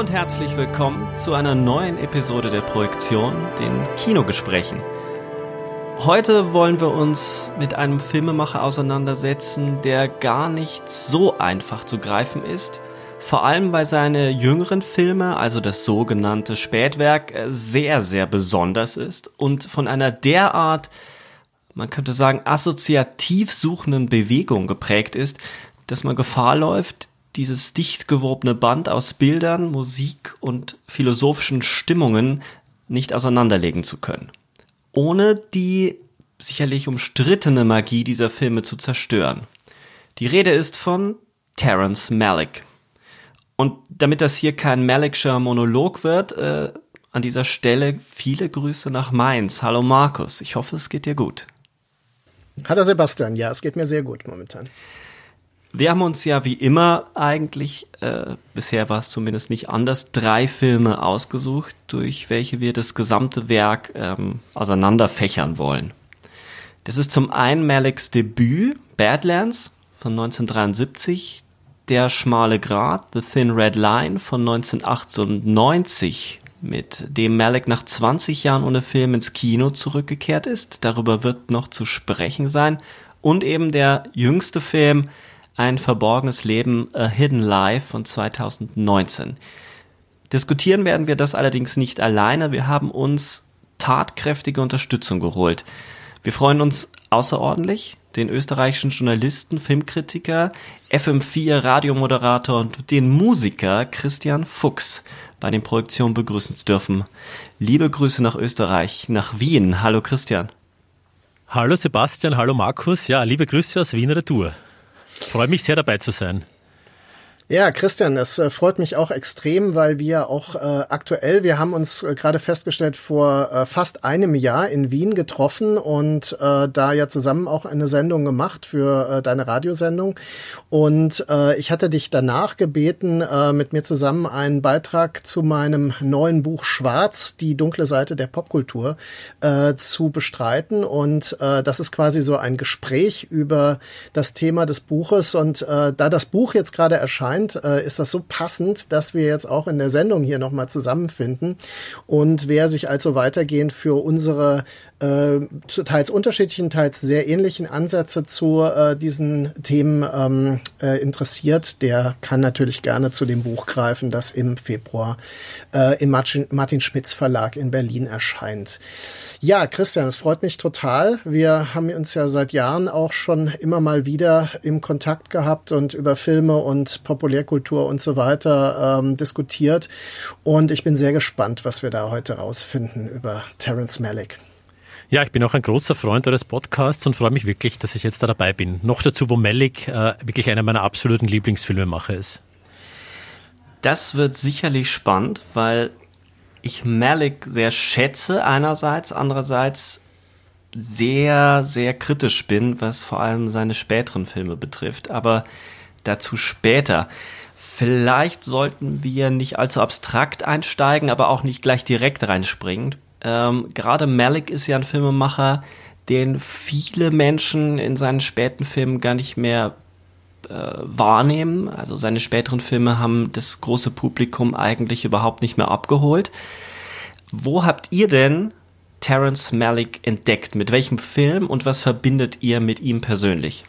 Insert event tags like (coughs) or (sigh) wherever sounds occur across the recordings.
Und herzlich willkommen zu einer neuen Episode der Projektion, den Kinogesprächen. Heute wollen wir uns mit einem Filmemacher auseinandersetzen, der gar nicht so einfach zu greifen ist. Vor allem, weil seine jüngeren Filme, also das sogenannte Spätwerk, sehr, sehr besonders ist und von einer derart, man könnte sagen, assoziativ suchenden Bewegung geprägt ist, dass man Gefahr läuft, dieses dicht gewobene Band aus Bildern, Musik und philosophischen Stimmungen nicht auseinanderlegen zu können. Ohne die sicherlich umstrittene Magie dieser Filme zu zerstören. Die Rede ist von Terence Malick. Und damit das hier kein Malickscher Monolog wird, äh, an dieser Stelle viele Grüße nach Mainz. Hallo Markus, ich hoffe, es geht dir gut. Hallo Sebastian, ja, es geht mir sehr gut momentan. Wir haben uns ja wie immer eigentlich, äh, bisher war es zumindest nicht anders, drei Filme ausgesucht, durch welche wir das gesamte Werk ähm, auseinanderfächern wollen. Das ist zum einen Malicks Debüt, Badlands von 1973, Der schmale Grat, The Thin Red Line von 1998, mit dem Malick nach 20 Jahren ohne Film ins Kino zurückgekehrt ist. Darüber wird noch zu sprechen sein. Und eben der jüngste Film, ein verborgenes Leben, A Hidden Life von 2019. Diskutieren werden wir das allerdings nicht alleine. Wir haben uns tatkräftige Unterstützung geholt. Wir freuen uns außerordentlich, den österreichischen Journalisten, Filmkritiker, FM4 Radiomoderator und den Musiker Christian Fuchs bei den Projektionen begrüßen zu dürfen. Liebe Grüße nach Österreich, nach Wien. Hallo Christian. Hallo Sebastian, hallo Markus. Ja, liebe Grüße aus Wien Retour. Freue mich sehr dabei zu sein. Ja, Christian, das äh, freut mich auch extrem, weil wir auch äh, aktuell, wir haben uns äh, gerade festgestellt, vor äh, fast einem Jahr in Wien getroffen und äh, da ja zusammen auch eine Sendung gemacht für äh, deine Radiosendung. Und äh, ich hatte dich danach gebeten, äh, mit mir zusammen einen Beitrag zu meinem neuen Buch Schwarz, die dunkle Seite der Popkultur, äh, zu bestreiten. Und äh, das ist quasi so ein Gespräch über das Thema des Buches. Und äh, da das Buch jetzt gerade erscheint, äh, ist das so passend, dass wir jetzt auch in der Sendung hier nochmal zusammenfinden. Und wer sich also weitergehend für unsere äh, teils unterschiedlichen, teils sehr ähnlichen Ansätze zu äh, diesen Themen ähm, äh, interessiert, der kann natürlich gerne zu dem Buch greifen, das im Februar äh, im Martin, Martin Schmitz Verlag in Berlin erscheint. Ja, Christian, es freut mich total. Wir haben uns ja seit Jahren auch schon immer mal wieder im Kontakt gehabt und über Filme und Populärkultur und so weiter ähm, diskutiert. Und ich bin sehr gespannt, was wir da heute rausfinden über Terence Malick. Ja, ich bin auch ein großer Freund eures Podcasts und freue mich wirklich, dass ich jetzt da dabei bin. Noch dazu, wo Malik äh, wirklich einer meiner absoluten Lieblingsfilmemacher ist. Das wird sicherlich spannend, weil ich Malik sehr schätze einerseits, andererseits sehr, sehr kritisch bin, was vor allem seine späteren Filme betrifft. Aber dazu später. Vielleicht sollten wir nicht allzu abstrakt einsteigen, aber auch nicht gleich direkt reinspringen. Ähm, Gerade Malik ist ja ein Filmemacher, den viele Menschen in seinen späten Filmen gar nicht mehr äh, wahrnehmen. Also seine späteren Filme haben das große Publikum eigentlich überhaupt nicht mehr abgeholt. Wo habt ihr denn Terence Malick entdeckt? Mit welchem Film und was verbindet ihr mit ihm persönlich?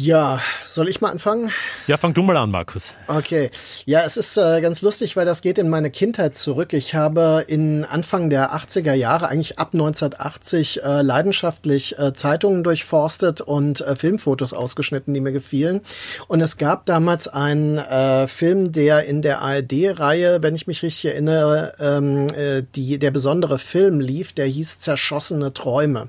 Ja, soll ich mal anfangen? Ja, fang du mal an, Markus. Okay. Ja, es ist äh, ganz lustig, weil das geht in meine Kindheit zurück. Ich habe in Anfang der 80er Jahre, eigentlich ab 1980, äh, leidenschaftlich äh, Zeitungen durchforstet und äh, Filmfotos ausgeschnitten, die mir gefielen. Und es gab damals einen äh, Film, der in der ARD-Reihe, wenn ich mich richtig erinnere, ähm, äh, die, der besondere Film lief, der hieß Zerschossene Träume.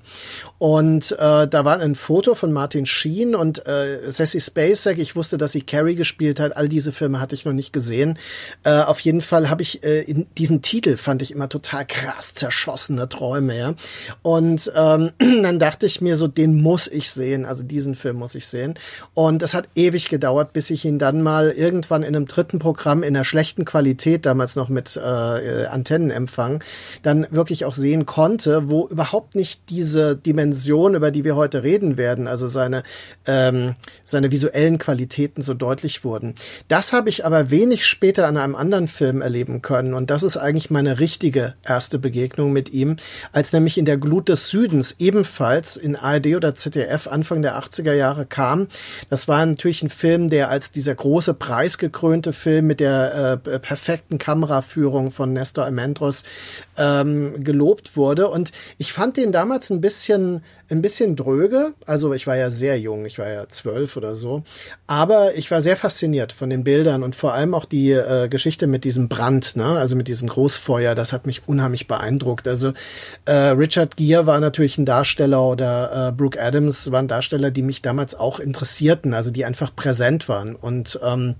Und da war ein Foto von Martin Sheen und äh, Sassy Spacek. Ich wusste, dass sie Carrie gespielt hat. All diese Filme hatte ich noch nicht gesehen. Äh, auf jeden Fall habe ich äh, in diesen Titel fand ich immer total krass zerschossene Träume. Ja. Und ähm, (clears throat) dann dachte ich mir so, den muss ich sehen. Also diesen Film muss ich sehen. Und das hat ewig gedauert, bis ich ihn dann mal irgendwann in einem dritten Programm in einer schlechten Qualität, damals noch mit äh, Antennenempfang, dann wirklich auch sehen konnte, wo überhaupt nicht diese Dimension Dimension, über die wir heute reden werden, also seine, ähm, seine visuellen Qualitäten so deutlich wurden. Das habe ich aber wenig später an einem anderen Film erleben können und das ist eigentlich meine richtige erste Begegnung mit ihm, als nämlich in der Glut des Südens ebenfalls in ARD oder ZDF Anfang der 80er Jahre kam. Das war natürlich ein Film, der als dieser große preisgekrönte Film mit der äh, perfekten Kameraführung von Nestor Amendros ähm, gelobt wurde und ich fand den damals ein bisschen ein bisschen dröge. Also ich war ja sehr jung, ich war ja zwölf oder so. Aber ich war sehr fasziniert von den Bildern und vor allem auch die äh, Geschichte mit diesem Brand, ne? also mit diesem Großfeuer. Das hat mich unheimlich beeindruckt. Also äh, Richard Gere war natürlich ein Darsteller oder äh, Brooke Adams waren Darsteller, die mich damals auch interessierten, also die einfach präsent waren. Und ähm,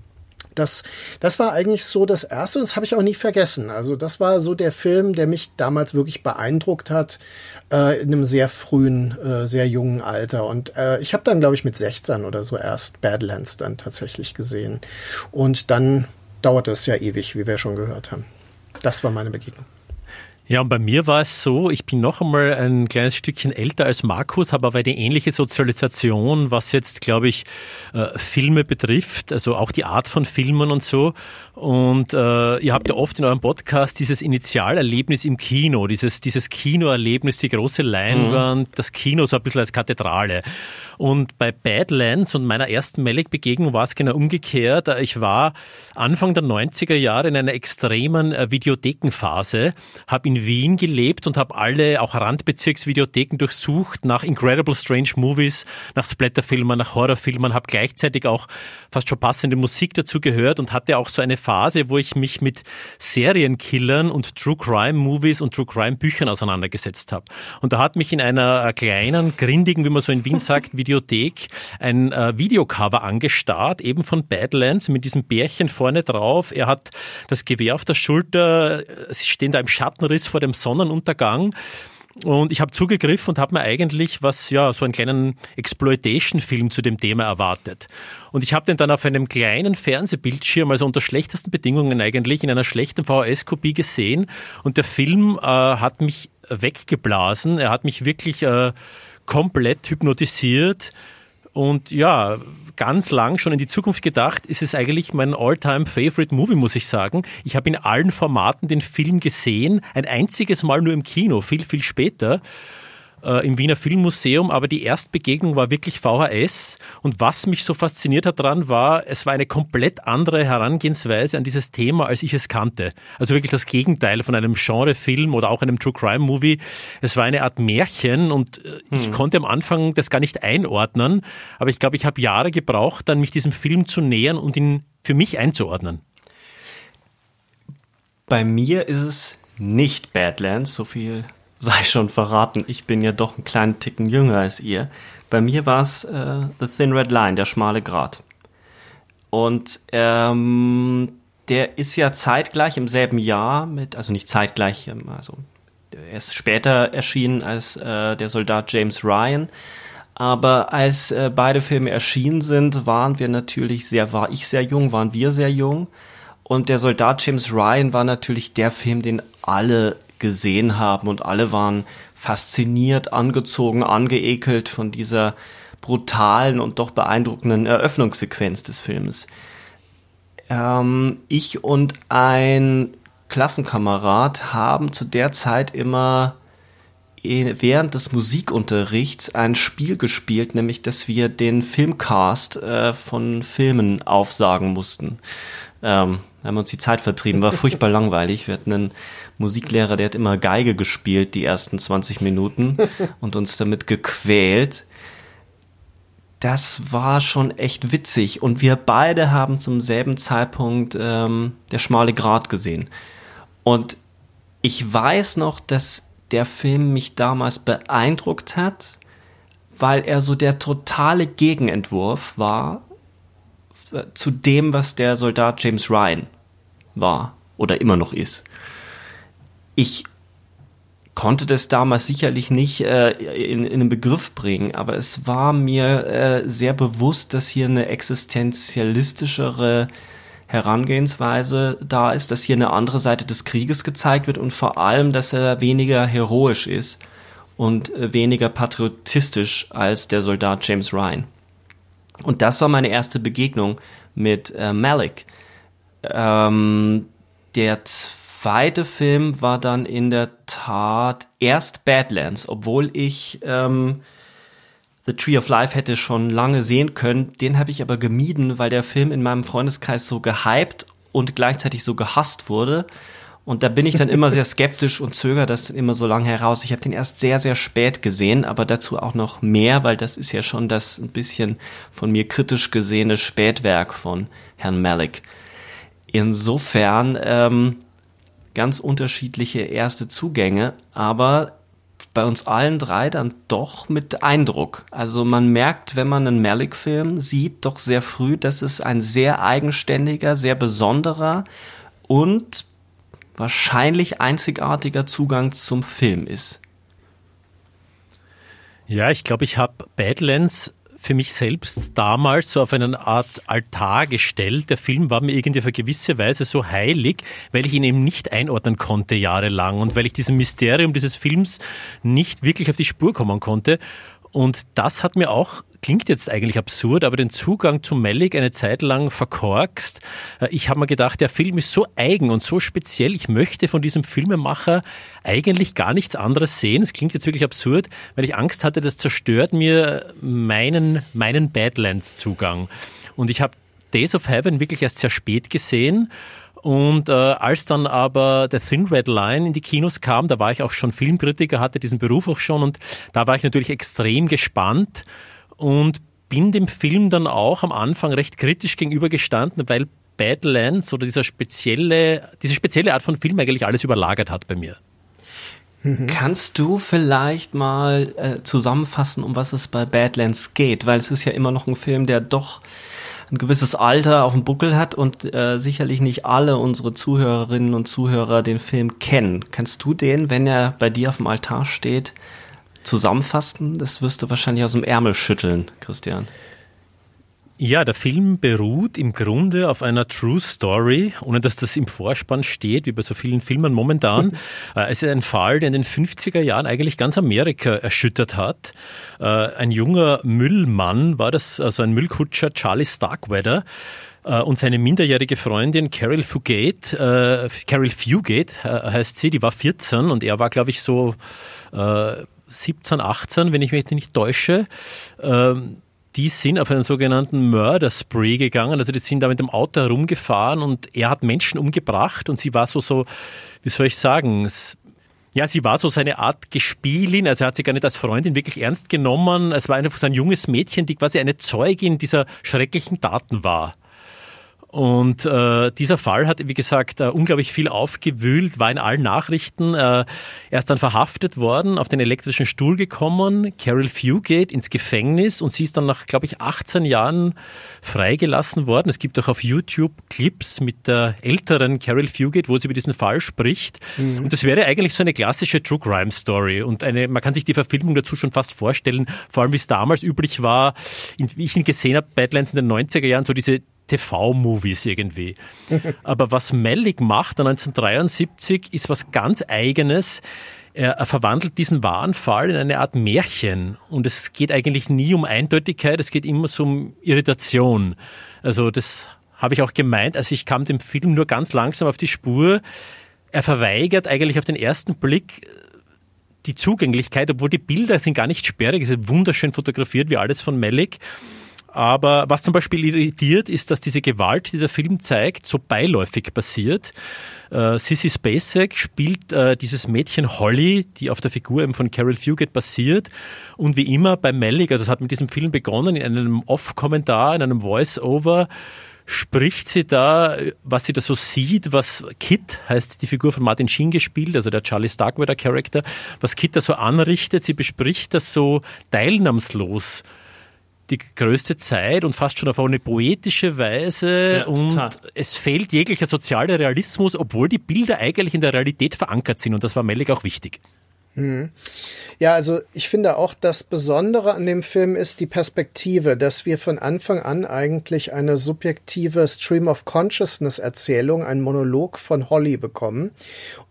das, das war eigentlich so das erste und das habe ich auch nie vergessen. Also das war so der Film, der mich damals wirklich beeindruckt hat, äh, in einem sehr frühen, äh, sehr jungen Alter. Und äh, ich habe dann, glaube ich, mit 16 oder so erst Badlands dann tatsächlich gesehen. Und dann dauerte es ja ewig, wie wir schon gehört haben. Das war meine Begegnung. Ja, und bei mir war es so, ich bin noch einmal ein kleines Stückchen älter als Markus, habe aber eine ähnliche Sozialisation, was jetzt, glaube ich, äh, Filme betrifft, also auch die Art von Filmen und so. Und äh, ihr habt ja oft in eurem Podcast dieses Initialerlebnis im Kino, dieses, dieses Kinoerlebnis, die große Leinwand, mhm. das Kino so ein bisschen als Kathedrale. Und bei Badlands und meiner ersten Malik-Begegnung war es genau umgekehrt. Ich war Anfang der 90er Jahre in einer extremen äh, Videothekenphase, habe in Wien gelebt und habe alle auch Randbezirksvideotheken durchsucht nach Incredible Strange Movies, nach Splatterfilmen, nach Horrorfilmen, habe gleichzeitig auch fast schon passende Musik dazu gehört und hatte auch so eine Phase, wo ich mich mit Serienkillern und True Crime Movies und True Crime Büchern auseinandergesetzt habe. Und da hat mich in einer äh, kleinen, grindigen, wie man so in Wien sagt, (laughs) Videothek ein äh, Videocover angestarrt, eben von Badlands mit diesem Bärchen vorne drauf. Er hat das Gewehr auf der Schulter, sie stehen da im Schattenriss vor dem Sonnenuntergang. Und ich habe zugegriffen und habe mir eigentlich was, ja, so einen kleinen Exploitation-Film zu dem Thema erwartet. Und ich habe den dann auf einem kleinen Fernsehbildschirm, also unter schlechtesten Bedingungen eigentlich, in einer schlechten VHS-Kopie gesehen. Und der Film äh, hat mich weggeblasen. Er hat mich wirklich äh, komplett hypnotisiert. Und ja, ganz lang schon in die Zukunft gedacht, ist es eigentlich mein all-time favorite Movie, muss ich sagen. Ich habe in allen Formaten den Film gesehen, ein einziges Mal nur im Kino, viel, viel später äh, im Wiener Filmmuseum, aber die Erstbegegnung war wirklich VHS. Und was mich so fasziniert hat daran war, es war eine komplett andere Herangehensweise an dieses Thema, als ich es kannte. Also wirklich das Gegenteil von einem Genrefilm oder auch einem True Crime Movie. Es war eine Art Märchen und äh, ich hm. konnte am Anfang das gar nicht einordnen, aber ich glaube, ich habe Jahre gebraucht, dann mich diesem Film zu nähern und ihn für mich einzuordnen. Bei mir ist es nicht Badlands, so viel sei schon verraten, ich bin ja doch einen kleinen Ticken jünger als ihr. Bei mir war es äh, The Thin Red Line, der schmale Grat. Und ähm, der ist ja zeitgleich im selben Jahr mit, also nicht zeitgleich, ähm, also er ist später erschienen als äh, der Soldat James Ryan. Aber als äh, beide Filme erschienen sind, waren wir natürlich sehr, war ich sehr jung, waren wir sehr jung. Und der Soldat James Ryan war natürlich der Film, den alle gesehen haben und alle waren fasziniert, angezogen, angeekelt von dieser brutalen und doch beeindruckenden Eröffnungssequenz des Films. Ähm, ich und ein Klassenkamerad haben zu der Zeit immer während des Musikunterrichts ein Spiel gespielt, nämlich dass wir den Filmcast äh, von Filmen aufsagen mussten. Ähm, haben uns die Zeit vertrieben, war furchtbar (laughs) langweilig. Wir hatten einen Musiklehrer, der hat immer Geige gespielt die ersten 20 Minuten (laughs) und uns damit gequält. Das war schon echt witzig und wir beide haben zum selben Zeitpunkt ähm, der schmale Grat gesehen. Und ich weiß noch, dass der Film mich damals beeindruckt hat, weil er so der totale Gegenentwurf war äh, zu dem, was der Soldat James Ryan war oder immer noch ist. Ich konnte das damals sicherlich nicht äh, in, in einen Begriff bringen, aber es war mir äh, sehr bewusst, dass hier eine existenzialistischere Herangehensweise da ist, dass hier eine andere Seite des Krieges gezeigt wird und vor allem, dass er weniger heroisch ist und äh, weniger patriotistisch als der Soldat James Ryan. Und das war meine erste Begegnung mit äh, Malik. Ähm, der zweite Film war dann in der Tat erst Badlands, obwohl ich ähm, The Tree of Life hätte schon lange sehen können. Den habe ich aber gemieden, weil der Film in meinem Freundeskreis so gehypt und gleichzeitig so gehasst wurde. Und da bin ich dann immer sehr skeptisch und zögere das dann immer so lange heraus. Ich habe den erst sehr, sehr spät gesehen, aber dazu auch noch mehr, weil das ist ja schon das ein bisschen von mir kritisch gesehene Spätwerk von Herrn Malik. Insofern ähm, ganz unterschiedliche erste Zugänge, aber bei uns allen drei dann doch mit Eindruck. Also man merkt, wenn man einen Malik-Film sieht, doch sehr früh, dass es ein sehr eigenständiger, sehr besonderer und wahrscheinlich einzigartiger Zugang zum Film ist. Ja, ich glaube, ich habe Badlands für mich selbst damals so auf eine Art Altar gestellt. Der Film war mir irgendwie auf eine gewisse Weise so heilig, weil ich ihn eben nicht einordnen konnte jahrelang und weil ich diesem Mysterium dieses Films nicht wirklich auf die Spur kommen konnte. Und das hat mir auch klingt jetzt eigentlich absurd, aber den Zugang zu Malik eine Zeit lang verkorkst. Äh, ich habe mir gedacht, der Film ist so eigen und so speziell. Ich möchte von diesem Filmemacher eigentlich gar nichts anderes sehen. Es klingt jetzt wirklich absurd, weil ich Angst hatte, das zerstört mir meinen, meinen Badlands-Zugang. Und ich habe Days of Heaven wirklich erst sehr spät gesehen. Und äh, als dann aber The Thin Red Line in die Kinos kam, da war ich auch schon Filmkritiker, hatte diesen Beruf auch schon und da war ich natürlich extrem gespannt und bin dem Film dann auch am Anfang recht kritisch gegenübergestanden, weil Badlands oder dieser spezielle, diese spezielle Art von Film eigentlich alles überlagert hat bei mir. Mhm. Kannst du vielleicht mal äh, zusammenfassen, um was es bei Badlands geht? Weil es ist ja immer noch ein Film, der doch ein gewisses Alter auf dem Buckel hat und äh, sicherlich nicht alle unsere Zuhörerinnen und Zuhörer den Film kennen. Kannst du den, wenn er bei dir auf dem Altar steht, zusammenfassen? Das wirst du wahrscheinlich aus dem Ärmel schütteln, Christian. Ja, der Film beruht im Grunde auf einer True Story, ohne dass das im Vorspann steht, wie bei so vielen Filmen momentan. (laughs) Äh, es ist ein Fall, der in den 50er Jahren eigentlich ganz Amerika erschüttert hat. Äh, ein junger Müllmann war das, also ein Müllkutscher Charlie Starkweather, äh, und seine minderjährige Freundin Carol Fugate, äh, Carol Fugate heißt sie, die war 14 und er war, glaube ich, so äh, 17, 18, wenn ich mich jetzt nicht täusche. Ähm, die sind auf einen sogenannten Murder Spree gegangen. Also die sind da mit dem Auto herumgefahren und er hat Menschen umgebracht und sie war so, so, wie soll ich sagen, ja, sie war so seine Art Gespielin, also er hat sie gar nicht als Freundin wirklich ernst genommen. Es war einfach so ein junges Mädchen, die quasi eine Zeugin dieser schrecklichen Taten war. Und äh, dieser Fall hat, wie gesagt, äh, unglaublich viel aufgewühlt, war in allen Nachrichten. Äh, er ist dann verhaftet worden, auf den elektrischen Stuhl gekommen, Carol Fugate ins Gefängnis und sie ist dann nach, glaube ich, 18 Jahren freigelassen worden. Es gibt auch auf YouTube Clips mit der älteren Carol Fugate, wo sie über diesen Fall spricht. Mhm. Und das wäre eigentlich so eine klassische True Crime Story. Und eine, man kann sich die Verfilmung dazu schon fast vorstellen, vor allem wie es damals üblich war, wie ich ihn gesehen habe, Badlands in den 90er Jahren, so diese TV-Movies irgendwie. Aber was Mellig macht 1973 ist was ganz Eigenes. Er, er, verwandelt diesen wahren Fall in eine Art Märchen. Und es geht eigentlich nie um Eindeutigkeit, es geht immer so um Irritation. Also das habe ich auch gemeint, also ich kam dem Film nur ganz langsam auf die Spur. Er verweigert eigentlich auf den ersten Blick die Zugänglichkeit, obwohl die Bilder sind gar nicht sperrig, es ist wunderschön fotografiert, wie alles von Malik. Aber was zum Beispiel irritiert, ist, dass diese Gewalt, die der Film zeigt, so beiläufig passiert. Äh, Sissy Spacek spielt äh, dieses Mädchen Holly, die auf der Figur eben von Carol Fugate basiert. Und wie immer bei Malik, also das hat mit diesem Film begonnen, in einem Off-Kommentar, in einem Voice-Over, spricht sie da, was sie da so sieht, was Kit, heißt die Figur von Martin Sheen gespielt, also der Charlie Starkweather Charakter, was Kit da so anrichtet. Sie bespricht das so teilnahmslos die größte Zeit und fast schon auf eine poetische Weise ja, und total. es fehlt jeglicher sozialer Realismus, obwohl die Bilder eigentlich in der Realität verankert sind und das war Mellig auch wichtig. Mhm. Ja, also ich finde auch, das Besondere an dem Film ist die Perspektive, dass wir von Anfang an eigentlich eine subjektive Stream of Consciousness Erzählung, ein Monolog von Holly bekommen.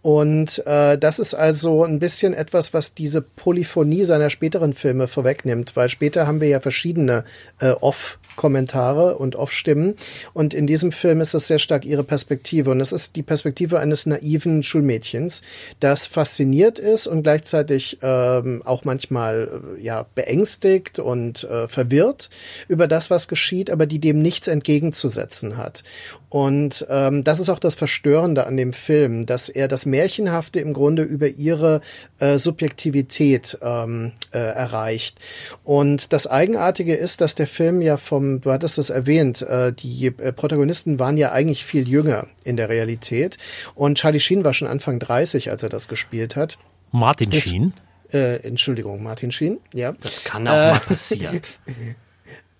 Und äh, das ist also ein bisschen etwas, was diese Polyphonie seiner späteren Filme vorwegnimmt, weil später haben wir ja verschiedene äh, Off- Kommentare und Off-Stimmen. Und in diesem Film ist es sehr stark ihre Perspektive. Und es ist die Perspektive eines naiven Schulmädchens, das fasziniert ist und gleichzeitig ähm, auch manchmal äh, ja beängstigt und äh, verwirrt über das, was geschieht, aber die dem nichts entgegenzusetzen hat. Und ähm, das ist auch das Verstörende an dem Film, dass er das Märchenhafte im Grunde über ihre äh, Subjektivität ähm, äh, erreicht. Und das Eigenartige ist, dass der Film ja vom, du hattest das erwähnt, äh, die äh, Protagonisten waren ja eigentlich viel jünger in der Realität. Und Charlie Sheen war schon Anfang 30, als er das gespielt hat. Martin Sheen? Äh, Entschuldigung, Martin Sheen, ja. Das kann auch mal passieren. (laughs)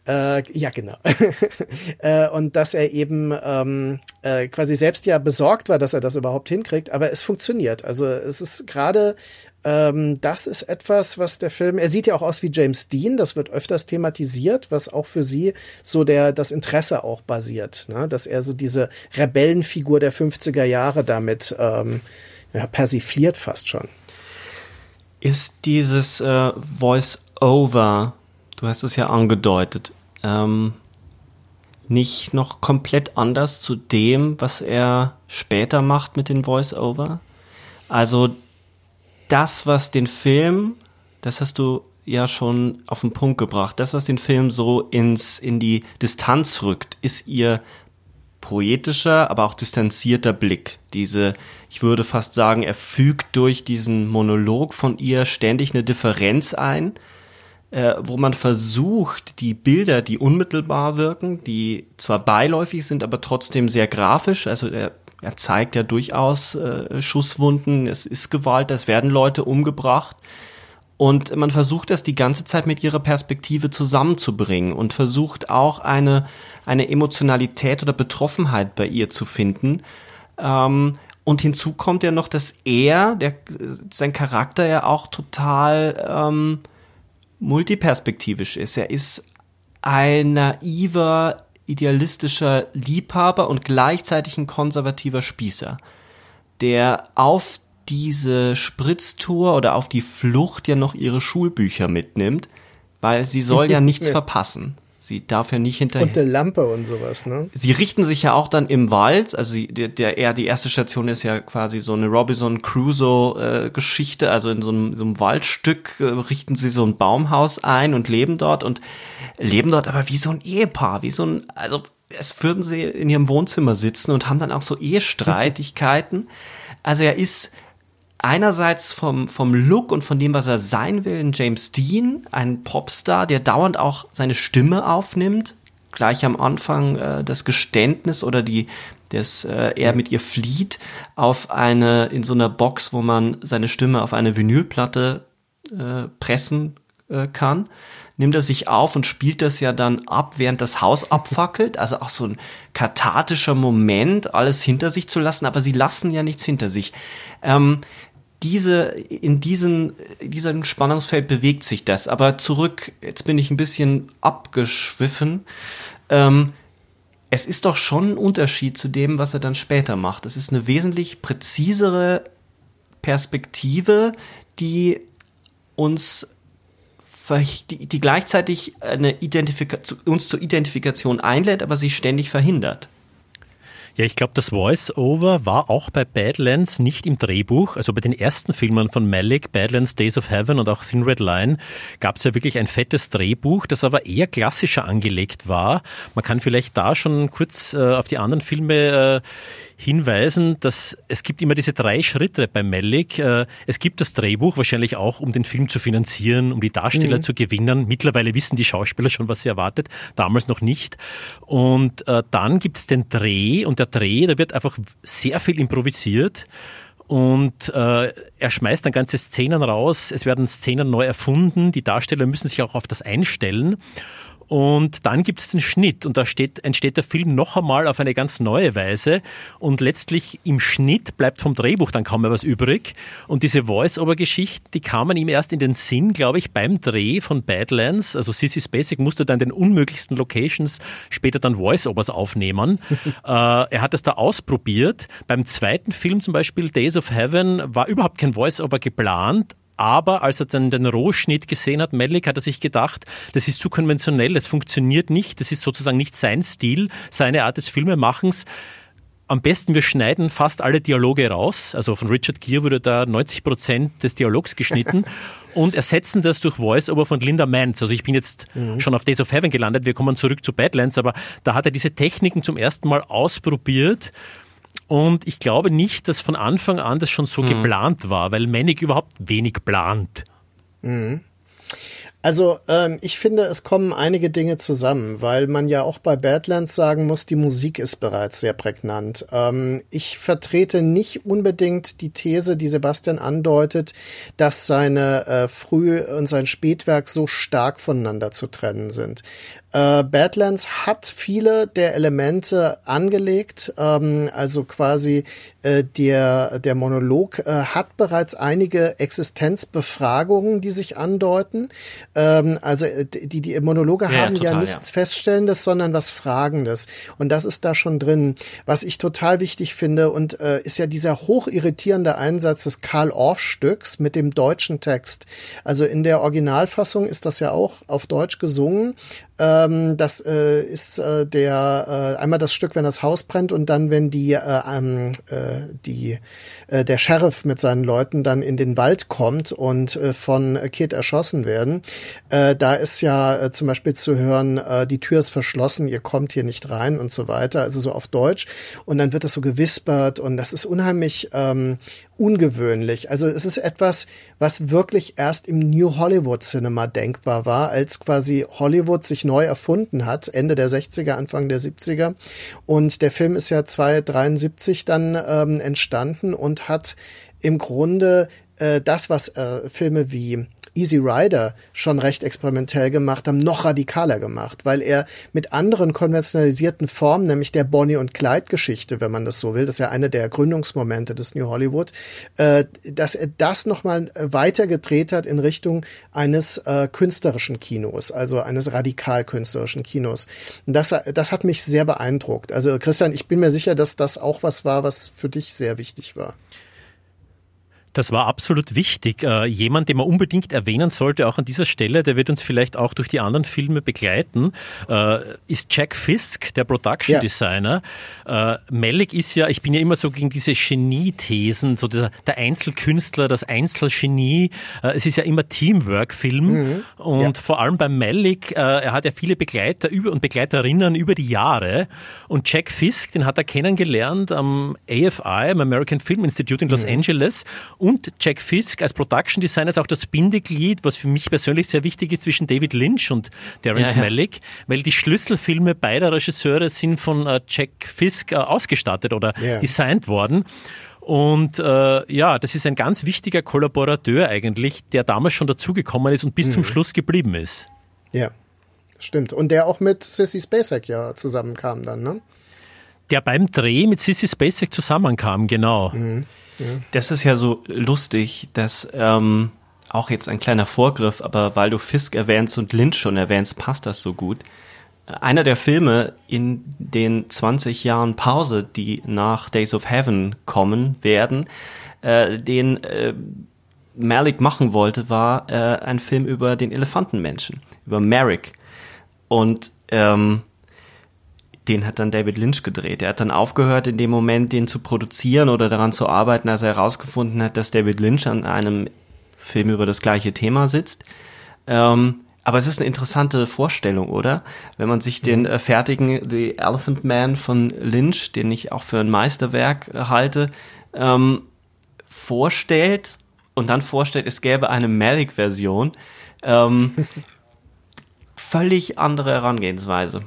Äh, ja, genau. (laughs) äh, und dass er eben ähm, äh, quasi selbst ja besorgt war, dass er das überhaupt hinkriegt, aber es funktioniert. Also es ist gerade ähm, das ist etwas, was der Film, er sieht ja auch aus wie James Dean, das wird öfters thematisiert, was auch für sie so der, das Interesse auch basiert, ne? dass er so diese Rebellenfigur der 50er Jahre damit ähm, ja, persifliert fast schon. Ist dieses äh, Voice-Over, du hast es ja angedeutet, ähm, nicht noch komplett anders zu dem, was er später macht mit den Voice-Over? Also das, was den Film, das hast du ja schon auf den Punkt gebracht, das, was den Film so ins, in die Distanz rückt, ist ihr poetischer, aber auch distanzierter Blick. Diese, ich würde fast sagen, er fügt durch diesen Monolog von ihr ständig eine Differenz ein, äh, wo man versucht, die Bilder, die unmittelbar wirken, die zwar beiläufig sind, aber trotzdem sehr grafisch, also er, er zeigt ja durchaus äh, Schusswunden, es ist Gewalt, es werden Leute umgebracht. Und man versucht das die ganze Zeit mit ihrer Perspektive zusammenzubringen und versucht auch eine, eine Emotionalität oder Betroffenheit bei ihr zu finden. Ähm, und hinzu kommt ja noch, dass er, der, sein Charakter ja auch total ähm, multiperspektivisch ist. Er ist ein naiver, idealistischer Liebhaber und gleichzeitig ein konservativer Spießer, der auf diese Spritztour oder auf die Flucht ja noch ihre Schulbücher mitnimmt, weil sie soll ja (laughs) nichts verpassen. Sie darf ja nicht hinterher. Und eine Lampe und sowas, ne? Sie richten sich ja auch dann im Wald. Also der, der eher die erste Station ist ja quasi so eine Robinson Crusoe äh, Geschichte. Also in so einem, so einem Waldstück äh, richten sie so ein Baumhaus ein und leben dort und leben dort aber wie so ein Ehepaar, wie so ein, also es würden sie in ihrem Wohnzimmer sitzen und haben dann auch so Ehestreitigkeiten. Also er ist einerseits vom, vom Look und von dem, was er sein will, ein James Dean, ein Popstar, der dauernd auch seine Stimme aufnimmt, gleich am Anfang äh, das Geständnis oder die, das äh, er mit ihr flieht auf eine in so einer Box, wo man seine Stimme auf eine Vinylplatte äh, pressen äh, kann. Nimmt er sich auf und spielt das ja dann ab, während das Haus abfackelt. Also auch so ein kathartischer Moment, alles hinter sich zu lassen, aber sie lassen ja nichts hinter sich. Ähm, diese, in diesen, diesem Spannungsfeld bewegt sich das. Aber zurück, jetzt bin ich ein bisschen abgeschwiffen. Ähm, es ist doch schon ein Unterschied zu dem, was er dann später macht. Es ist eine wesentlich präzisere Perspektive, die uns die, die gleichzeitig eine Identifikation, uns zur Identifikation einlädt, aber sie ständig verhindert. Ja, ich glaube, das Voice-Over war auch bei Badlands nicht im Drehbuch. Also bei den ersten Filmen von Malik, Badlands, Days of Heaven und auch Thin Red Line, gab es ja wirklich ein fettes Drehbuch, das aber eher klassischer angelegt war. Man kann vielleicht da schon kurz äh, auf die anderen Filme äh, hinweisen, dass es gibt immer diese drei Schritte bei Malik. Äh, es gibt das Drehbuch, wahrscheinlich auch, um den Film zu finanzieren, um die Darsteller mhm. zu gewinnen. Mittlerweile wissen die Schauspieler schon, was sie erwartet, damals noch nicht. Und äh, dann gibt es den Dreh und der Dreh, da wird einfach sehr viel improvisiert. Und äh, er schmeißt dann ganze Szenen raus, es werden Szenen neu erfunden, die Darsteller müssen sich auch auf das einstellen. Und dann gibt es den Schnitt und da steht, entsteht der Film noch einmal auf eine ganz neue Weise. Und letztlich im Schnitt bleibt vom Drehbuch dann kaum mehr was übrig. Und diese Voice-Over-Geschichte, die kamen ihm erst in den Sinn, glaube ich, beim Dreh von Badlands. Also Sissy Spacek musste dann den unmöglichsten Locations später dann Voice-Overs aufnehmen. (laughs) äh, er hat es da ausprobiert. Beim zweiten Film zum Beispiel Days of Heaven war überhaupt kein Voice-Over geplant, aber als er dann den Rohschnitt gesehen hat, Malik, hat er sich gedacht, das ist zu konventionell, das funktioniert nicht, das ist sozusagen nicht sein Stil, seine Art des Filmemachens. Am besten, wir schneiden fast alle Dialoge raus. Also von Richard Gere wurde da 90 Prozent des Dialogs geschnitten (laughs) und ersetzen das durch Voice-Over von Linda Mantz. Also ich bin jetzt mhm. schon auf Days of Heaven gelandet. Wir kommen zurück zu Badlands, aber da hat er diese Techniken zum ersten Mal ausprobiert und ich glaube nicht, dass von Anfang an das schon so mhm. geplant war, weil Manic überhaupt wenig plant. Mhm. Also ähm, ich finde, es kommen einige Dinge zusammen, weil man ja auch bei Badlands sagen muss, die Musik ist bereits sehr prägnant. Ähm, ich vertrete nicht unbedingt die These, die Sebastian andeutet, dass seine äh, Früh- und sein Spätwerk so stark voneinander zu trennen sind. Äh, Badlands hat viele der Elemente angelegt, ähm, also quasi äh, der, der Monolog äh, hat bereits einige Existenzbefragungen, die sich andeuten. Ähm, also äh, die, die Monologe ja, haben total, ja nichts ja. Feststellendes, sondern was Fragendes. Und das ist da schon drin. Was ich total wichtig finde und äh, ist ja dieser hochirritierende Einsatz des Karl-Orff-Stücks mit dem deutschen Text. Also in der Originalfassung ist das ja auch auf Deutsch gesungen. Ähm, das äh, ist äh, der äh, einmal das Stück, wenn das Haus brennt und dann, wenn die, äh, ähm, äh, die äh, der Sheriff mit seinen Leuten dann in den Wald kommt und von Kid erschossen werden. Da ist ja zum Beispiel zu hören, die Tür ist verschlossen, ihr kommt hier nicht rein und so weiter. Also so auf Deutsch. Und dann wird das so gewispert und das ist unheimlich ähm, ungewöhnlich. Also es ist etwas, was wirklich erst im New Hollywood Cinema denkbar war, als quasi Hollywood sich neu erfunden hat, Ende der 60er, Anfang der 70er. Und der Film ist ja 273 dann ähm, entstanden und hat im Grunde äh, das, was äh, Filme wie Easy Rider schon recht experimentell gemacht haben, noch radikaler gemacht, weil er mit anderen konventionalisierten Formen, nämlich der Bonnie und Clyde Geschichte, wenn man das so will, das ist ja eine der Gründungsmomente des New Hollywood, äh, dass er das nochmal weiter gedreht hat in Richtung eines äh, künstlerischen Kinos, also eines radikal künstlerischen Kinos. Das, das hat mich sehr beeindruckt. Also Christian, ich bin mir sicher, dass das auch was war, was für dich sehr wichtig war. Das war absolut wichtig. Äh, jemand, den man unbedingt erwähnen sollte, auch an dieser Stelle, der wird uns vielleicht auch durch die anderen Filme begleiten, äh, ist Jack Fisk, der Production ja. Designer. Äh, Malik ist ja, ich bin ja immer so gegen diese Genie-Thesen, so der, der, Einzelkünstler, das Einzelgenie. Äh, es ist ja immer Teamwork-Film mhm. und ja. vor allem bei Malik, er hat ja viele Begleiter über und Begleiterinnen über die Jahre und Jack Fisk, den hat er kennengelernt am AFI, am American Film Institute in Los mhm. Angeles und Jack Fisk als Production Designer ist auch das Bindeglied, was für mich persönlich sehr wichtig ist zwischen David Lynch und Terrence Ja, ja. Malick, weil die Schlüsselfilme beider Regisseure sind von äh, Jack Fisk äh, ausgestattet oder Ja. designt worden. Und äh, ja, das ist ein ganz wichtiger Kollaborateur eigentlich, der damals schon dazugekommen ist und bis zum Schluss geblieben ist. Ja, stimmt. Und der auch mit Sissy Spacek ja zusammenkam dann, ne? Der beim Dreh mit Sissy Spacek zusammenkam, genau. Das ist ja so lustig, dass ähm, auch jetzt ein kleiner Vorgriff, aber weil du Fisk erwähnst und Lynch schon erwähnst, passt das so gut. Einer der Filme in den 20 Jahren Pause, die nach Days of Heaven kommen werden, äh, den äh, Malik machen wollte, war äh, ein Film über den Elefantenmenschen, über Merrick. Und ähm, den hat dann David Lynch gedreht. Er hat dann aufgehört, in dem Moment den zu produzieren oder daran zu arbeiten, als er herausgefunden hat, dass David Lynch an einem Film über das gleiche Thema sitzt. Ähm, aber es ist eine interessante Vorstellung, oder? Wenn man sich den äh, fertigen The Elephant Man von Lynch, den ich auch für ein Meisterwerk äh, halte, ähm, vorstellt und dann vorstellt, es gäbe eine Malik-Version. Ähm, (laughs) völlig andere Herangehensweise.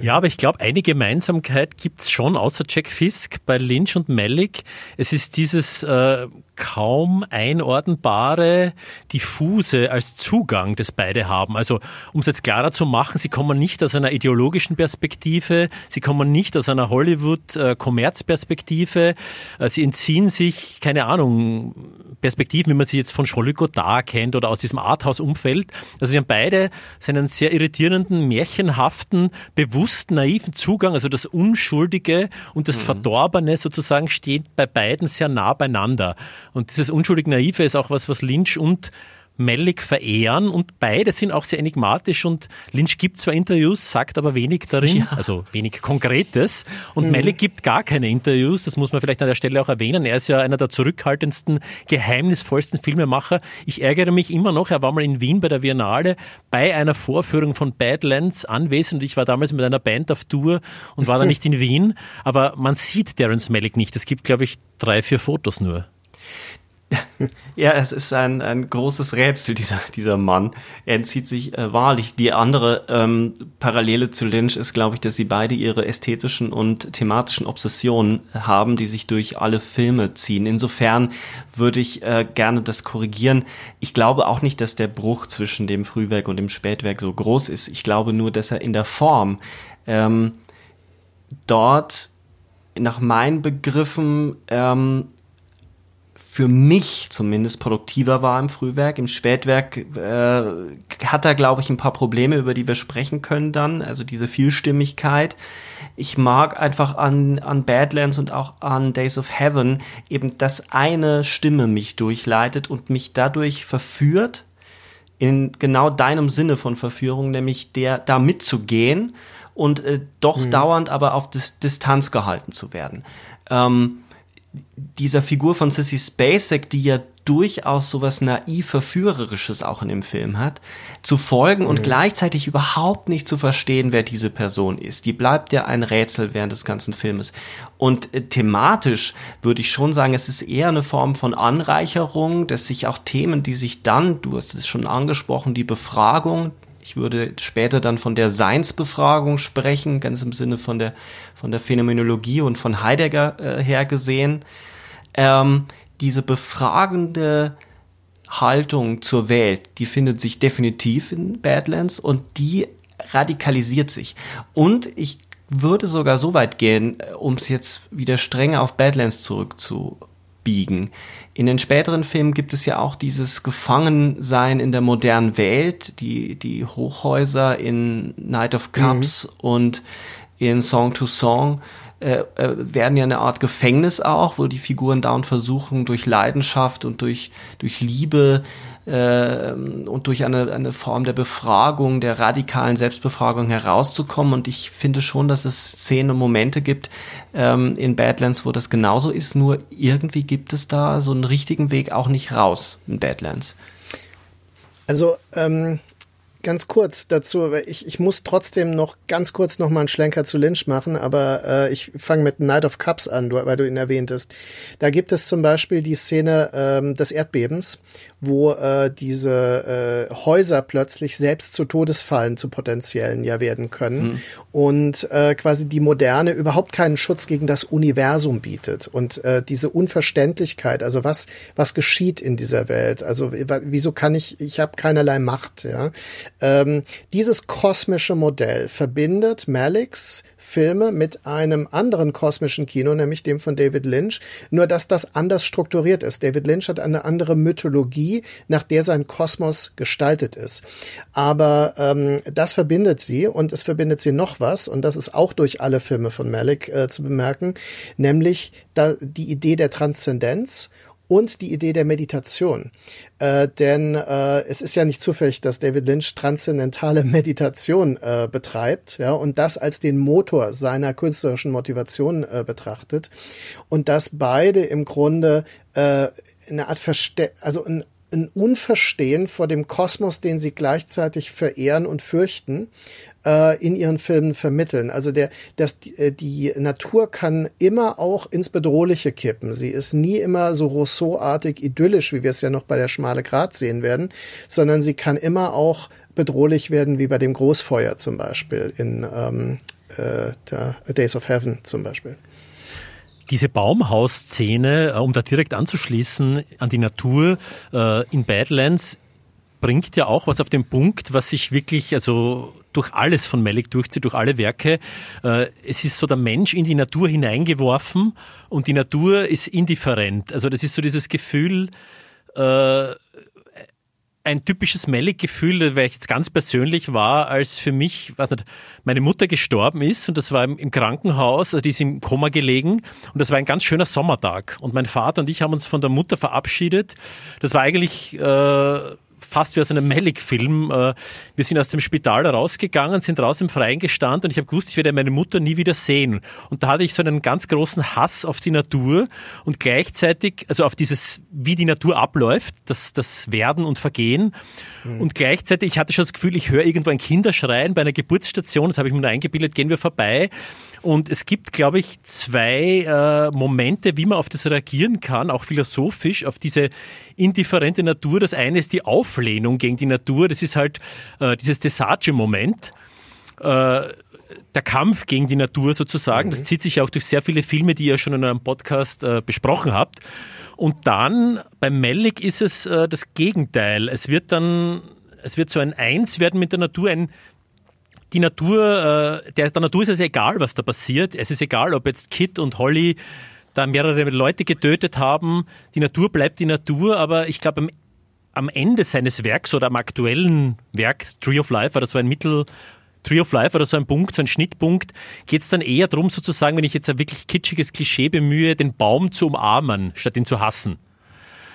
Ja, aber ich glaube, eine Gemeinsamkeit gibt's schon, außer Jack Fisk bei Lynch und Malick. Es ist dieses äh, kaum einordnbare, diffuse als Zugang, das beide haben. Also, um es jetzt klarer zu machen, sie kommen nicht aus einer ideologischen Perspektive, sie kommen nicht aus einer Hollywood-Kommerzperspektive, äh, sie entziehen sich, keine Ahnung, Perspektiven, wie man sie jetzt von Jean-Luc Godard kennt oder aus diesem Arthouse-Umfeld. Also sie haben beide seinen sehr irritierenden, märchenhaften, bewusst naiven Zugang, also das Unschuldige und das Verdorbene sozusagen steht bei beiden sehr nah beieinander. Und dieses unschuldig Naive ist auch was, was Lynch und Malick verehren. Und beide sind auch sehr enigmatisch. Und Lynch gibt zwar Interviews, sagt aber wenig darin, also wenig Konkretes. Und Malick gibt gar keine Interviews, das muss man vielleicht an der Stelle auch erwähnen, er ist ja einer der zurückhaltendsten, geheimnisvollsten Filmemacher. Ich ärgere mich immer noch, er war mal in Wien bei der Biennale bei einer Vorführung von Badlands anwesend, ich war damals mit einer Band auf Tour und war da (laughs) nicht in Wien, aber man sieht Terence Malick nicht, es gibt glaube ich drei, vier Fotos nur. (laughs) Ja, es ist ein, ein großes Rätsel, dieser, dieser Mann. Er entzieht sich äh, wahrlich. Die andere ähm, Parallele zu Lynch ist, glaube ich, dass sie beide ihre ästhetischen und thematischen Obsessionen haben, die sich durch alle Filme ziehen. Insofern würde ich äh, gerne das korrigieren. Ich glaube auch nicht, dass der Bruch zwischen dem Frühwerk und dem Spätwerk so groß ist. Ich glaube nur, dass er in der Form ähm, dort nach meinen Begriffen ähm, für mich zumindest produktiver war im Frühwerk. Im Spätwerk äh, hat er, glaube ich, ein paar Probleme, über die wir sprechen können dann. Also diese Vielstimmigkeit. Ich mag einfach an, an Badlands und auch an Days of Heaven eben, dass eine Stimme mich durchleitet und mich dadurch verführt, in genau deinem Sinne von Verführung, nämlich der da mitzugehen und äh, doch dauernd aber auf Dis Distanz gehalten zu werden. Ähm, dieser Figur von Sissy Spacek, die ja durchaus sowas naiv verführerisches auch in dem Film hat, zu folgen und gleichzeitig überhaupt nicht zu verstehen, wer diese Person ist. Die bleibt ja ein Rätsel während des ganzen Filmes. Und äh, thematisch würde ich schon sagen, es ist eher eine Form von Anreicherung, dass sich auch Themen, die sich dann, du hast es schon angesprochen, die Befragung, ich würde später dann von der Seinsbefragung sprechen, ganz im Sinne von der, von der Phänomenologie und von Heidegger äh, her gesehen. Ähm, diese befragende Haltung zur Welt, die findet sich definitiv in Badlands und die radikalisiert sich. Und ich würde sogar so weit gehen, um es jetzt wieder strenger auf Badlands zurückzubiegen. In den späteren Filmen gibt es ja auch dieses Gefangensein in der modernen Welt, die, die Hochhäuser in Night of Cups und in Song to Song äh, äh, werden ja eine Art Gefängnis auch, wo die Figuren dauernd versuchen, durch Leidenschaft und durch, durch Liebe äh, und durch eine, eine Form der Befragung, der radikalen Selbstbefragung herauszukommen. Und ich finde schon, dass es Szenen und Momente gibt ähm, in Badlands, wo das genauso ist, nur irgendwie gibt es da so einen richtigen Weg auch nicht raus in Badlands. Also ähm, ganz kurz dazu, ich, ich muss trotzdem noch ganz kurz noch mal einen Schlenker zu Lynch machen, aber äh, ich fange mit Night of Cups an, weil du ihn erwähntest. Da gibt es zum Beispiel die Szene ähm, des Erdbebens, wo äh, diese äh, Häuser plötzlich selbst zu Todesfallen zu potenziellen ja werden können mhm. und äh, quasi die Moderne überhaupt keinen Schutz gegen das Universum bietet und äh, diese Unverständlichkeit, also was was geschieht in dieser Welt, also wieso kann ich, ich habe keinerlei Macht, ja. Ähm, dieses kosmische Modell verbindet Maliks Filme mit einem anderen kosmischen Kino, nämlich dem von David Lynch, nur dass das anders strukturiert ist. David Lynch hat eine andere Mythologie, nach der sein Kosmos gestaltet ist. Aber ähm, das verbindet sie und es verbindet sie noch was, und das ist auch durch alle Filme von Malik äh, zu bemerken, nämlich da, die Idee der Transzendenz und die Idee der Meditation. Äh, denn äh, es ist ja nicht zufällig, dass David Lynch transzendentale (laughs) Meditation äh, betreibt, ja, und das als den Motor seiner künstlerischen Motivation äh, betrachtet. Und dass beide im Grunde äh, eine Art Verste also ein ein Unverstehen vor dem Kosmos, den sie gleichzeitig verehren und fürchten, äh, in ihren Filmen vermitteln. Also der, das, äh, die Natur kann immer auch ins Bedrohliche kippen. Sie ist nie immer so Rousseau-artig idyllisch, wie wir es ja noch bei der Schmale Grat sehen werden, sondern sie kann immer auch bedrohlich werden, wie bei dem Großfeuer zum Beispiel in ähm, äh, Days of Heaven zum Beispiel. Diese Baumhausszene, äh, um da direkt anzuschließen an die Natur äh, in Badlands, bringt ja auch was auf den Punkt, was sich wirklich, also durch alles von Malik durchzieht, durch alle Werke. Äh, es ist so der Mensch in die Natur hineingeworfen und die Natur ist indifferent. Also das ist so dieses Gefühl, ein typisches Malik-Gefühl, weil ich jetzt ganz persönlich war, als für mich, weiß nicht, meine Mutter gestorben ist und das war im Krankenhaus, also die ist im Koma gelegen und das war ein ganz schöner Sommertag und mein Vater und ich haben uns von der Mutter verabschiedet. Das war eigentlich äh, fast wie aus einem Malik-Film. Äh, wir sind aus dem Spital rausgegangen, sind raus im Freien gestanden und ich habe gewusst, ich werde meine Mutter nie wieder sehen. Und da hatte ich so einen ganz großen Hass auf die Natur und gleichzeitig, also auf dieses, wie die Natur abläuft, das, das Werden und Vergehen. Mhm. Und gleichzeitig, ich hatte schon das Gefühl, ich höre irgendwo ein Kinderschreien bei einer Geburtsstation, das habe ich mir nur eingebildet, gehen wir vorbei. Und es gibt, glaube ich, zwei äh, Momente, wie man auf das reagieren kann, auch philosophisch, auf diese indifferente Natur. Das eine ist die Auflehnung gegen die Natur. Das ist halt äh, dieses Desage-Moment. Äh, der Kampf gegen die Natur sozusagen. Mhm. Das zieht sich auch durch sehr viele Filme, die ihr schon in eurem Podcast äh, besprochen habt. Und dann beim Malik ist es äh, das Gegenteil. Es wird dann, es wird so ein Eins werden mit der Natur, ein die Natur, äh, der, der Natur ist es egal, was da passiert. Es ist egal, ob jetzt Kit und Holly da mehrere Leute getötet haben. Die Natur bleibt die Natur, aber ich glaube, am, am Ende seines Werks oder am aktuellen Werk, Tree of Life, das so ein Mittel, Tree of Life oder so ein Punkt, so ein Schnittpunkt, geht es dann eher darum, sozusagen, wenn ich jetzt ein wirklich kitschiges Klischee bemühe, den Baum zu umarmen, statt ihn zu hassen.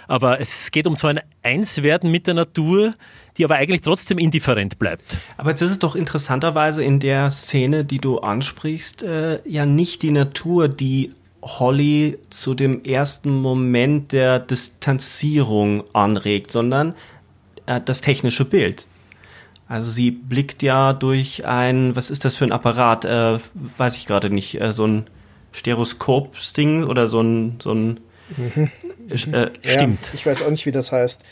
Aber es geht um so ein Einswerden mit der Natur, die aber eigentlich trotzdem indifferent bleibt. Aber jetzt ist es doch interessanterweise in der Szene, die du ansprichst, äh, ja nicht die Natur, die Holly zu dem ersten Moment der Distanzierung anregt, sondern äh, das technische Bild. Also sie blickt ja durch ein, was ist das für ein Apparat? Äh, weiß ich gerade nicht, äh, so ein Stereoskop-Ding oder so ein, so ein Mhm. Äh, stimmt. Ja, ich weiß auch nicht, wie das heißt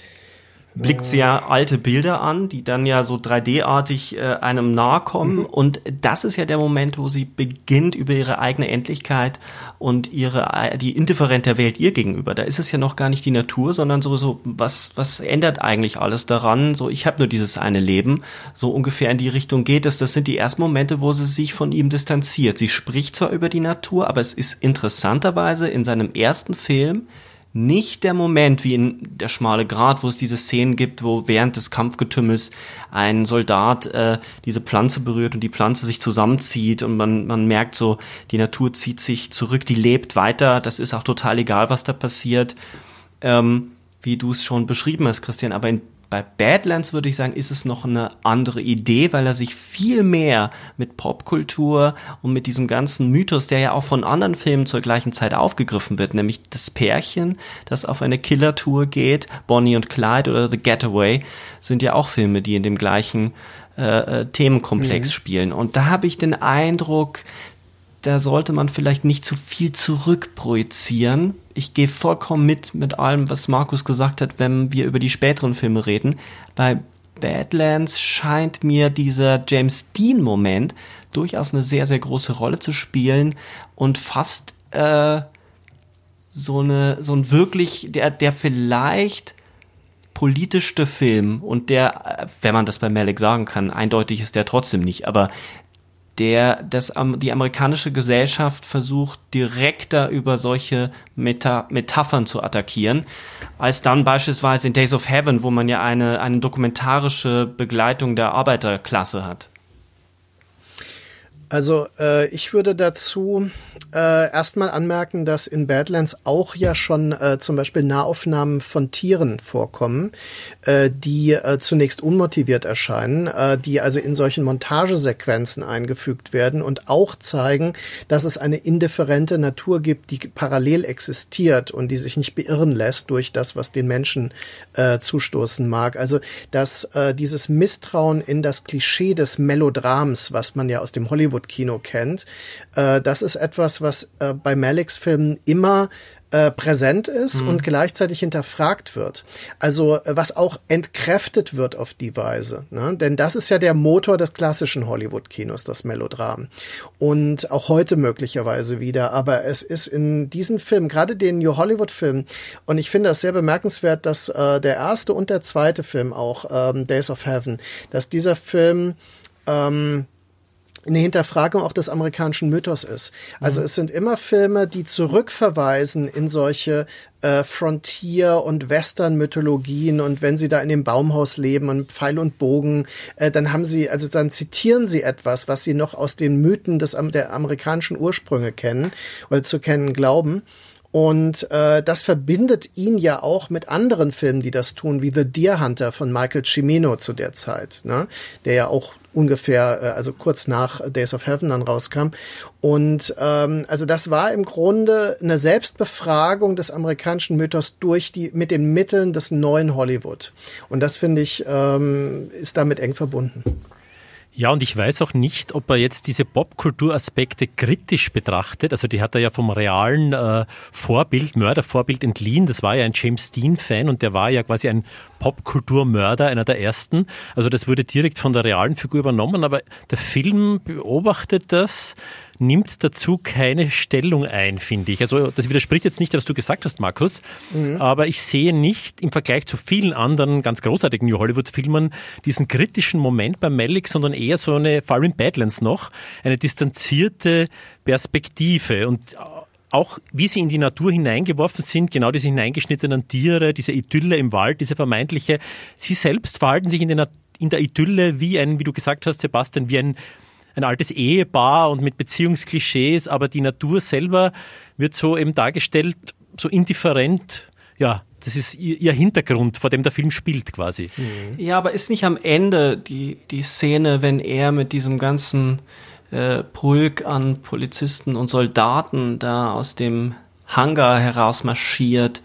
blickt sie ja alte Bilder an, die dann ja so 3D-artig äh, einem nahe kommen. Mhm. Und das ist ja der Moment, wo sie beginnt über ihre eigene Endlichkeit und ihre die Indifferenz der Welt ihr gegenüber. Da ist es ja noch gar nicht die Natur, sondern so so was was ändert eigentlich alles daran? So ich habe nur dieses eine Leben. So ungefähr in die Richtung geht es. Das sind die ersten Momente, wo sie sich von ihm distanziert. Sie spricht zwar über die Natur, aber es ist interessanterweise in seinem ersten Film nicht der Moment wie in der schmale Grat, wo es diese Szenen gibt, wo während des Kampfgetümmels ein Soldat äh, diese Pflanze berührt und die Pflanze sich zusammenzieht und man, man merkt so, die Natur zieht sich zurück, die lebt weiter, das ist auch total egal, was da passiert, ähm, wie du es schon beschrieben hast, Christian, aber in Bei Badlands würde ich sagen, ist es noch eine andere Idee, weil er sich viel mehr mit Popkultur und mit diesem ganzen Mythos, der ja auch von anderen Filmen zur gleichen Zeit aufgegriffen wird, nämlich das Pärchen, das auf eine Killertour geht, Bonnie und Clyde oder The Getaway, sind ja auch Filme, die in dem gleichen äh, äh Themenkomplex mhm. spielen. Und da habe ich den Eindruck, da sollte man vielleicht nicht zu viel zurückprojizieren. Ich gehe vollkommen mit mit allem, was Markus gesagt hat, wenn wir über die späteren Filme reden. Bei Badlands scheint mir dieser James Dean-Moment durchaus eine sehr, sehr große Rolle zu spielen und fast äh, so eine, so ein wirklich, der, der vielleicht politischste Film und der, äh, wenn man das bei Malik sagen kann, eindeutig ist der trotzdem nicht, aber der das, die amerikanische Gesellschaft versucht, direkter über solche Meta Metaphern zu attackieren, als dann beispielsweise in Days of Heaven, wo man ja eine, eine dokumentarische Begleitung der Arbeiterklasse hat. Also äh, ich würde dazu äh, erstmal anmerken, dass in Badlands auch ja schon äh, zum Beispiel Nahaufnahmen von Tieren vorkommen, äh, die äh, zunächst unmotiviert erscheinen, äh, die also in solchen Montagesequenzen eingefügt werden und auch zeigen, dass es eine indifferente Natur gibt, die parallel existiert und die sich nicht beirren lässt durch das, was den Menschen äh, zustoßen mag. Also dass äh, dieses Misstrauen in das Klischee des Melodrams, was man ja aus dem Hollywood Hollywood-Kino kennt. Äh, das ist etwas, was äh, bei Maliks Filmen immer äh, präsent ist mhm. und gleichzeitig hinterfragt wird. Also äh, was auch entkräftet wird auf die Weise. Ne? Denn das ist ja der Motor des klassischen Hollywood-Kinos, das Melodram. Und auch heute möglicherweise wieder. Aber es ist in diesen Filmen, gerade den New Hollywood-Filmen, und ich finde das sehr bemerkenswert, dass äh, der erste und der zweite Film auch, ähm, Days of Heaven, dass dieser Film ähm, eine Hinterfragung auch des amerikanischen Mythos ist. Also mhm. es sind immer Filme, die zurückverweisen in solche äh, Frontier- und Western-Mythologien und wenn sie da in dem Baumhaus leben und Pfeil und Bogen, äh, dann haben sie, also dann zitieren sie etwas, was sie noch aus den Mythen des, der amerikanischen Ursprünge kennen oder zu kennen glauben. Und äh, das verbindet ihn ja auch mit anderen Filmen, die das tun, wie The Deer Hunter von Michael Cimino zu der Zeit, ne? der ja auch ungefähr, äh, also kurz nach Days of Heaven dann rauskam. Und ähm, also das war im Grunde eine Selbstbefragung des amerikanischen Mythos durch die mit den Mitteln des neuen Hollywood. Und das finde ich ähm, ist damit eng verbunden. Ja, und ich weiß auch nicht, ob er jetzt diese Popkulturaspekte kritisch betrachtet. Also die hat er ja vom realen äh, Vorbild, Mördervorbild entliehen. Das war ja ein James Dean-Fan und der war ja quasi ein Popkulturmörder, einer der ersten. Also das wurde direkt von der realen Figur übernommen, aber der Film beobachtet das nimmt dazu keine Stellung ein, finde ich. Also das widerspricht jetzt nicht, was du gesagt hast, Markus, mhm. aber ich sehe nicht im Vergleich zu vielen anderen ganz großartigen New Hollywood-Filmern diesen kritischen Moment bei Malik, sondern eher so eine, vor allem in Badlands noch, eine distanzierte Perspektive und auch wie sie in die Natur hineingeworfen sind, genau diese hineingeschnittenen Tiere, diese Idylle im Wald, diese vermeintliche, sie selbst verhalten sich in der, in der Idylle wie ein, wie du gesagt hast, Sebastian, wie ein ein altes Ehepaar und mit Beziehungsklischees, aber die Natur selber wird so eben dargestellt, so indifferent, ja, das ist ihr, Hintergrund, vor dem der Film spielt quasi. Mhm. Ja, aber ist nicht am Ende die, die Szene, wenn er mit diesem ganzen äh, Pulk an Polizisten und Soldaten da aus dem Hangar herausmarschiert,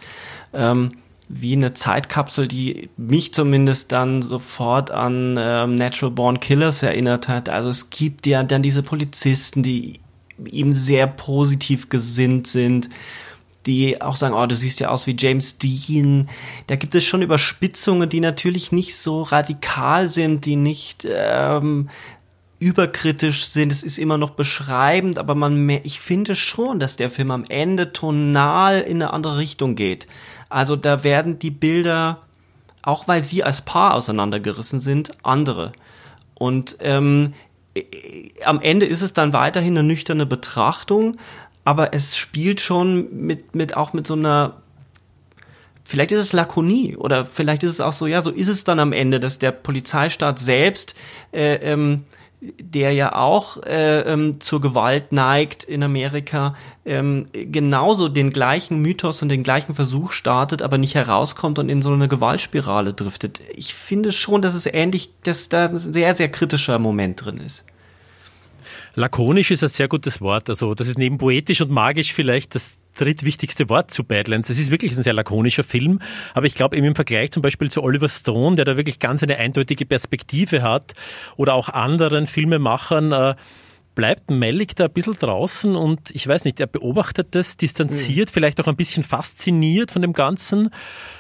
ähm, wie eine Zeitkapsel, die mich zumindest dann sofort an ähm, Natural Born Killers erinnert hat. Also es gibt ja dann diese Polizisten, die ihm sehr positiv gesinnt sind, die auch sagen, oh, du siehst ja aus wie James Dean. Da gibt es schon Überspitzungen, die natürlich nicht so radikal sind, die nicht ähm, überkritisch sind. Es ist immer noch beschreibend, aber man, ich finde schon, dass der Film am Ende tonal in eine andere Richtung geht. Also da werden die Bilder, auch weil sie als Paar auseinandergerissen sind, andere. Und ähm, am Ende ist es dann weiterhin eine nüchterne Betrachtung, aber es spielt schon mit, mit auch mit so einer vielleicht ist es Lakonie oder vielleicht ist es auch so, ja, so ist es dann am Ende, dass der Polizeistaat selbst äh, ähm, der ja auch äh, ähm, zur Gewalt neigt in Amerika, ähm, genauso den gleichen Mythos und den gleichen Versuch startet, aber nicht herauskommt und in so eine Gewaltspirale driftet. Ich finde schon, dass es ähnlich, dass da ein sehr, sehr kritischer Moment drin ist. Lakonisch ist ein sehr gutes Wort. Also das ist neben poetisch und magisch vielleicht das drittwichtigste Wort zu Badlands. Es ist wirklich ein sehr lakonischer Film, aber ich glaube eben im Vergleich zum Beispiel zu Oliver Stone, der da wirklich ganz eine eindeutige Perspektive hat, oder auch anderen Filmemachern, äh, bleibt Malik da ein bisschen draußen und ich weiß nicht, er beobachtet das, distanziert, mhm. vielleicht auch ein bisschen fasziniert von dem Ganzen,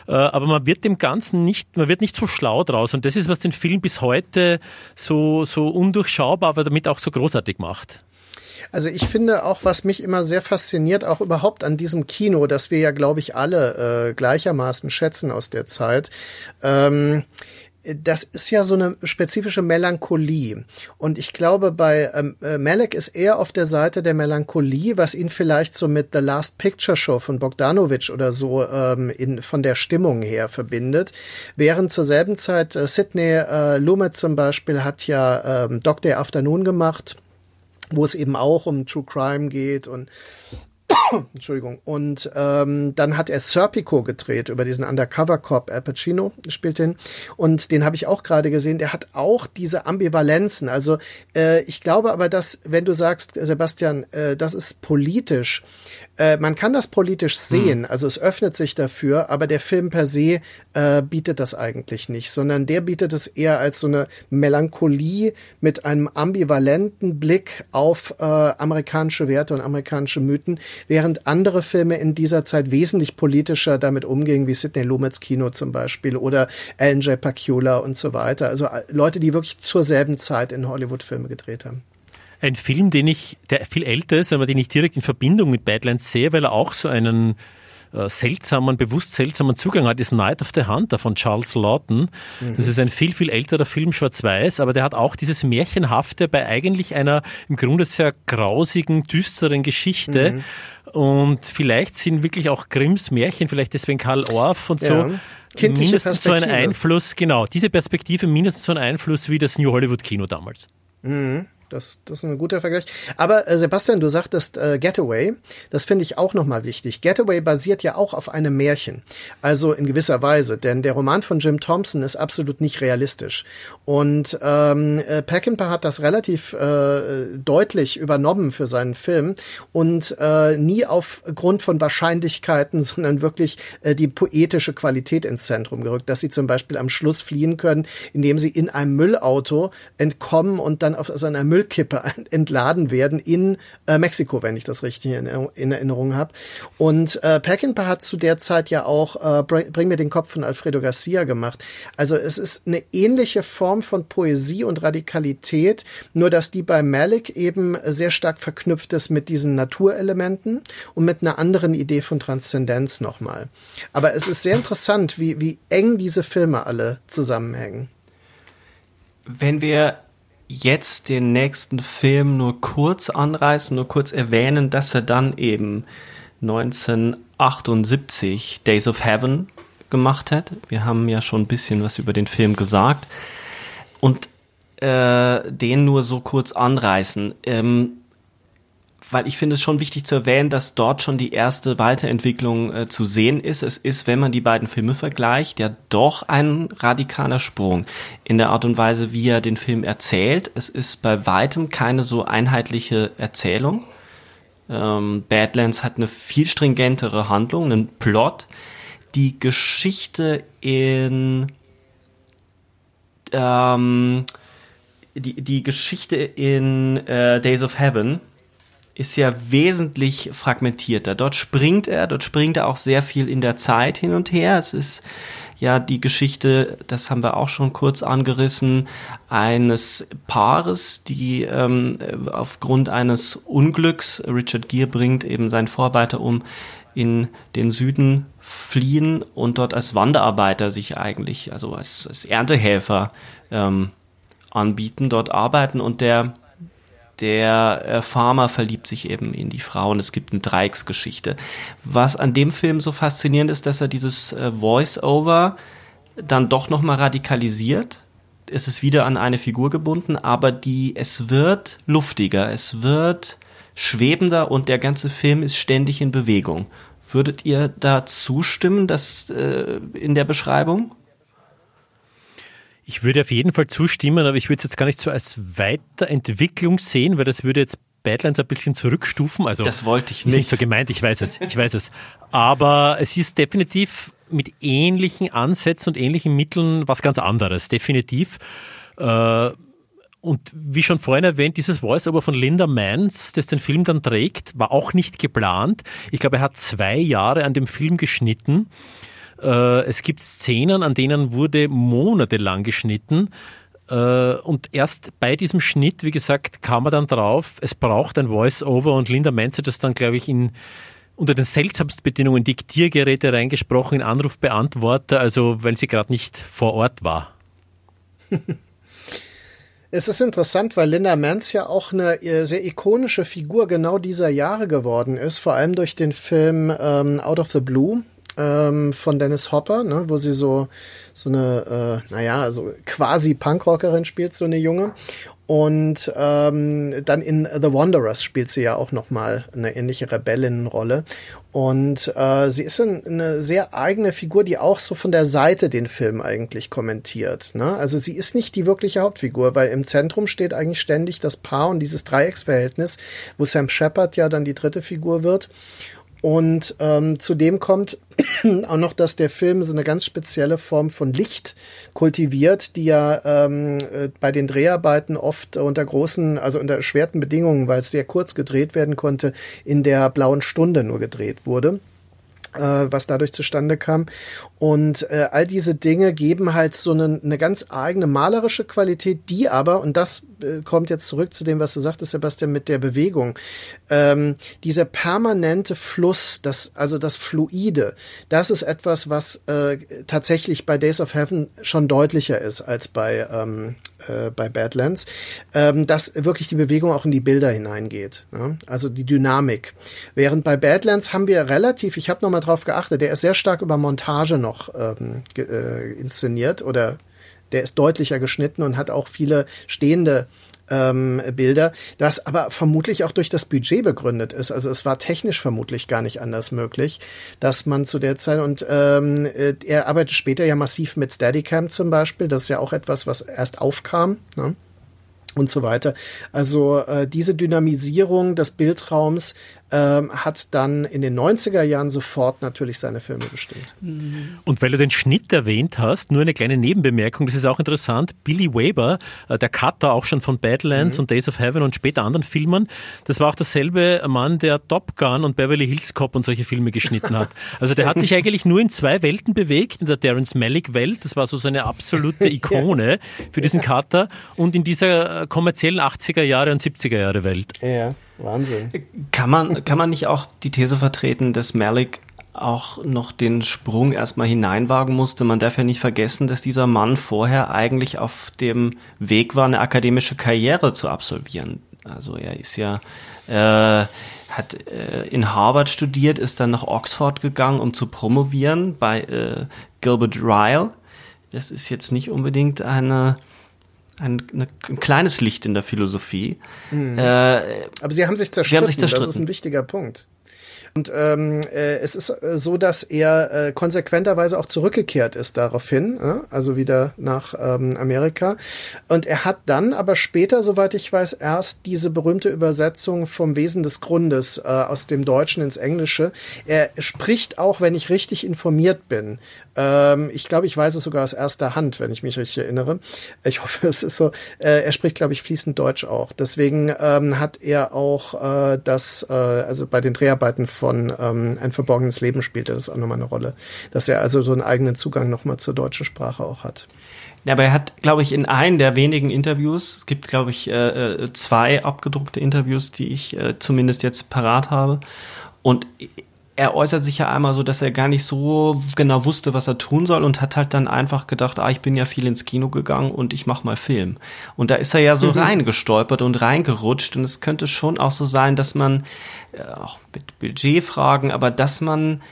äh, aber man wird dem Ganzen nicht, man wird nicht so schlau draus und das ist, was den Film bis heute so, so undurchschaubar, aber damit auch so großartig macht. Also ich finde auch, was mich immer sehr fasziniert, auch überhaupt an diesem Kino, das wir ja, glaube ich, alle äh, gleichermaßen schätzen aus der Zeit, ähm, das ist ja so eine spezifische Melancholie. Und ich glaube, bei ähm, äh, Malek ist eher auf der Seite der Melancholie, was ihn vielleicht so mit The Last Picture Show von Bogdanovich oder so ähm, in, von der Stimmung her verbindet. Während zur selben Zeit äh, Sidney äh, Lumet zum Beispiel hat ja ähm, Dog Day Afternoon gemacht, wo es eben auch um True Crime geht und (coughs) Entschuldigung. Und ähm, dann hat er Serpico gedreht über diesen Undercover Cop. Al Pacino spielt den. Und den habe ich auch gerade gesehen. Der hat auch diese Ambivalenzen. Also äh, ich glaube aber, dass, wenn du sagst, Sebastian, äh, das ist politisch, äh, man kann das politisch sehen, hm. also es öffnet sich dafür, aber der Film per se äh, bietet das eigentlich nicht, sondern der bietet es eher als so eine Melancholie mit einem ambivalenten Blick auf äh, amerikanische Werte und amerikanische Mythen, während andere Filme in dieser Zeit wesentlich politischer damit umgingen, wie Sidney Lumets Kino zum Beispiel oder Alan J. Pacula und so weiter. Also äh, Leute, die wirklich zur selben Zeit in Hollywood Filme gedreht haben ein Film, den ich, der viel älter ist, aber den ich direkt in Verbindung mit Badlands sehe, weil er auch so einen äh, seltsamen, bewusst seltsamen Zugang hat, ist Night of the Hunter von Charles Lawton. Mhm. Das ist ein viel, viel älterer Film, schwarz-weiß, aber der hat auch dieses Märchenhafte bei eigentlich einer im Grunde sehr grausigen, düsteren Geschichte. Mhm. Und vielleicht sind wirklich auch Grimms Märchen, vielleicht deswegen Karl Orff und so, ja. mindestens so ein Einfluss, genau, diese Perspektive mindestens so ein Einfluss wie das New Hollywood Kino damals. Mhm. Das, das ist ein guter Vergleich. Aber äh, Sebastian, du sagtest äh, Getaway. Das finde ich auch nochmal wichtig. Getaway basiert ja auch auf einem Märchen. Also in gewisser Weise. Denn der Roman von Jim Thompson ist absolut nicht realistisch. Und ähm, äh, Peckinpah hat das relativ äh, deutlich übernommen für seinen Film und äh, nie aufgrund von Wahrscheinlichkeiten, (laughs) sondern wirklich äh, die poetische Qualität ins Zentrum gerückt. Dass sie zum Beispiel am Schluss fliehen können, indem sie in einem Müllauto entkommen und dann auf so einer Müllkippe (laughs) entladen werden in äh, Mexiko, wenn ich das richtig in, in Erinnerung habe. Und äh, Peckinpah hat zu der Zeit ja auch äh, Bring mir den Kopf von Alfredo Garcia gemacht. Also es ist eine ähnliche Form von Poesie und Radikalität, nur dass die bei Malik eben sehr stark verknüpft ist mit diesen Naturelementen und mit einer anderen Idee von Transzendenz nochmal. Aber es ist sehr interessant, wie, wie eng diese Filme alle zusammenhängen. Wenn wir jetzt den nächsten Film nur kurz anreißen, nur kurz erwähnen, dass er dann eben 1978 Days of Heaven gemacht hat. Wir haben ja schon ein bisschen was über den Film gesagt und äh, den nur so kurz anreißen. Ähm, weil ich finde es schon wichtig zu erwähnen, dass dort schon die erste Weiterentwicklung äh, zu sehen ist. Es ist, wenn man die beiden Filme vergleicht, ja doch ein radikaler Sprung in der Art und Weise, wie er den Film erzählt. Es ist bei weitem keine so einheitliche Erzählung. Ähm, Badlands hat eine viel stringentere Handlung, einen Plot. Die Geschichte in ähm, die, die Geschichte in äh, Days of Heaven ist ja wesentlich fragmentierter. Dort springt er, dort springt er auch sehr viel in der Zeit hin und her. Es ist ja die Geschichte, das haben wir auch schon kurz angerissen, eines Paares, die ähm, aufgrund eines Unglücks, Richard Gere bringt eben seinen Vorarbeiter um, in den Süden fliehen und dort als Wanderarbeiter sich eigentlich, also als, als Erntehelfer ähm, anbieten, dort arbeiten und der der äh, Farmer verliebt sich eben in die Frau und es gibt eine Dreiecksgeschichte. Was an dem Film so faszinierend ist, dass er dieses äh, Voice-Over dann doch nochmal radikalisiert ist es wieder an eine Figur gebunden, aber die, es wird luftiger, es wird schwebender und der ganze Film ist ständig in Bewegung. Würdet ihr da zustimmen, dass äh, in der Beschreibung? Ich würde auf jeden Fall zustimmen, aber ich würde es jetzt gar nicht so als Weiterentwicklung sehen, weil das würde jetzt Badlands ein bisschen zurückstufen. Also das wollte ich nicht. Ist nicht so gemeint, ich weiß es, ich weiß es. Aber es ist definitiv mit ähnlichen Ansätzen und ähnlichen Mitteln was ganz anderes, definitiv. Äh, und wie schon vorhin erwähnt, dieses Voice-Over von Linda Mans, das den Film dann trägt, war auch nicht geplant. Ich glaube, er hat zwei Jahre an dem Film geschnitten. Äh, es gibt Szenen, an denen wurde monatelang geschnitten. Äh, und erst bei diesem Schnitt, wie gesagt, kam er dann drauf, es braucht ein Voice-Over und Linda Mans hat das dann, glaube ich, in unter den seltsamsten Bedingungen Diktiergeräte reingesprochen, in Anrufbeantworter, also weil sie gerade nicht vor Ort war. (laughs) Es ist interessant, weil Linda Mans ja auch eine äh, sehr ikonische Figur genau dieser Jahre geworden ist, vor allem durch den Film ähm, Out of the Blue ähm, von Dennis Hopper, ne, wo sie so so eine, äh, naja, so quasi Punkrockerin spielt, so eine Junge. Und ähm, dann in The Wanderers spielt sie ja auch nochmal eine ähnliche Rebellinnenrolle. Und äh, sie ist ein, eine sehr eigene Figur, die auch so von der Seite den Film eigentlich kommentiert. Ne? Also sie ist nicht die wirkliche Hauptfigur, weil im Zentrum steht eigentlich ständig das Paar und dieses Dreiecksverhältnis, wo Sam Shepard ja dann die dritte Figur wird. Und ähm, zudem kommt (clears throat) auch noch, dass der Film so eine ganz spezielle Form von Licht kultiviert, die ja ähm, äh, bei den Dreharbeiten oft unter großen, also unter erschwerten Bedingungen, weil es sehr kurz gedreht werden konnte, in der blauen Stunde nur gedreht wurde äh, was dadurch zustande kam. Und äh, all diese Dinge geben halt so eine, eine ganz eigene malerische Qualität, die aber, und das kommt jetzt zurück zu dem, was du sagtest, Sebastian, mit der Bewegung, ähm, dieser permanente Fluss, das, also das Fluide, das ist etwas, was äh, tatsächlich bei Days of Heaven schon deutlicher ist als bei, ähm, äh, bei Badlands, ähm, dass wirklich die Bewegung auch in die Bilder hineingeht. Ne? Also die Dynamik. Während bei Badlands haben wir relativ, ich habe nochmal drauf geachtet, der ist sehr stark über Montage noch ähm, äh, inszeniert oder der ist deutlicher geschnitten und hat auch viele stehende ähm, Bilder, das aber vermutlich auch durch das Budget begründet ist. Also es war technisch vermutlich gar nicht anders möglich, dass man zu der Zeit und ähm, äh, er arbeitet später ja massiv mit Steadicam zum Beispiel. Das ist ja auch etwas, was erst aufkam. Ne? und so weiter. Also äh, diese Dynamisierung des Bildraums ähm, hat dann in den 90er Jahren sofort natürlich seine Filme bestimmt. Und weil du den Schnitt erwähnt hast, nur eine kleine Nebenbemerkung, das ist auch interessant. Billy Weber, äh, der Cutter auch schon von Badlands mhm. und Days of Heaven und später anderen Filmen, das war auch derselbe Mann, der Top Gun und Beverly Hills Cop und solche Filme geschnitten hat. Also der hat sich eigentlich nur in zwei Welten bewegt, in der Terence Malick Welt, das war so seine absolute (laughs) Ikone für diesen Cutter und in dieser äh, kommerziellen 80er Jahre und 70er Jahre Welt. Ja. Wahnsinn. Kann man, kann man nicht auch die These vertreten, dass Malik auch noch den Sprung erstmal hineinwagen musste. Man darf ja nicht vergessen, dass dieser Mann vorher eigentlich auf dem Weg war, eine akademische Karriere zu absolvieren. Also er ist ja, äh, hat äh, in Harvard studiert, ist dann nach Oxford gegangen, um zu promovieren bei äh, Gilbert Ryle. Das ist jetzt nicht unbedingt eine ein, eine, ein kleines Licht in der Philosophie. Mhm. Äh, Aber sie haben sich zerstritten. Haben sich zerstritten. Das ist ein wichtiger Punkt. Und ähm, äh, es ist äh, so, dass er äh, konsequenterweise auch zurückgekehrt ist daraufhin, äh, also wieder nach ähm, Amerika. Und er hat dann aber später, soweit ich weiß, erst diese berühmte Übersetzung vom Wesen des Grundes äh, aus dem Deutschen ins Englische. Er spricht auch, wenn ich richtig informiert bin, ähm, ich glaube, ich weiß es sogar aus erster Hand, wenn ich mich richtig erinnere. Ich hoffe, es ist so. Äh, er spricht, glaube ich, fließend Deutsch auch. Deswegen ähm, hat er auch äh, das, äh, also bei den Dreharbeiten von ähm, Ein verborgenes Leben spielte das auch nochmal eine Rolle, dass er also so einen eigenen Zugang nochmal zur deutschen Sprache auch hat. Ja, aber er hat, glaube ich, in einem der wenigen Interviews, es gibt, glaube ich, äh, äh zwei abgedruckte Interviews, die ich äh, zumindest jetzt parat habe. Und er äußert sich ja einmal so, dass er gar nicht so genau wusste, was er tun soll und hat halt dann einfach gedacht, ah, ich bin ja viel ins Kino gegangen und ich mach mal Film. Und da ist er ja so mhm. reingestolpert und reingerutscht und es könnte schon auch so sein, dass man, äh, auch mit Budgetfragen, aber dass man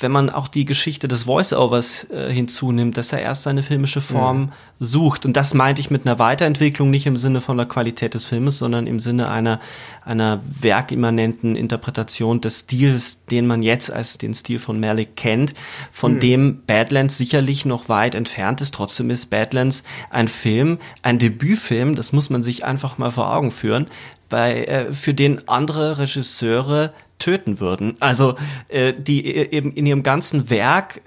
wenn man auch die Geschichte des Voice-Overs äh, hinzunimmt, dass er erst seine filmische Form mhm. sucht. Und das meinte ich mit einer Weiterentwicklung nicht im Sinne von der Qualität des Filmes, sondern im Sinne einer, einer werkimmanenten Interpretation des Stils, den man jetzt als den Stil von Malik kennt, von mhm. dem Badlands sicherlich noch weit entfernt ist. Trotzdem ist Badlands ein Film, ein Debütfilm, das muss man sich einfach mal vor Augen führen, bei, äh, für den andere Regisseure töten würden. Also äh, die äh, eben in ihrem ganzen Werk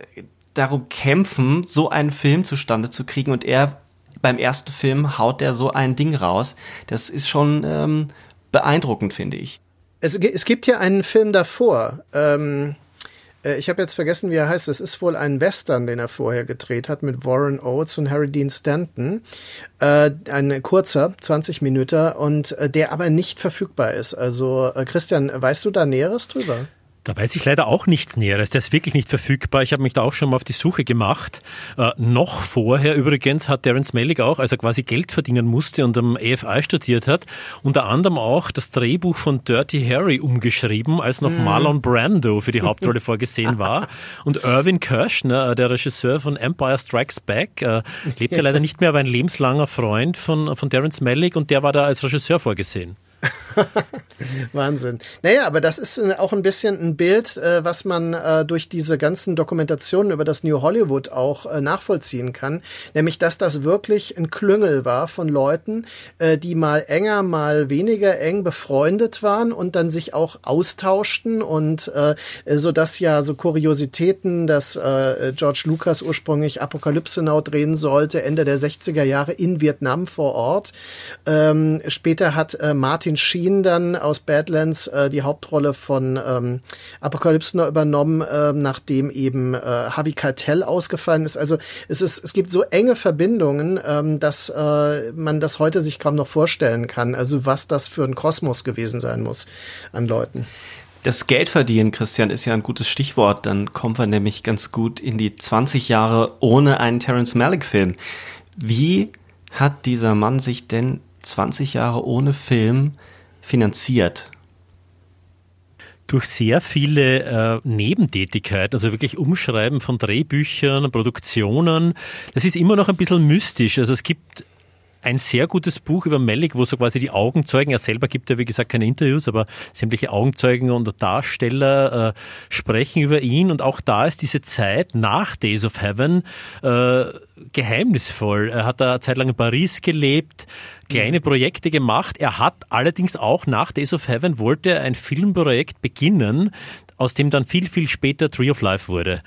darum kämpfen, so einen Film zustande zu kriegen und er beim ersten Film haut er so ein Ding raus. Das ist schon ähm, beeindruckend, finde ich. Es, es gibt ja einen Film davor. Ähm, äh, ich habe jetzt vergessen, wie er heißt. Es ist wohl ein Western, den er vorher gedreht hat mit Warren Oates und Harry Dean Stanton. Äh, ein kurzer, 20 Minuten, und äh, der aber nicht verfügbar ist. Also, äh, Christian, weißt du da Näheres drüber? Da weiß ich leider auch nichts Näheres. Der ist wirklich nicht verfügbar. Ich habe mich da auch schon mal auf die Suche gemacht. Äh, noch vorher übrigens hat Darren Smellig auch, als er quasi Geld verdienen musste und am EFI studiert hat, unter anderem auch das Drehbuch von Dirty Harry umgeschrieben, als noch mm. Marlon Brando für die (laughs) Hauptrolle vorgesehen war. Und Irvin Kirschner, der Regisseur von Empire Strikes Back, äh, lebt ja (laughs) leider nicht mehr, aber ein lebenslanger Freund von, von Darren Smellig und der war da als Regisseur vorgesehen. (laughs) (laughs) Wahnsinn. Naja, aber das ist äh, auch ein bisschen ein Bild, äh, was man äh, durch diese ganzen Dokumentationen über das New Hollywood auch nachvollziehen kann. Nämlich, dass das wirklich ein Klüngel war von Leuten, die mal enger, mal weniger eng befreundet waren und dann sich auch austauschten und so dass ja so Kuriositäten, dass George Lucas ursprünglich Apokalypse Now drehen sollte, Ende der 60er Jahre in Vietnam vor Ort. Ähm, später hat Martin Martin Sheen dann aus Badlands äh, die Hauptrolle von ähm, Apocalypse Now übernommen, äh, nachdem eben äh, Harvey Keitel ausgefallen ist. Also es ist, es gibt so enge Verbindungen, ähm, dass äh, man das heute sich kaum noch vorstellen kann. Also was das für ein Kosmos gewesen sein muss an Leuten. Das Geldverdienen, Christian, ist ja ein gutes Stichwort. Dann kommen wir nämlich ganz gut in die 20 Jahre ohne einen Terence Malick-Film. Wie hat dieser Mann sich denn 20 Jahre ohne Film finanziert? durch sehr viele äh, Nebentätigkeiten, also wirklich Umschreiben von Drehbüchern, Produktionen. Das ist immer noch ein bisschen mystisch. Also es gibt ein sehr gutes Buch über Malik, wo so quasi die Augenzeugen, er selber gibt ja wie gesagt keine Interviews, aber sämtliche Augenzeugen und Darsteller äh, sprechen über ihn und auch da ist diese Zeit nach Days of Heaven äh, geheimnisvoll. Er hat da eine Zeit lang in Paris gelebt, kleine Projekte gemacht. Er hat allerdings auch nach Days of Heaven wollte ein Filmprojekt beginnen, aus dem dann viel, viel später Tree of Life wurde.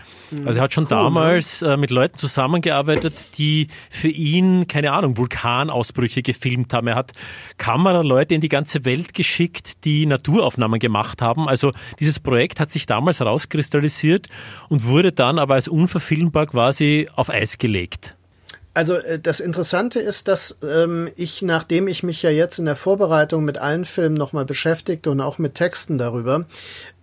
Also er hat schon cool, damals äh, mit Leuten zusammengearbeitet, die für ihn, keine Ahnung, Vulkanausbrüche gefilmt haben. Er hat Kameraleute in die ganze Welt geschickt, die Naturaufnahmen gemacht haben. Also dieses Projekt hat sich damals rauskristallisiert und wurde dann aber als unverfilmbar quasi auf Eis gelegt. Also äh, das Interessante ist, dass ähm, ich, nachdem ich mich ja jetzt in der Vorbereitung mit allen Filmen nochmal beschäftigte und auch mit Texten darüber,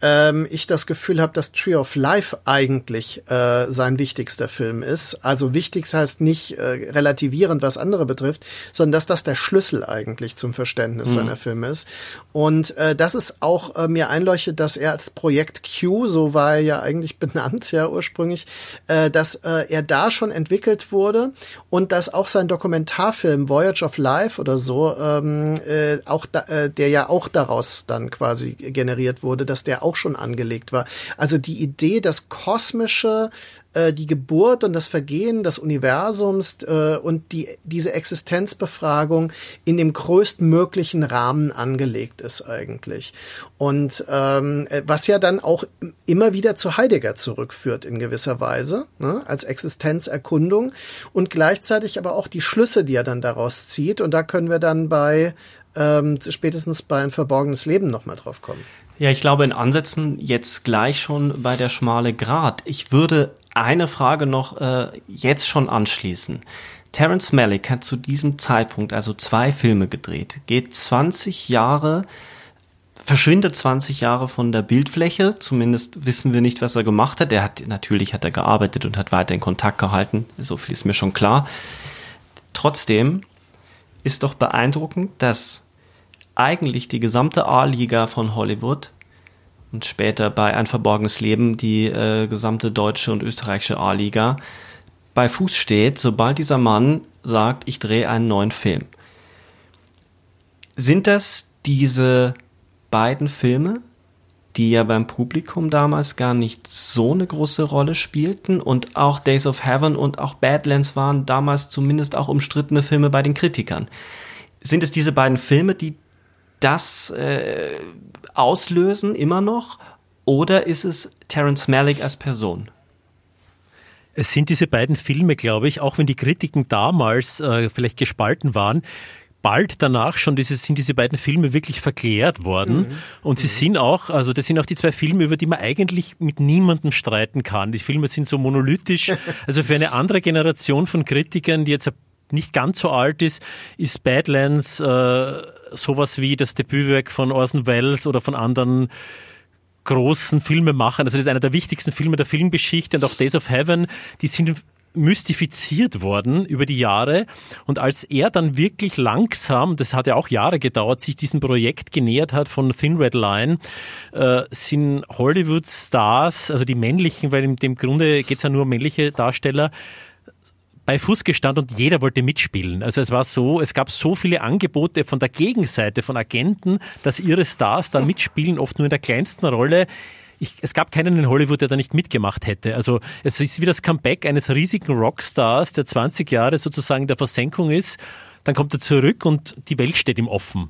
ähm, ich das Gefühl habe, dass Tree of Life eigentlich äh, sein wichtigster Film ist. Also wichtig heißt nicht äh, relativierend, was andere betrifft, sondern dass das der Schlüssel eigentlich zum Verständnis mhm. seiner Filme ist. Und äh, das ist auch äh, mir einleuchtet, dass er als Projekt Q, so war er ja eigentlich (laughs) benannt, ja ursprünglich, äh, dass äh, er da schon entwickelt wurde und dass auch sein Dokumentarfilm Voyage of Life oder so, ähm, äh, auch da, äh, der ja auch daraus dann quasi generiert wurde, dass der auch schon angelegt war. Also die Idee, das kosmische äh, die Geburt und das Vergehen des Universums äh, und die, diese Existenzbefragung in dem größtmöglichen Rahmen angelegt ist eigentlich. Und ähm, äh, was ja dann auch immer wieder zu Heidegger zurückführt in gewisser Weise, ne, als Existenzerkundung und gleichzeitig aber auch die Schlüsse, die er dann daraus zieht. Und da können wir dann bei ähm, spätestens bei ein verborgenes Leben nochmal drauf kommen. Ja, ich glaube in Ansätzen jetzt gleich schon bei der schmale Grat. Ich würde eine Frage noch äh, jetzt schon anschließen. Terence Malick hat zu diesem Zeitpunkt also zwei Filme gedreht, geht 20 Jahre, verschwindet 20 Jahre von der Bildfläche, zumindest wissen wir nicht, was er gemacht hat. Er hat, natürlich hat er gearbeitet und hat weiter in Kontakt gehalten, so viel ist mir schon klar. Trotzdem ist doch beeindruckend, dass eigentlich die gesamte A-Liga von Hollywood und später bei Ein verborgenes Leben die äh, gesamte deutsche und österreichische A-Liga bei Fuß steht, sobald dieser Mann sagt, ich drehe einen neuen Film. Sind das diese beiden Filme, die ja beim Publikum damals gar nicht so eine große Rolle spielten und auch Days of Heaven und auch Badlands waren damals zumindest auch umstrittene Filme bei den Kritikern. Sind es diese beiden Filme, die das äh, auslösen immer noch oder ist es Terence Malick als Person? Es sind diese beiden Filme, glaube ich, auch wenn die Kritiken damals äh, vielleicht gespalten waren, bald danach schon diese, sind diese beiden Filme wirklich verklärt worden. Mhm. Und sie mhm. sind auch, also das sind auch die zwei Filme, über die man eigentlich mit niemandem streiten kann. Die Filme sind so monolithisch. (laughs) Also für eine andere Generation von Kritikern, die jetzt nicht ganz so alt ist, ist Badlands äh, sowas wie das Debütwerk von Orson Welles oder von anderen großen Filmemachern. Also das ist einer der wichtigsten Filme der Filmgeschichte und auch Days of Heaven, die sind mystifiziert worden über die Jahre. Und als er dann wirklich langsam, das hat ja auch Jahre gedauert, sich diesem Projekt genähert hat von Thin Red Line, äh, sind Hollywood-Stars, also die männlichen, weil in dem Grunde geht es ja nur um männliche Darsteller, bei Fuß gestanden und jeder wollte mitspielen. Also es war so, es gab so viele Angebote von der Gegenseite, von Agenten, dass ihre Stars dann mitspielen, oft nur in der kleinsten Rolle ich, es gab keinen in Hollywood, der da nicht mitgemacht hätte. Also es ist wie das Comeback eines riesigen Rockstars, der 20 Jahre sozusagen in der Versenkung ist. Dann kommt er zurück und die Welt steht ihm offen.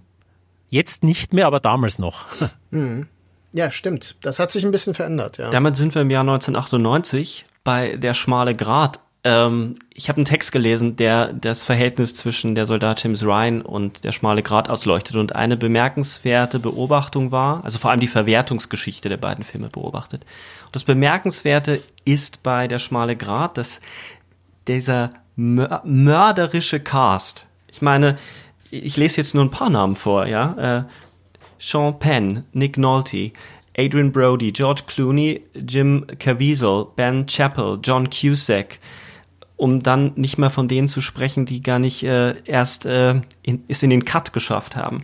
Jetzt nicht mehr, aber damals noch. (laughs) Mhm. Ja, stimmt. Das hat sich ein bisschen verändert, ja. Damit sind wir im Jahr 1998 bei Der schmale Grat ähm, ich habe einen Text gelesen, der das Verhältnis zwischen der Soldat James Ryan und der schmale Grat ausleuchtet und eine bemerkenswerte Beobachtung war, also vor allem die Verwertungsgeschichte der beiden Filme beobachtet. Und das Bemerkenswerte ist bei der schmale Grat, dass dieser mörderische Cast, ich meine, ich lese jetzt nur ein paar Namen vor, ja, äh, Sean Penn, Nick Nolte, Adrian Brody, George Clooney, Jim Caviezel, Ben Chappell, John Cusack, um dann nicht mehr von denen zu sprechen, die gar nicht äh, erst äh, in, es in den Cut geschafft haben.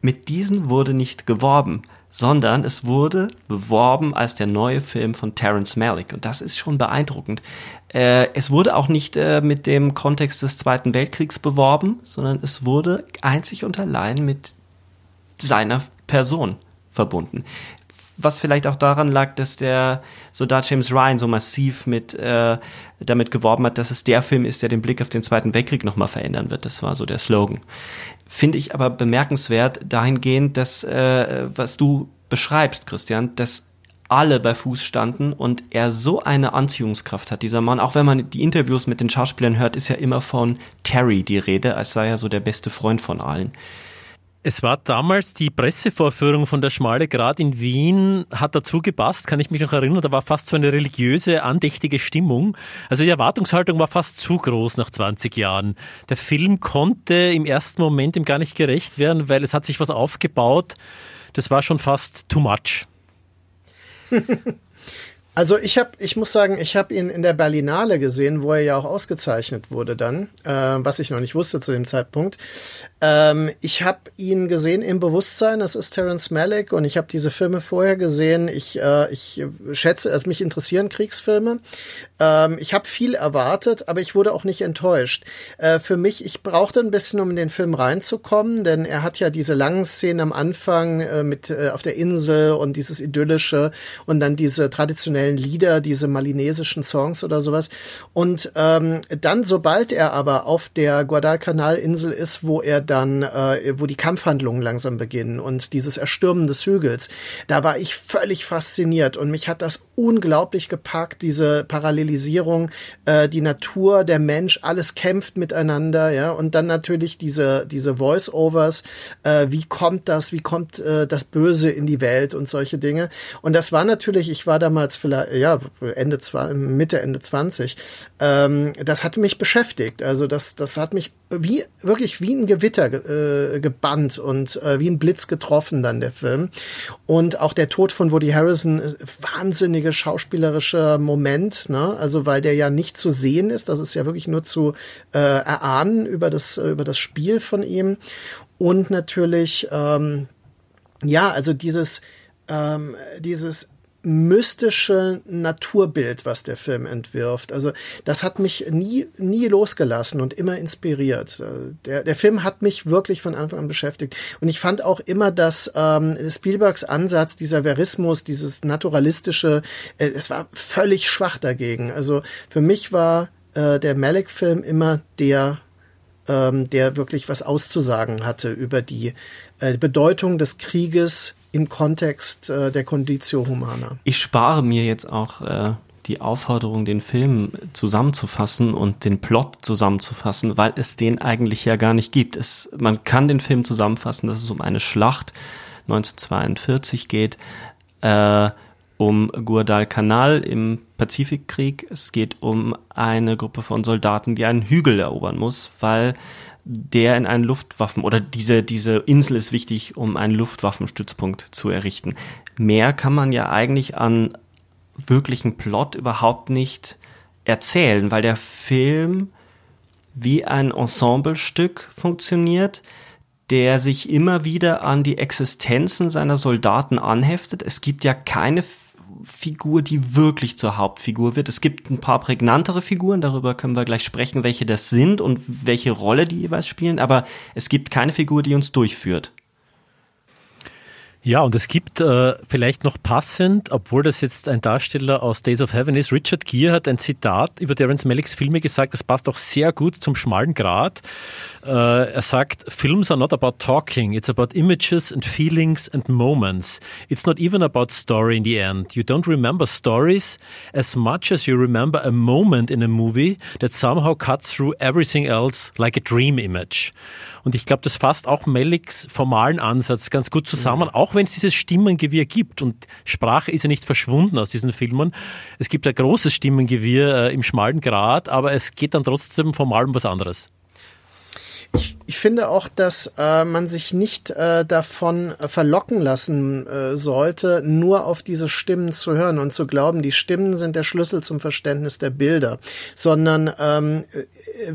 Mit diesen wurde nicht geworben, sondern es wurde beworben als der neue Film von Terence Malick und das ist schon beeindruckend. Äh, es wurde auch nicht äh, mit dem Kontext des Zweiten Weltkriegs beworben, sondern es wurde einzig und allein mit seiner Person verbunden was vielleicht auch daran lag, dass der Soldat James Ryan so massiv mit äh, damit geworben hat, dass es der Film ist, der den Blick auf den Zweiten Weltkrieg nochmal verändern wird. Das war so der Slogan. Finde ich aber bemerkenswert dahingehend, dass äh, was du beschreibst, Christian, dass alle bei Fuß standen und er so eine Anziehungskraft hat, dieser Mann. Auch wenn man die Interviews mit den Schauspielern hört, ist ja immer von Terry die Rede, als sei er so der beste Freund von allen. Es war damals die Pressevorführung von der Schmale Grat in Wien, hat dazu gepasst, kann ich mich noch erinnern, da war fast so eine religiöse, andächtige Stimmung. Also die Erwartungshaltung war fast zu groß nach 20 Jahren. Der Film konnte im ersten Moment ihm gar nicht gerecht werden, weil es hat sich was aufgebaut, das war schon fast too much. (laughs) Also ich habe, ich muss sagen, ich habe ihn in der Berlinale gesehen, wo er ja auch ausgezeichnet wurde dann, äh, was ich noch nicht wusste zu dem Zeitpunkt. Ähm, ich habe ihn gesehen im Bewusstsein, das ist Terence Malick und ich habe diese Filme vorher gesehen. Ich, äh, ich schätze, also mich interessieren Kriegsfilme. Ähm, ich habe viel erwartet, aber ich wurde auch nicht enttäuscht. Äh, für mich, ich brauchte ein bisschen, um in den Film reinzukommen, denn er hat ja diese langen Szenen am Anfang äh, mit äh, auf der Insel und dieses idyllische und dann diese traditionellen Lieder, diese malinesischen Songs oder sowas. Und ähm, dann, sobald er aber auf der Guadalcanal-Insel ist, wo er dann, äh, wo die Kampfhandlungen langsam beginnen und dieses Erstürmen des Hügels, da war ich völlig fasziniert und mich hat das unglaublich gepackt, diese Parallelisierung, äh, die Natur, der Mensch, alles kämpft miteinander, ja, und dann natürlich diese, diese Voice-Overs, äh, wie kommt das, wie kommt äh, das Böse in die Welt und solche Dinge. Und das war natürlich, ich war damals vielleicht, ja, Ende, Mitte, Ende 20, ähm, das hat mich beschäftigt. Also das, das hat mich wie, wirklich wie ein Gewitter äh, gebannt und äh, wie ein Blitz getroffen dann der Film. Und auch der Tod von Woody Harrison, äh, wahnsinnige schauspielerischer Moment, ne? Also weil der ja nicht zu sehen ist, das ist ja wirklich nur zu äh, erahnen über das über das Spiel von ihm und natürlich ähm, ja, also dieses ähm, dieses mystische Naturbild, was der Film entwirft. Also das hat mich nie, nie losgelassen und immer inspiriert. Der, der Film hat mich wirklich von Anfang an beschäftigt. Und ich fand auch immer, dass ähm, Spielbergs Ansatz, dieser Verismus, dieses naturalistische, äh, es war völlig schwach dagegen. Also für mich war äh, der Malik-Film immer der ähm, der wirklich was auszusagen hatte über die äh, Bedeutung des Krieges im Kontext äh, der Conditio Humana. Ich spare mir jetzt auch äh, die Aufforderung, den Film zusammenzufassen und den Plot zusammenzufassen, weil es den eigentlich ja gar nicht gibt. Es, man kann den Film zusammenfassen, dass es um eine Schlacht 1942 geht, äh, um Guadalcanal im Pazifikkrieg. Es geht um eine Gruppe von Soldaten, die einen Hügel erobern muss, weil der in einen Luftwaffen oder diese, diese Insel ist wichtig, um einen Luftwaffenstützpunkt zu errichten. Mehr kann man ja eigentlich an wirklichen Plot überhaupt nicht erzählen, weil der Film wie ein Ensemblestück funktioniert, der sich immer wieder an die Existenzen seiner Soldaten anheftet. Es gibt ja keine Figur, die wirklich zur Hauptfigur wird. Es gibt ein paar prägnantere Figuren, darüber können wir gleich sprechen, welche das sind und welche Rolle die jeweils spielen, aber es gibt keine Figur, die uns durchführt. Ja, und es gibt äh, vielleicht noch passend, obwohl das jetzt ein Darsteller aus Days of Heaven ist, Richard Gere hat ein Zitat über Terence Malicks Filme gesagt, das passt auch sehr gut zum schmalen Grat. Äh, er sagt, Films are not about talking, it's about images and feelings and moments. It's not even about story in the end. You don't remember stories as much as you remember a moment in a movie that somehow cuts through everything else like a dream image. Und ich glaube, das fasst auch Malicks formalen Ansatz ganz gut zusammen, mhm. auch wenn es dieses Stimmengewirr gibt. Und Sprache ist ja nicht verschwunden aus diesen Filmen. Es gibt ein großes Stimmengewirr äh, im schmalen Grad, aber es geht dann trotzdem formal um was anderes. Ich, ich finde auch, dass äh, man sich nicht äh, davon verlocken lassen äh, sollte, nur auf diese Stimmen zu hören und zu glauben, die Stimmen sind der Schlüssel zum Verständnis der Bilder, sondern ähm,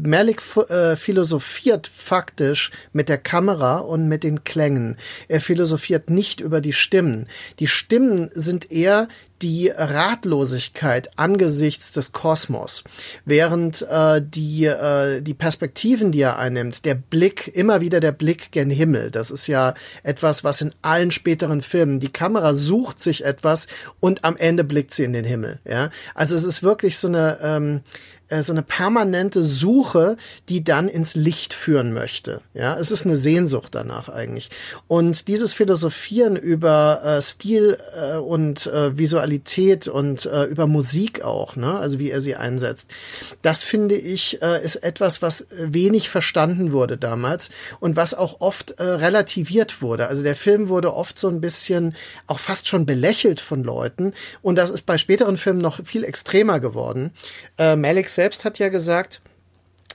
Malik äh, philosophiert faktisch mit der Kamera und mit den Klängen. Er philosophiert nicht über die Stimmen. Die Stimmen sind eher die Ratlosigkeit angesichts des Kosmos, während äh, die, äh, die Perspektiven, die er einnimmt, der Blick, immer wieder der Blick gen Himmel, das ist ja etwas, was in allen späteren Filmen, die Kamera sucht sich etwas und am Ende blickt sie in den Himmel. Ja? Also es ist wirklich so eine, ähm, äh, so eine permanente Suche, die dann ins Licht führen möchte. Ja, es ist eine Sehnsucht danach eigentlich. Und dieses Philosophieren über äh, Stil äh, und äh, Visualität und äh, über Musik auch, ne, also wie er sie einsetzt, das finde ich äh, ist etwas, was wenig verstanden wurde damals und was auch oft äh, relativiert wurde. Also der Film wurde oft so ein bisschen auch fast schon belächelt von Leuten und das ist bei späteren Filmen noch viel extremer geworden. Äh, Malik selbst hat ja gesagt,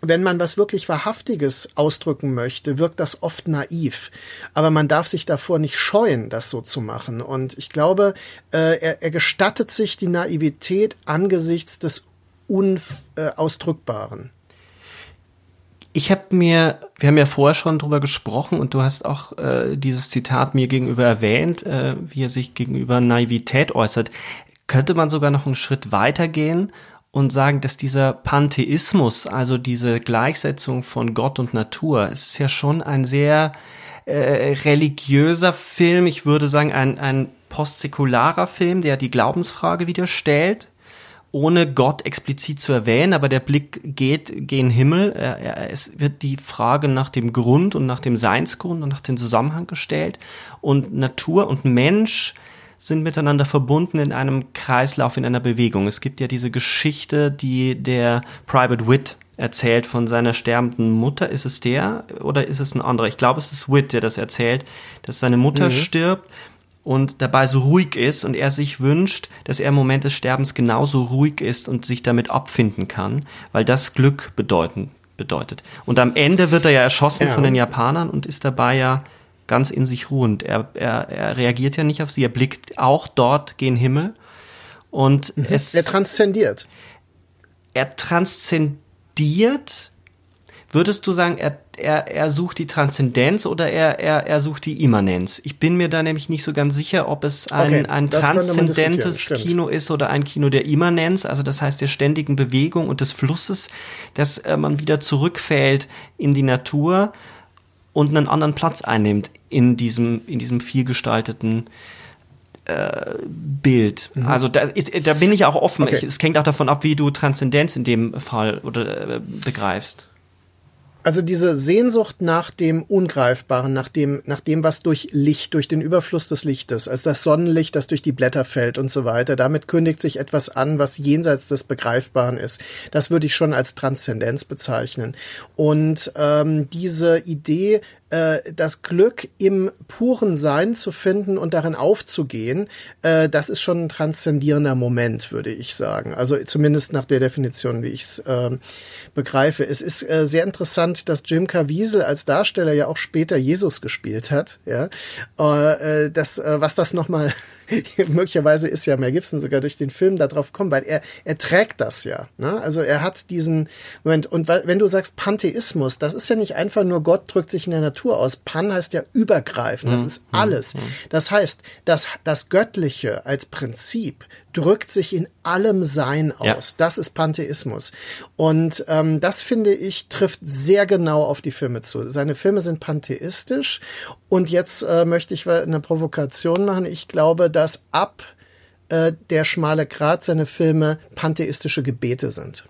wenn man was wirklich Wahrhaftiges ausdrücken möchte, wirkt das oft naiv. Aber man darf sich davor nicht scheuen, das so zu machen. Und ich glaube, äh, er, er gestattet sich die Naivität angesichts des Unausdrückbaren. Ich habe mir, wir haben ja vorher schon drüber gesprochen und du hast auch äh, dieses Zitat mir gegenüber erwähnt, äh, wie er sich gegenüber Naivität äußert. Könnte man sogar noch einen Schritt weiter gehen und sagen, dass dieser Pantheismus, also diese Gleichsetzung von Gott und Natur, es ist ja schon ein sehr äh, religiöser Film, ich würde sagen ein, ein postsäkularer Film, der die Glaubensfrage wieder stellt, ohne Gott explizit zu erwähnen, aber der Blick geht gen Himmel. Es wird die Frage nach dem Grund und nach dem Seinsgrund und nach dem Zusammenhang gestellt. Und Natur und Mensch sind miteinander verbunden in einem Kreislauf, in einer Bewegung. Es gibt ja diese Geschichte, die der Private Wit erzählt von seiner sterbenden Mutter. Ist es der oder ist es ein anderer? Ich glaube, es ist Wit, der das erzählt, dass seine Mutter mhm. stirbt und dabei so ruhig ist und er sich wünscht, dass er im Moment des Sterbens genauso ruhig ist und sich damit abfinden kann, weil das Glück bedeuten, bedeutet. Und am Ende wird er ja erschossen ja. von den Japanern und ist dabei ja ganz in sich ruhend. Er, er, er reagiert ja nicht auf sie, er blickt auch dort gen Himmel und mhm. es. Er transzendiert. Er transzendiert, Würdest du sagen, er, er, er sucht die Transzendenz oder er, er, er sucht die Immanenz? Ich bin mir da nämlich nicht so ganz sicher, ob es ein, Okay, ein transzendentes. Kino ist oder ein Kino der Immanenz, also das heißt der ständigen Bewegung und des Flusses, dass äh, man wieder zurückfällt in die Natur und einen anderen Platz einnimmt in diesem, in diesem vielgestalteten äh, Bild. Also da, ist, da bin ich auch offen. Mhm. Okay. Ich, es hängt auch davon ab, wie du Transzendenz in dem Fall oder äh, begreifst. Also diese Sehnsucht nach dem Ungreifbaren, nach dem, nach dem, was durch Licht, durch den Überfluss des Lichtes, also das Sonnenlicht, das durch die Blätter fällt und so weiter, damit kündigt sich etwas an, was jenseits des Begreifbaren ist. Das würde ich schon als Transzendenz bezeichnen. Und ähm, diese Idee, das Glück im puren Sein zu finden und darin aufzugehen, äh, das ist schon ein transzendierender Moment, würde ich sagen. Also zumindest nach der Definition, wie ich es äh, begreife. Es ist äh, sehr interessant, dass Jim Caviezel als Darsteller ja auch später Jesus gespielt hat. Ja, äh, das, äh, was das nochmal (laughs) möglicherweise ist ja Mel Gibson sogar durch den Film darauf kommen, weil er er trägt das ja. Ne? Also er hat diesen Moment und wenn du sagst Pantheismus, das ist ja nicht einfach nur Gott drückt sich in der Natur aus. Pan heißt ja übergreifend. Das ist alles. Das heißt, das das Göttliche als Prinzip drückt sich in allem Sein aus. Ja. Das ist Pantheismus. Und ähm, das finde ich trifft sehr genau auf die Filme zu. Seine Filme sind pantheistisch. Und jetzt äh, möchte ich eine Provokation machen. Ich glaube, dass ab äh, der schmale Grat seine Filme pantheistische Gebete sind.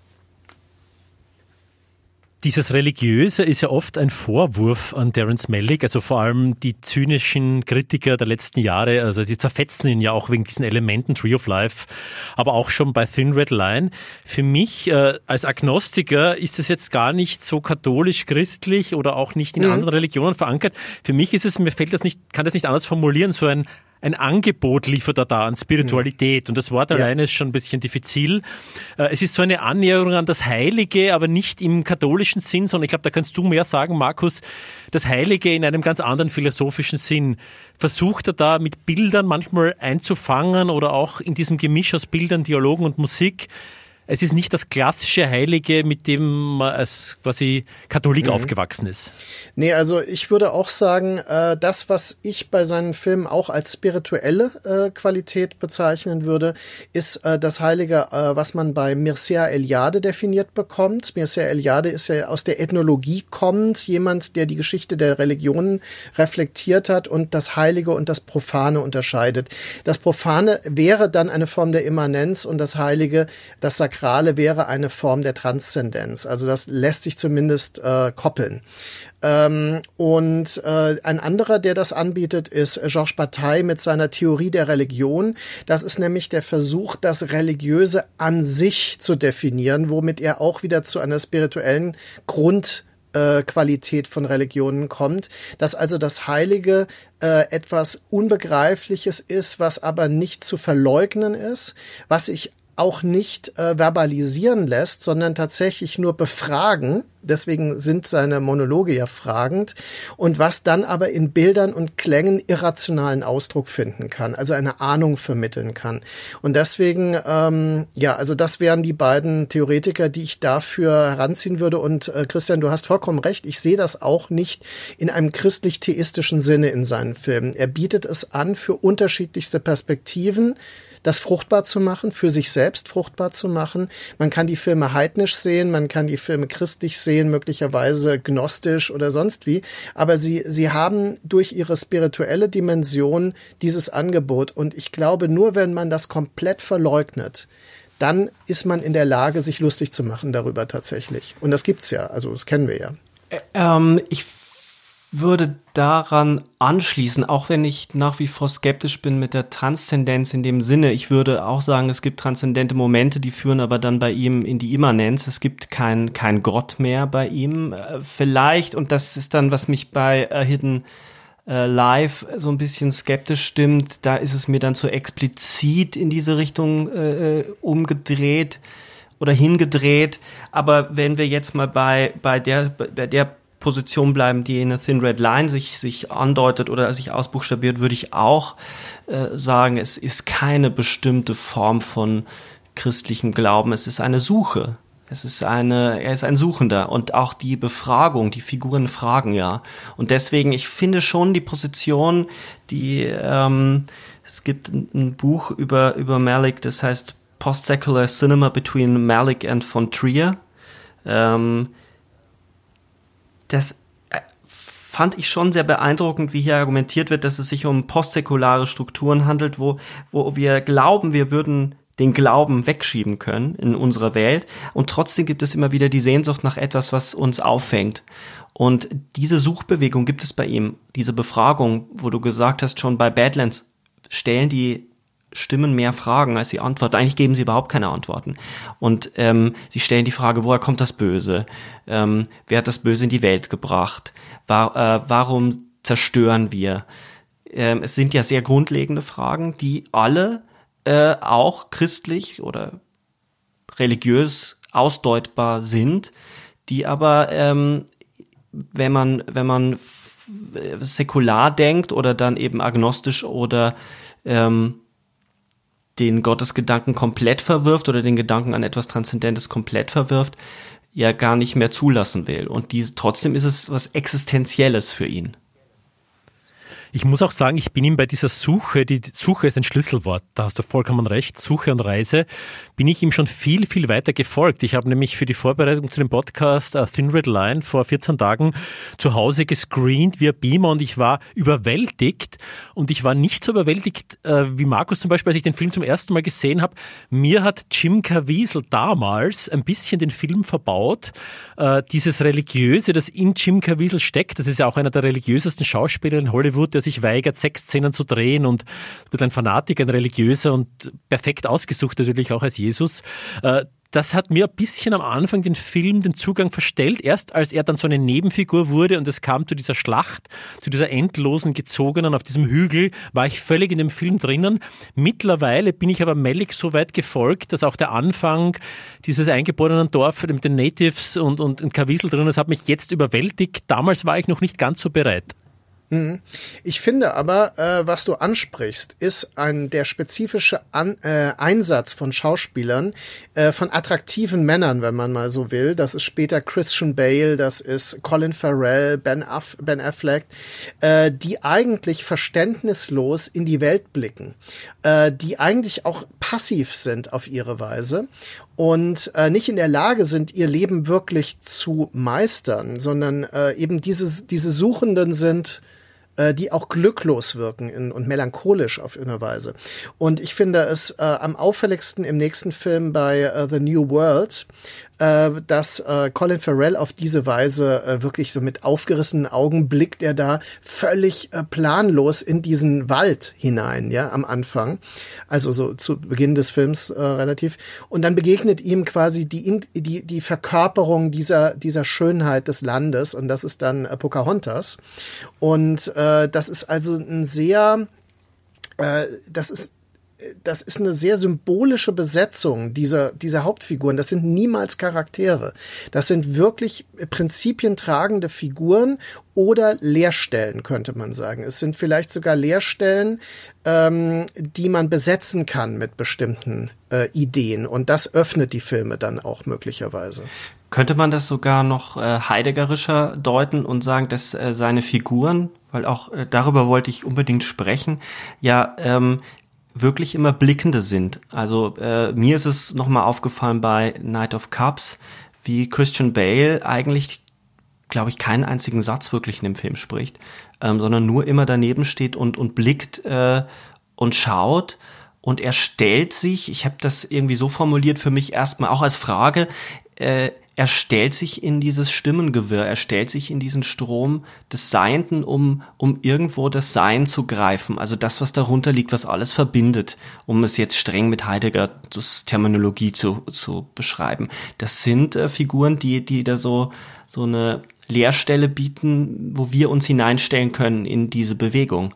Dieses Religiöse ist ja oft ein Vorwurf an Terence Malick, also vor allem die zynischen Kritiker der letzten Jahre, also die zerfetzen ihn ja auch wegen diesen Elementen Tree of Life, aber auch schon bei Thin Red Line. Für mich äh, als Agnostiker ist es jetzt gar nicht so katholisch-christlich oder auch nicht in anderen Religionen verankert. Für mich ist es, mir fällt das nicht, kann das nicht anders formulieren, so ein ein Angebot liefert er da an Spiritualität. Und das Wort Ja. alleine ist schon ein bisschen diffizil. Äh, Es ist so eine Annäherung an das Heilige, aber nicht im katholischen Sinn, sondern ich glaube, da kannst du mehr sagen, Markus, das Heilige in einem ganz anderen philosophischen Sinn. Versucht er da mit Bildern manchmal einzufangen oder auch in diesem Gemisch aus Bildern, Dialogen und Musik es ist nicht das klassische Heilige, mit dem man als quasi Katholik aufgewachsen ist. Nee, also ich würde auch sagen, äh, das, was ich bei seinen Filmen auch als spirituelle äh, Qualität bezeichnen würde, ist äh, das Heilige, äh, was man bei Mircea Eliade definiert bekommt. Mircea Eliade ist ja aus der Ethnologie kommend, jemand, der die Geschichte der Religionen reflektiert hat und das Heilige und das Profane unterscheidet. Das Profane wäre dann eine Form der Immanenz und das Heilige, das Sakrale wäre eine Form der Transzendenz. Also das lässt sich zumindest äh, koppeln. Ähm, und äh, ein anderer, der das anbietet, ist Georges Bataille mit seiner Theorie der Religion. Das ist nämlich der Versuch, das Religiöse an sich zu definieren, womit er auch wieder zu einer spirituellen Grund äh, Qualität von Religionen kommt, dass also das Heilige äh, etwas Unbegreifliches ist, was aber nicht zu verleugnen ist, was ich auch nicht äh, verbalisieren lässt, sondern tatsächlich nur befragen. Deswegen sind seine Monologe ja fragend. Und was dann aber in Bildern und Klängen irrationalen Ausdruck finden kann, also eine Ahnung vermitteln kann. Und deswegen, ähm, ja, also das wären die beiden Theoretiker, die ich dafür heranziehen würde. Und äh, Christian, du hast vollkommen recht. Ich sehe das auch nicht in einem christlich-theistischen Sinne in seinen Filmen. Er bietet es an für unterschiedlichste Perspektiven das fruchtbar zu machen, für sich selbst fruchtbar zu machen. Man kann die Filme heidnisch sehen, man kann die Filme christlich sehen, möglicherweise gnostisch oder sonst wie. Aber sie, sie haben durch ihre spirituelle Dimension dieses Angebot. Und ich glaube, nur wenn man das komplett verleugnet, dann ist man in der Lage, sich lustig zu machen darüber tatsächlich. Und das gibt's ja, also das kennen wir ja. Ähm, ich würde daran anschließen, auch wenn ich nach wie vor skeptisch bin mit der Transzendenz in dem Sinne. Ich würde auch sagen, es gibt transzendente Momente, die führen aber dann bei ihm in die Immanenz. Es gibt kein, kein Gott mehr bei ihm. Äh, Vielleicht, und das ist dann, was mich bei äh, Hidden äh, Live so ein bisschen skeptisch stimmt, da ist es mir dann zu explizit in diese Richtung äh, umgedreht oder hingedreht. Aber wenn wir jetzt mal bei, bei der, bei der Position bleiben, die in a Thin Red Line sich, sich andeutet oder sich ausbuchstabiert, würde ich auch äh, sagen, es ist keine bestimmte Form von christlichem Glauben, es ist eine Suche. Es ist eine, er ist ein Suchender und auch die Befragung, die Figuren fragen ja. Und deswegen, ich finde schon die Position, die ähm, es gibt ein, ein Buch über über Malik, das heißt Post-Secular Cinema Between Malik and von Trier. Ähm, das äh, fand ich schon sehr beeindruckend, wie hier argumentiert wird, dass es sich um postsäkulare Strukturen handelt, wo, wo wir glauben, wir würden den Glauben wegschieben können in unserer Welt. Und trotzdem gibt es immer wieder die Sehnsucht nach etwas, was uns auffängt. Und diese Suchbewegung gibt es bei ihm, diese Befragung, wo du gesagt hast, schon bei Badlands stellen die Stimmen mehr Fragen, als sie antworten. Eigentlich geben sie überhaupt keine Antworten. Und ähm, sie stellen die Frage, woher kommt das Böse? Ähm, wer hat das Böse in die Welt gebracht? War, äh, warum zerstören wir? Ähm, es sind ja sehr grundlegende Fragen, die alle äh, auch christlich oder religiös ausdeutbar sind, die aber, ähm, wenn man, wenn man säkular denkt oder dann eben agnostisch oder ähm, den Gottesgedanken komplett verwirft oder den Gedanken an etwas Transzendentes komplett verwirft, ja gar nicht mehr zulassen will. Und dies, trotzdem ist es was Existenzielles für ihn. Ich muss auch sagen, ich bin ihm bei dieser Suche, die Suche ist ein Schlüsselwort, da hast du vollkommen recht, Suche und Reise, bin ich ihm schon viel, viel weiter gefolgt. Ich habe nämlich für die Vorbereitung zu dem Podcast uh, Thin Red Line vor 14 Tagen zu Hause gescreent via Beamer und ich war überwältigt und ich war nicht so überwältigt äh, wie Markus zum Beispiel, als ich den Film zum ersten Mal gesehen habe. Mir hat Jim Caviezel damals ein bisschen den Film verbaut. Äh, dieses Religiöse, das in Jim Caviezel steckt, das ist ja auch einer der religiösesten Schauspieler in Hollywood, der sich weigert, Sexszenen zu drehen und wird ein Fanatiker, ein Religiöser und perfekt ausgesucht natürlich auch als Jesus. Äh, das hat mir ein bisschen am Anfang den Film den Zugang verstellt. Erst als er dann so eine Nebenfigur wurde und es kam zu dieser Schlacht, zu dieser endlosen gezogenen auf diesem Hügel, war ich völlig in dem Film drinnen. Mittlerweile bin ich aber Melik so weit gefolgt, dass auch der Anfang dieses eingeborenen Dorf mit den Natives und, und, und Kawisel drin, das hat mich jetzt überwältigt. Damals war ich noch nicht ganz so bereit. Mhm. Ich finde aber, äh, was du ansprichst, ist ein der spezifische An äh, Einsatz von Schauspielern, äh, von attraktiven Männern, wenn man mal so will. Das ist später Christian Bale, das ist Colin Farrell, Ben, Aff ben Affleck, äh, die eigentlich verständnislos in die Welt blicken, äh, die eigentlich auch passiv sind auf ihre Weise und äh, nicht in der Lage sind, ihr Leben wirklich zu meistern, sondern äh, eben dieses, diese Suchenden sind, äh, die auch glücklos wirken in, und melancholisch auf eine Weise. Und ich finde es äh, am auffälligsten im nächsten Film bei uh, The New World, äh, dass äh, Colin Farrell auf diese Weise äh, wirklich so mit aufgerissenen Augen blickt er da völlig äh, planlos in diesen Wald hinein, ja, am Anfang. Also so zu Beginn des Films äh, relativ. Und dann begegnet ihm quasi die, die, die Verkörperung dieser, dieser Schönheit des Landes und das ist dann äh, Pocahontas. Und äh, das ist also ein sehr, äh, das ist das ist eine sehr symbolische Besetzung dieser, dieser Hauptfiguren. Das sind niemals Charaktere. Das sind wirklich prinzipientragende Figuren oder Leerstellen, könnte man sagen. Es sind vielleicht sogar Leerstellen, ähm, die man besetzen kann mit bestimmten äh, Ideen. Und das öffnet die Filme dann auch möglicherweise. Könnte man das sogar noch äh, heideggerischer deuten und sagen, dass äh, seine Figuren, weil auch äh, darüber wollte ich unbedingt sprechen, ja ähm, wirklich immer Blickende sind. Also äh, mir ist es nochmal aufgefallen bei Night of Cups, wie Christian Bale eigentlich, glaube ich, keinen einzigen Satz wirklich in dem Film spricht, ähm, sondern nur immer daneben steht und, und blickt äh, und schaut. Und er stellt sich, ich habe das irgendwie so formuliert für mich erstmal auch als Frage, äh, er stellt sich in dieses Stimmengewirr, er stellt sich in diesen Strom des Seienden, um, um irgendwo das Sein zu greifen, also das, was darunter liegt, was alles verbindet, um es jetzt streng mit Heideggers Terminologie zu, zu beschreiben. Das sind äh, Figuren, die, die da so, so eine Leerstelle bieten, wo wir uns hineinstellen können in diese Bewegung.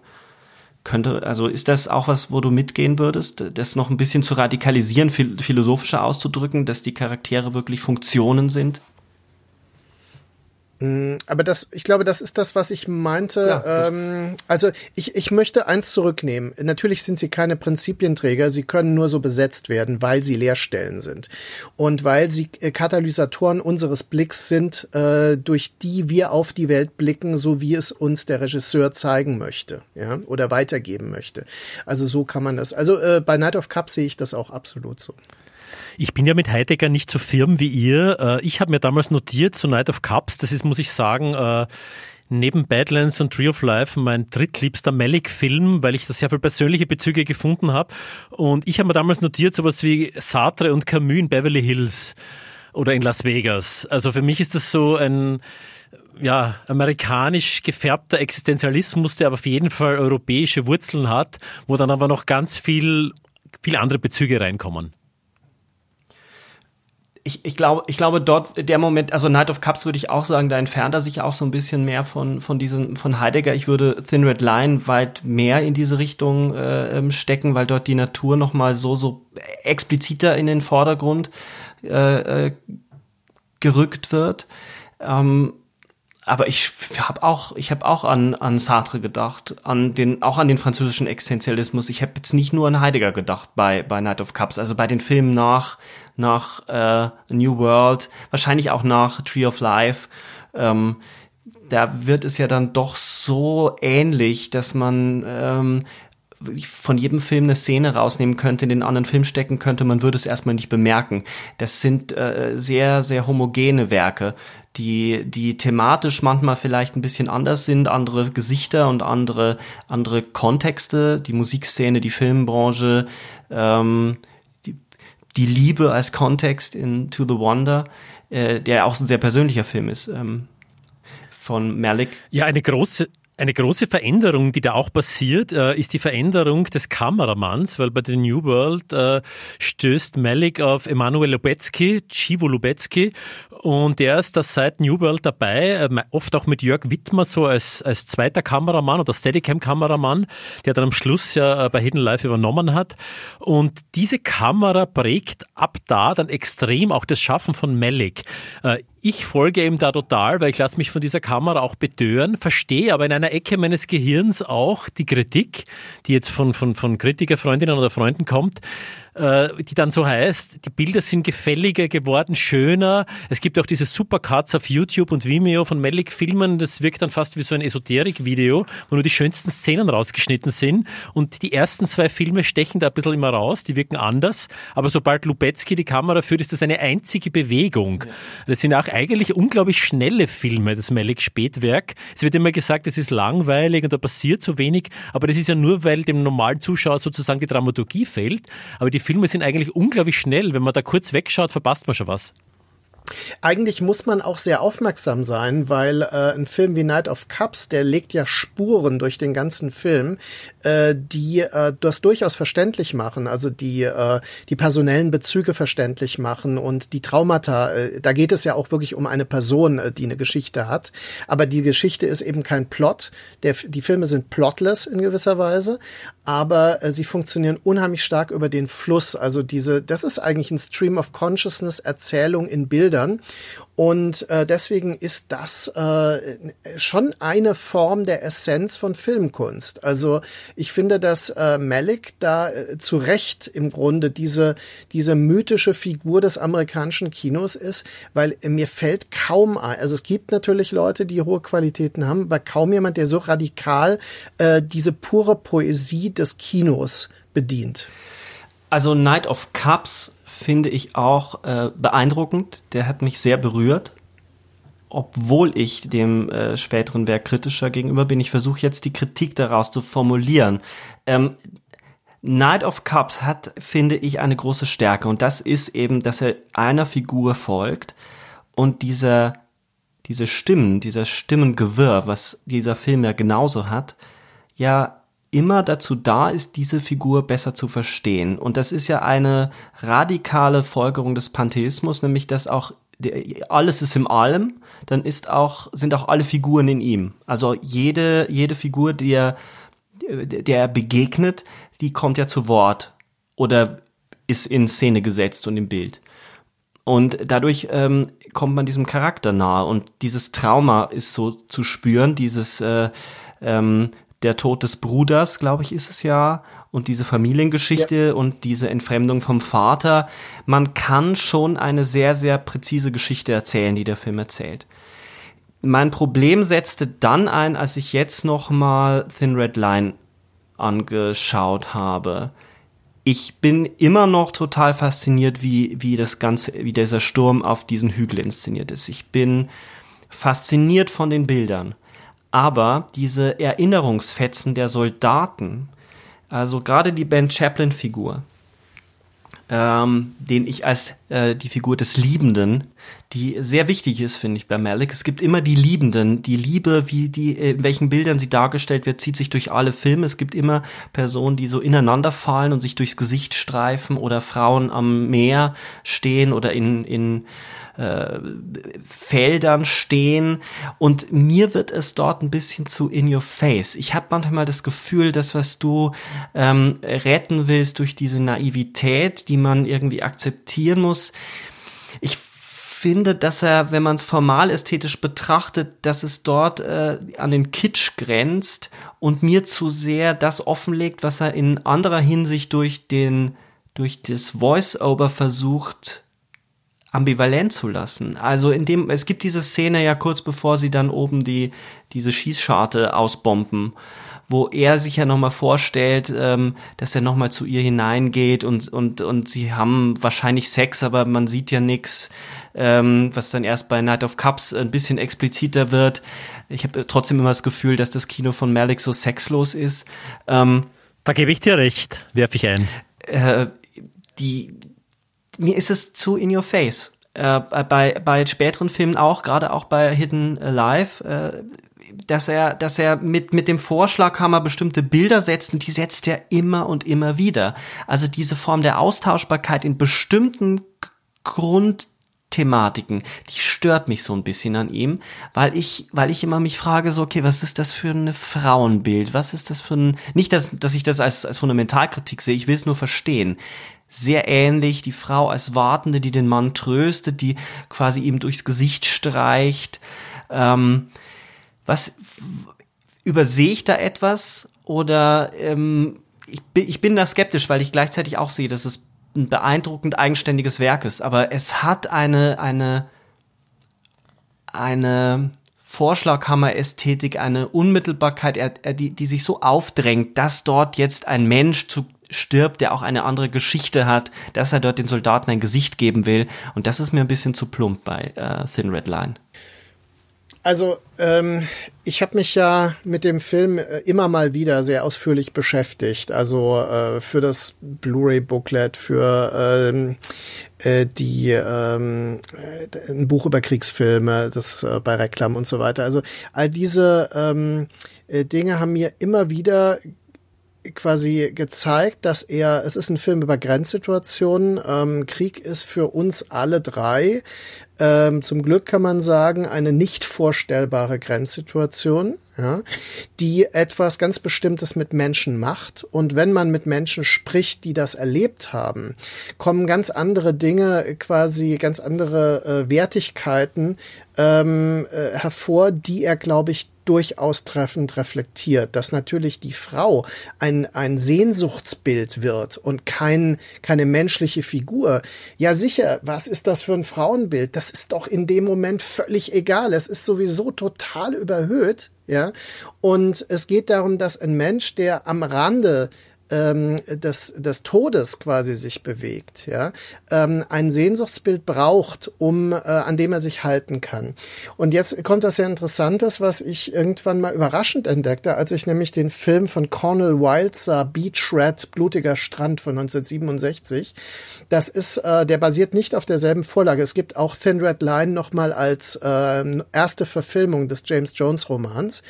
Könnte, also ist das auch was, wo du mitgehen würdest, das noch ein bisschen zu radikalisieren, philosophischer auszudrücken, dass die Charaktere wirklich Funktionen sind? Mm, aber das, ich glaube, das ist das, was ich meinte. Ja, ähm, also ich, ich möchte eins zurücknehmen. Natürlich sind sie keine Prinzipienträger, sie können nur so besetzt werden, weil sie Leerstellen sind. Und weil sie äh, Katalysatoren unseres Blicks sind, äh, durch die wir auf die Welt blicken, so wie es uns der Regisseur zeigen möchte, ja, oder weitergeben möchte. Also so kann man das. Also äh, bei Night of Cups sehe ich das auch absolut so. Ich bin ja mit Heidegger nicht so firm wie ihr. Äh, ich habe mir damals notiert zu Night of Cups, das ist, muss ich sagen, äh, neben Badlands und Tree of Life mein drittliebster Malik-Film, weil ich da sehr viele persönliche Bezüge gefunden habe. Und ich habe mir damals notiert sowas wie Sartre und Camus in Beverly Hills oder in Las Vegas. Also für mich ist das so ein ja, amerikanisch gefärbter Existenzialismus, der aber auf jeden Fall europäische Wurzeln hat, wo dann aber noch ganz viel, viel andere Bezüge reinkommen ich, ich glaube, ich glaube dort der Moment, also Night of Cups würde ich auch sagen, da entfernt er sich auch so ein bisschen mehr von von diesem von Heidegger. Ich würde Thin Red Line weit mehr in diese Richtung äh, ähm, stecken, weil dort die Natur noch mal so so expliziter in den Vordergrund äh, äh, gerückt wird. Ähm, aber ich habe auch, ich habe auch an, an Sartre gedacht, an den, auch an den französischen Existenzialismus. Ich habe jetzt nicht nur an Heidegger gedacht bei, bei Night of Cups, also bei den Filmen nach, nach äh, New World, wahrscheinlich auch nach Tree of Life. Ähm, da wird es ja dann doch so ähnlich, dass man ähm, von jedem Film eine Szene rausnehmen könnte, in den anderen Film stecken könnte, man würde es erstmal nicht bemerken. Das sind äh, sehr, sehr homogene Werke, die, die thematisch manchmal vielleicht ein bisschen anders sind, andere Gesichter und andere, andere Kontexte, die Musikszene, die Filmbranche, ähm, die, Liebe als Kontext in To the Wonder, äh, der auch ein sehr persönlicher Film ist, ähm, von Malik. Ja, eine große, eine große Veränderung, die da auch passiert, äh, ist die Veränderung des Kameramanns, weil bei The New World äh, stößt Malik auf Emanuel Lubetzky, Chivo Lubetzky, und der ist da seit New World dabei, äh, oft auch mit Jörg Wittmer so als, als zweiter Kameramann oder Steadicam-Kameramann, der dann am Schluss ja äh, bei Hidden Life übernommen hat. Und diese Kamera prägt ab da dann extrem auch das Schaffen von Malik. Äh, ich folge ihm da total, weil ich lasse mich von dieser Kamera auch betören, verstehe aber in einer Ecke meines Gehirns auch die Kritik, die jetzt von, von, von Kritikerfreundinnen oder Freunden kommt, die dann so heißt, die Bilder sind gefälliger geworden, schöner. Es gibt auch diese Supercuts auf YouTube und Vimeo von Malik Filmen. Das wirkt dann fast wie so ein Esoterik-Video, wo nur die schönsten Szenen rausgeschnitten sind. Und die ersten zwei Filme stechen da ein bisschen immer raus, die wirken anders. Aber sobald Lubetzky die Kamera führt, ist das eine einzige Bewegung. Das sind auch eigentlich unglaublich schnelle Filme, das Malik Spätwerk. Es wird immer gesagt, es ist langweilig und da passiert so wenig. Aber das ist ja nur, weil dem normalen Zuschauer sozusagen die Dramaturgie fehlt. Aber die Filme sind eigentlich unglaublich schnell. Wenn man da kurz wegschaut, verpasst man schon was. Eigentlich muss man auch sehr aufmerksam sein, weil äh, ein Film wie Night of Cups, der legt ja Spuren durch den ganzen Film, äh, die äh, das durchaus verständlich machen, also die äh, die personellen Bezüge verständlich machen und die Traumata. Äh, da geht es ja auch wirklich um eine Person, äh, die eine Geschichte hat, aber die Geschichte ist eben kein Plot. Der, die Filme sind plotless in gewisser Weise, aber äh, sie funktionieren unheimlich stark über den Fluss. Also diese, das ist eigentlich ein Stream of Consciousness Erzählung in Bildern und äh, deswegen ist das äh, schon eine Form der Essenz von Filmkunst. Also ich finde, dass äh, Malik da äh, zu Recht im Grunde diese, diese mythische Figur des amerikanischen Kinos ist, weil mir fällt kaum ein, also es gibt natürlich Leute, die hohe Qualitäten haben, aber kaum jemand, der so radikal äh, diese pure Poesie des Kinos bedient. Also Night of Cups finde ich auch äh, beeindruckend. Der hat mich sehr berührt. Obwohl ich dem äh, späteren Werk kritischer gegenüber bin. Ich versuche jetzt die Kritik daraus zu formulieren. Ähm, Night of Cups hat, finde ich, eine große Stärke. Und das ist eben, dass er einer Figur folgt und dieser, diese Stimmen, dieser Stimmengewirr, was dieser Film ja genauso hat, ja immer dazu da ist, diese Figur besser zu verstehen. Und das ist ja eine radikale Folgerung des Pantheismus, nämlich dass auch alles ist im Allem, dann ist auch, sind auch alle Figuren in ihm. Also jede, jede Figur, die er, der er begegnet, die kommt ja zu Wort oder ist in Szene gesetzt und im Bild. Und dadurch ähm, kommt man diesem Charakter nahe und dieses Trauma ist so zu spüren, dieses äh, ähm, der Tod des Bruders, glaube ich, ist es ja, und diese Familiengeschichte ja. und diese Entfremdung vom Vater. Man kann schon eine sehr, sehr präzise Geschichte erzählen, die der Film erzählt. Mein Problem setzte dann ein, als ich jetzt noch mal Thin Red Line angeschaut habe ich bin immer noch total fasziniert, wie, wie das Ganze, wie dieser Sturm auf diesen Hügel inszeniert ist. Ich bin fasziniert von den Bildern. Aber diese Erinnerungsfetzen der Soldaten, also gerade die Ben Chaplin-Figur, ähm, den ich als äh, die Figur des Liebenden, die sehr wichtig ist, finde ich, bei Malik. Es gibt immer die Liebenden. Die Liebe, wie die, in welchen Bildern sie dargestellt wird, zieht sich durch alle Filme. Es gibt immer Personen, die so ineinander fallen und sich durchs Gesicht streifen oder Frauen am Meer stehen oder in, in äh, Feldern stehen und mir wird es dort ein bisschen zu in your face. Ich habe manchmal das Gefühl, dass was du ähm, retten willst durch diese Naivität, die man irgendwie akzeptieren muss. Ich finde, dass er, wenn man es formal ästhetisch betrachtet, dass es dort äh, an den Kitsch grenzt und mir zu sehr das offenlegt, was er in anderer Hinsicht durch den durch das Voice-Over versucht ambivalent zu lassen. Also in dem, es gibt diese Szene ja kurz bevor sie dann oben die, diese Schießscharte ausbomben, wo er sich ja nochmal vorstellt, ähm, dass er nochmal zu ihr hineingeht und, und, und sie haben wahrscheinlich Sex, aber man sieht ja nix, ähm, was dann erst bei Night of Cups ein bisschen expliziter wird. Ich habe trotzdem immer das Gefühl, dass das Kino von Malik so sexlos ist. Ähm, da gebe ich dir recht, werfe ich ein. Äh, die, mir ist es zu in your face. Äh, bei, bei späteren Filmen auch, gerade auch bei Hidden Alive, äh, dass er, dass er mit, mit dem Vorschlaghammer bestimmte Bilder setzt und die setzt er immer und immer wieder. Also diese Form der Austauschbarkeit in bestimmten Grundthematiken, die stört mich so ein bisschen an ihm, weil ich, weil ich immer mich frage, so, okay, was ist das für ein Frauenbild? Was ist das für ein, nicht, dass, dass ich das als, als Fundamentalkritik sehe, ich will es nur verstehen sehr ähnlich. Die Frau als Wartende, die den Mann tröstet, die quasi ihm durchs Gesicht streicht. Ähm, was übersehe ich da etwas oder ähm, ich, bin, ich bin da skeptisch, weil ich gleichzeitig auch sehe, dass es ein beeindruckend eigenständiges Werk ist. Aber es hat eine eine eine Vorschlaghammer-Ästhetik, eine Unmittelbarkeit, die, die sich so aufdrängt, dass dort jetzt ein Mensch zu stirbt, der auch eine andere Geschichte hat, dass er dort den Soldaten ein Gesicht geben will. Und das ist mir ein bisschen zu plump bei äh, Thin Red Line. Also ähm, ich habe mich ja mit dem Film äh, immer mal wieder sehr ausführlich beschäftigt. Also äh, für das Blu-ray-Booklet, für ähm, äh, die ähm, äh, ein Buch über Kriegsfilme, das äh, bei Reklam und so weiter. Also all diese ähm, äh, Dinge haben mir immer wieder quasi gezeigt, dass er, es ist ein Film über Grenzsituationen. Ähm, Krieg ist für uns alle drei, ähm, zum Glück kann man sagen, eine nicht vorstellbare Grenzsituation ja, die etwas ganz Bestimmtes mit Menschen macht. Und wenn man mit Menschen spricht, die das erlebt haben, kommen ganz andere Dinge, quasi ganz andere äh, Wertigkeiten ähm, äh, hervor, die er, glaube ich, durchaus treffend reflektiert, dass natürlich die Frau ein, ein Sehnsuchtsbild wird und kein, keine menschliche Figur. Ja, sicher, was ist das für ein Frauenbild? Das ist doch in dem Moment völlig egal. Es ist sowieso total überhöht ja. Und es geht darum, dass ein Mensch, der am Rande ähm, des, des Todes quasi sich bewegt, ja, ähm, ein Sehnsuchtsbild braucht, um äh, an dem er sich halten kann. Und jetzt kommt das sehr Interessantes, was ich irgendwann mal überraschend entdeckte, als ich nämlich den Film von Cornel Wilde sah, Beach Red, Blutiger Strand von 1967. Das ist, äh, der basiert nicht auf derselben Vorlage. Es gibt auch Thin Red Line nochmal als äh, erste Verfilmung des James Jones Romans.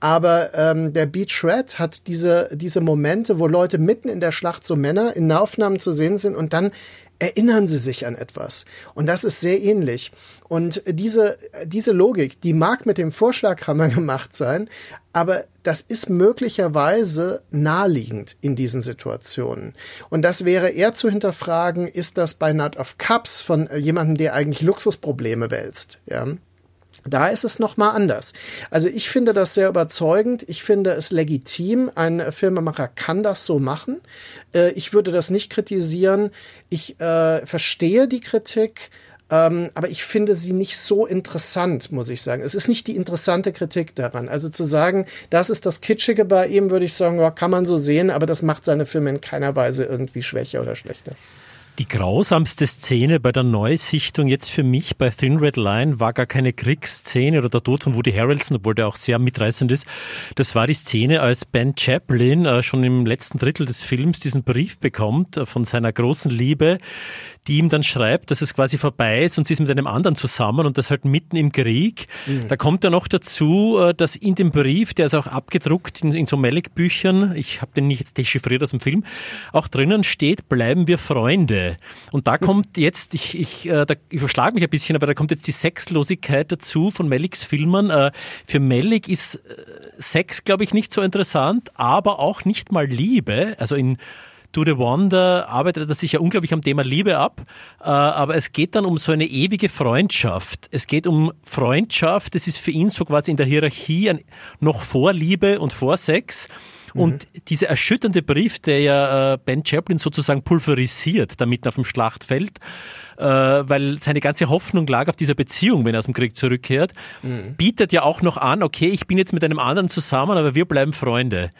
Aber ähm, der Beach Red hat diese, diese Momente, wo Leute mitten in der Schlacht, so Männer in Nahaufnahmen zu sehen sind und dann erinnern sie sich an etwas. Und das ist sehr ähnlich. Und diese, diese Logik, die mag mit dem Vorschlaghammer (laughs) gemacht sein, aber das ist möglicherweise naheliegend in diesen Situationen. Und das wäre eher zu hinterfragen, ist das bei Night of Cups von jemandem, der eigentlich Luxusprobleme wälzt, ja? Da ist es nochmal anders. Also ich finde das sehr überzeugend. Ich finde es legitim. Ein Filmemacher kann das so machen. Äh, ich würde das nicht kritisieren. Ich äh, verstehe die Kritik. Ähm, aber ich finde sie nicht so interessant, muss ich sagen. Es ist nicht die interessante Kritik daran. Also zu sagen, das ist das Kitschige bei ihm, würde ich sagen, ja, kann man so sehen, aber das macht seine Filme in keiner Weise irgendwie schwächer oder schlechter. Die grausamste Szene bei der Neusichtung jetzt für mich bei Thin Red Line war gar keine Kriegsszene oder der Tod von Woody Harrelson, obwohl der auch sehr mitreißend ist. Das war die Szene, als Ben Chaplin äh, schon im letzten Drittel des Films diesen Brief bekommt äh, von seiner großen Liebe, die ihm dann schreibt, dass es quasi vorbei ist und sie ist mit einem anderen zusammen und das halt mitten im Krieg. Mhm. Da kommt ja noch dazu, äh, dass in dem Brief, der ist auch abgedruckt in, in so Malik-Büchern, ich habe den nicht jetzt dechiffriert aus dem Film, auch drinnen steht, bleiben wir Freunde. Und da kommt jetzt, ich, ich, äh, da, ich verschlage mich ein bisschen, aber da kommt jetzt die Sexlosigkeit dazu von Maliks Filmen. Äh, für Malik ist Sex, glaube ich, nicht so interessant, aber auch nicht mal Liebe. Also in To the Wonder arbeitet er sich ja unglaublich am Thema Liebe ab, äh, aber es geht dann um so eine ewige Freundschaft. Es geht um Freundschaft, das ist für ihn so quasi in der Hierarchie noch vor Liebe und vor Sex. Und mhm. dieser erschütternde Brief, der ja äh, Ben Chaplin sozusagen pulverisiert, damit auf dem Schlachtfeld, äh, weil seine ganze Hoffnung lag auf dieser Beziehung, wenn er aus dem Krieg zurückkehrt, mhm. bietet ja auch noch an, okay, ich bin jetzt mit einem anderen zusammen, aber wir bleiben Freunde.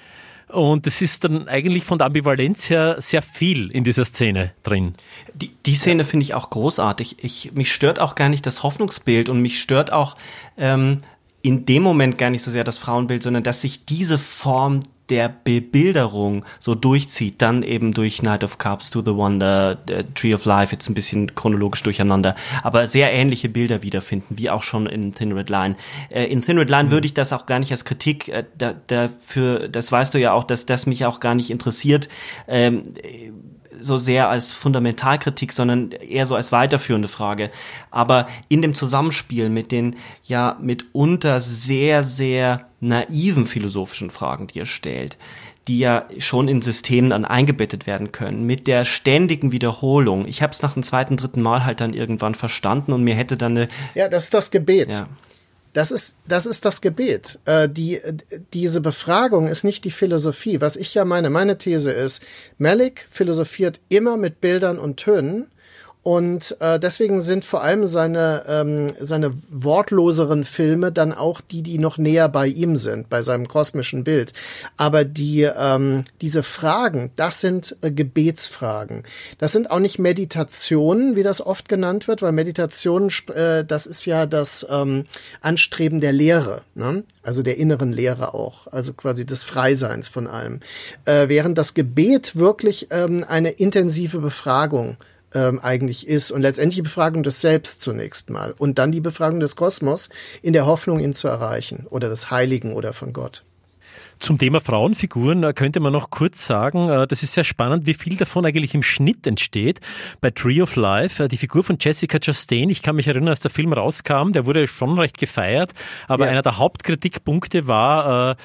Und es ist dann eigentlich von der Ambivalenz her sehr viel in dieser Szene drin. Die, die Szene finde ich auch großartig. Ich, mich stört auch gar nicht das Hoffnungsbild und mich stört auch ähm, in dem Moment gar nicht so sehr das Frauenbild, sondern dass sich diese Form der Bebilderung so durchzieht, dann eben durch Night of Cups, To the Wonder, Tree of Life, jetzt ein bisschen chronologisch durcheinander, aber sehr ähnliche Bilder wiederfinden, wie auch schon in Thin Red Line. Äh, in Thin Red Line mhm. würde ich das auch gar nicht als Kritik, äh, da, dafür, das weißt du ja auch, dass das mich auch gar nicht interessiert. Ähm, so sehr als Fundamentalkritik, sondern eher so als weiterführende Frage. Aber in dem Zusammenspiel mit den ja mitunter sehr, sehr naiven philosophischen Fragen, die er stellt, die ja schon in Systemen dann eingebettet werden können, mit der ständigen Wiederholung. Ich habe es nach dem zweiten, dritten Mal halt dann irgendwann verstanden und mir hätte dann eine... Ja, das ist das Gebet. Ja. Das ist, das ist das Gebet. Äh, die, diese Befragung ist nicht die Philosophie. Was ich ja meine, meine These ist, Malik philosophiert immer mit Bildern und Tönen und äh, deswegen sind vor allem seine, ähm, seine wortloseren Filme dann auch die, die noch näher bei ihm sind, bei seinem kosmischen Bild. Aber die, ähm, diese Fragen, das sind äh, Gebetsfragen. Das sind auch nicht Meditationen, wie das oft genannt wird, weil Meditation, äh, das ist ja das ähm, Anstreben der Lehre, ne? also der inneren Lehre auch, also quasi des Freiseins von allem. Äh, während das Gebet wirklich ähm, eine intensive Befragung ähm, eigentlich ist und letztendlich die Befragung des Selbst zunächst mal und dann die Befragung des Kosmos in der Hoffnung, ihn zu erreichen oder des Heiligen oder von Gott. Zum Thema Frauenfiguren äh, könnte man noch kurz sagen, äh, das ist sehr spannend, wie viel davon eigentlich im Schnitt entsteht. Bei Tree of Life, äh, die Figur von Jessica Chastain, ich kann mich erinnern, als der Film rauskam, der wurde schon recht gefeiert, aber ja. einer der Hauptkritikpunkte war